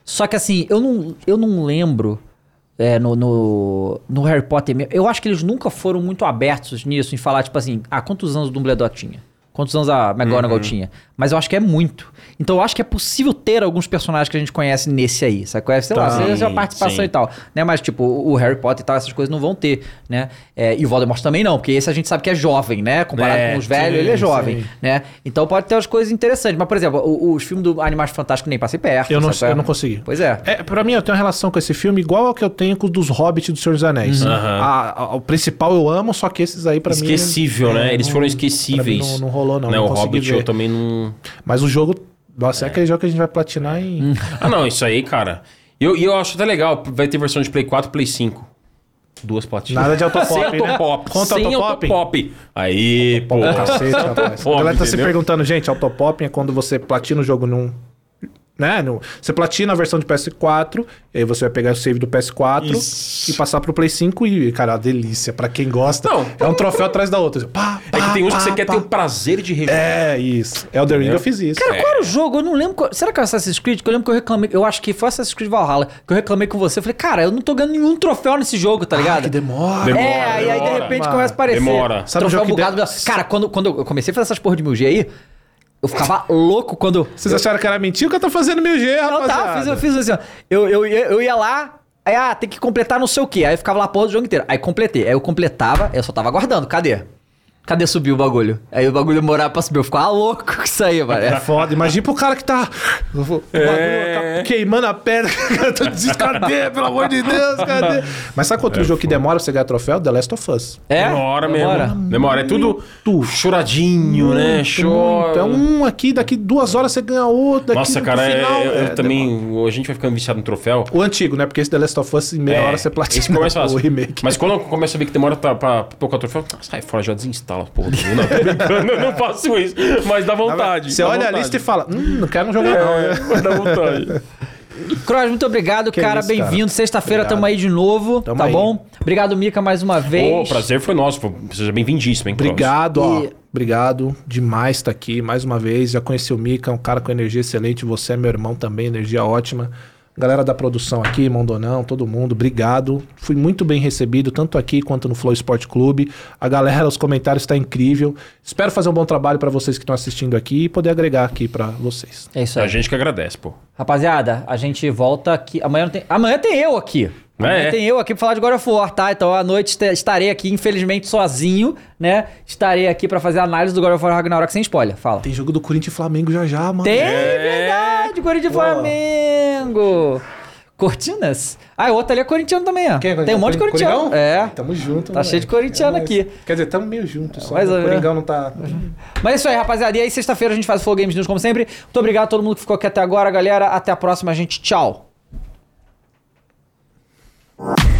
Só que assim, eu não, eu não lembro é, no, no, no Harry Potter mesmo. Eu acho que eles nunca foram muito abertos nisso, em falar, tipo assim, ah, quantos anos o Dumbledore tinha? Quantos anos a McGonagall tinha? Mas eu acho que é muito. Então eu acho que é possível ter alguns personagens que a gente conhece nesse aí. Sabe? Conhece, sei lá, Tá. seja a participação sim. e tal. Né? Mas, tipo, o Harry Potter e tal, essas coisas não vão ter, né? É, e o Voldemort também não, porque esse a gente sabe que é jovem, né? Comparado É, com os velhos, sim, ele é jovem, sim. né? Então pode ter umas coisas interessantes. Mas, por exemplo, os filmes do Animais Fantásticos nem passei perto. Eu não, sabe? eu não consegui. Pois é. É, pra mim, eu tenho uma relação com esse filme igual ao que eu tenho com os dos Hobbits e do Senhor dos Anéis. Uhum. A- a- o principal eu amo, só que esses aí pra mim... Esquecível, né? é, Eles não- foram pra esquecíveis. mim não, não rolou, não. Né, não o Hobbit ver. eu também não... Mas o jogo... Nossa, é. aquele jogo que a gente vai platinar em... [LAUGHS] Ah, não, isso aí, cara. E eu, eu acho até legal, vai ter versão de Play 4 e Play 5. Duas platinas. Nada de autopop, Sem né? autopop. Conta Sem autopop? autopop. Aí, pô. Pô, cacete, [LAUGHS] rapaz. A galera tá se entendeu? perguntando, gente, autopopping é quando você platina o jogo num. Né? No, você platina a versão de PS4, e aí você vai pegar o save do PS4 Isso. e passar pro Play 5 e, cara, uma delícia. Pra quem gosta, Não. é um troféu atrás da outra. Pá, É que pá, tem uns que pá, você quer pá. ter o prazer de rever. É, isso. Elder Ring eu fiz isso. Cara, qual era o jogo? Eu não lembro. qual- Será que é Assassin's Creed? Que eu lembro que eu reclamei. Eu acho que foi Assassin's Creed Valhalla. Que eu reclamei com você. Eu falei, cara, eu não tô ganhando nenhum troféu nesse jogo, tá ligado? que demora. Demora, é, aí, aí de demora, repente mano. começa a aparecer. Demora. Sabe um troféu jogo que bugado. de- Cara, quando, quando eu comecei a fazer essas porra de 1000G aí, eu ficava louco quando. Vocês acharam que era mentira? Que eu tô fazendo mil G, Não, rapaziada? tá, eu fiz, eu fiz assim, ó. Eu, eu, ia- eu ia lá, aí, ah, tem que completar não sei o quê. Aí eu ficava lá a porra do jogo inteiro. Aí completei. Aí eu completava, eu só tava aguardando. Cadê? Cadê subir o bagulho? Aí o bagulho demorava pra subir. Eu ficava louco com isso aí, mano. É foda. Imagina pro cara que tá o bagulho É. tá queimando a perna. [LAUGHS] Cadê? Pelo amor de Deus, cadê? Mas sabe qual outro jogo que demora pra você ganhar troféu? The Last of Us. É? Demora mesmo. Demora. Demora. É tudo choradinho, né? Chora. Então, um aqui, daqui duas horas você ganha outro. Daqui Nossa, cara, é- final, eu, eu é, também. A gente vai ficando viciado no troféu. O antigo, né? Porque esse The Last of Us, em meia É, hora você platina esse começa [LAUGHS] o fácil. remake. Mas quando eu começo a ver que demora pra, pra tocar o troféu, sai fora, já desinstala a porra jogo. Não, tô brincando, eu não faço isso. Mas dá vontade. Você dá olha a vontade. lista e fala, hum, não quero jogar não. É, mas dá vontade. Cross, muito obrigado, Que cara. cara. Bem-vindo. Sexta-feira tamo aí de novo, Tamo tá aí. bom? Obrigado, Mika, mais uma vez. O prazer foi nosso. Seja bem-vindíssimo, hein, Cross? Obrigado, ó. E- Obrigado demais estar aqui mais uma vez. Já conheci o Mika, um cara com energia excelente. Você é meu irmão também, energia ótima. Galera da produção aqui, Mondonão, todo mundo, obrigado. Fui muito bem recebido, tanto aqui quanto no Flow Esporte Clube. A galera, os comentários está incrível. Espero fazer um bom trabalho para vocês que estão assistindo aqui e poder agregar aqui para vocês. É isso A aí. gente que agradece, pô. Rapaziada, a gente volta aqui. Amanhã tem. Amanhã tem eu aqui. É, é. tem eu aqui pra falar de God of War, tá? Então à noite estarei aqui, infelizmente, sozinho, né? Estarei aqui pra fazer a análise do God of War Ragnarok sem spoiler. Fala. Tem jogo do Corinthians e Flamengo já já, mano. Tem, É. verdade! Corinthians e. Flamengo! Cortinas? Ah, o outro ali é corintiano também, ó. Quem é Tem um monte de Coringão? corintiano. É. Tamo junto. Tá cheio de corintiano É nóis. aqui. Quer dizer, tamo meio juntos. Só Mais o ou menos. Coringão não tá... Mas é isso aí, rapaziada. E aí, sexta-feira a gente faz o Flow Games News como sempre. Muito obrigado a todo mundo que ficou aqui até agora, galera. Até a próxima, gente. Tchau. Bye.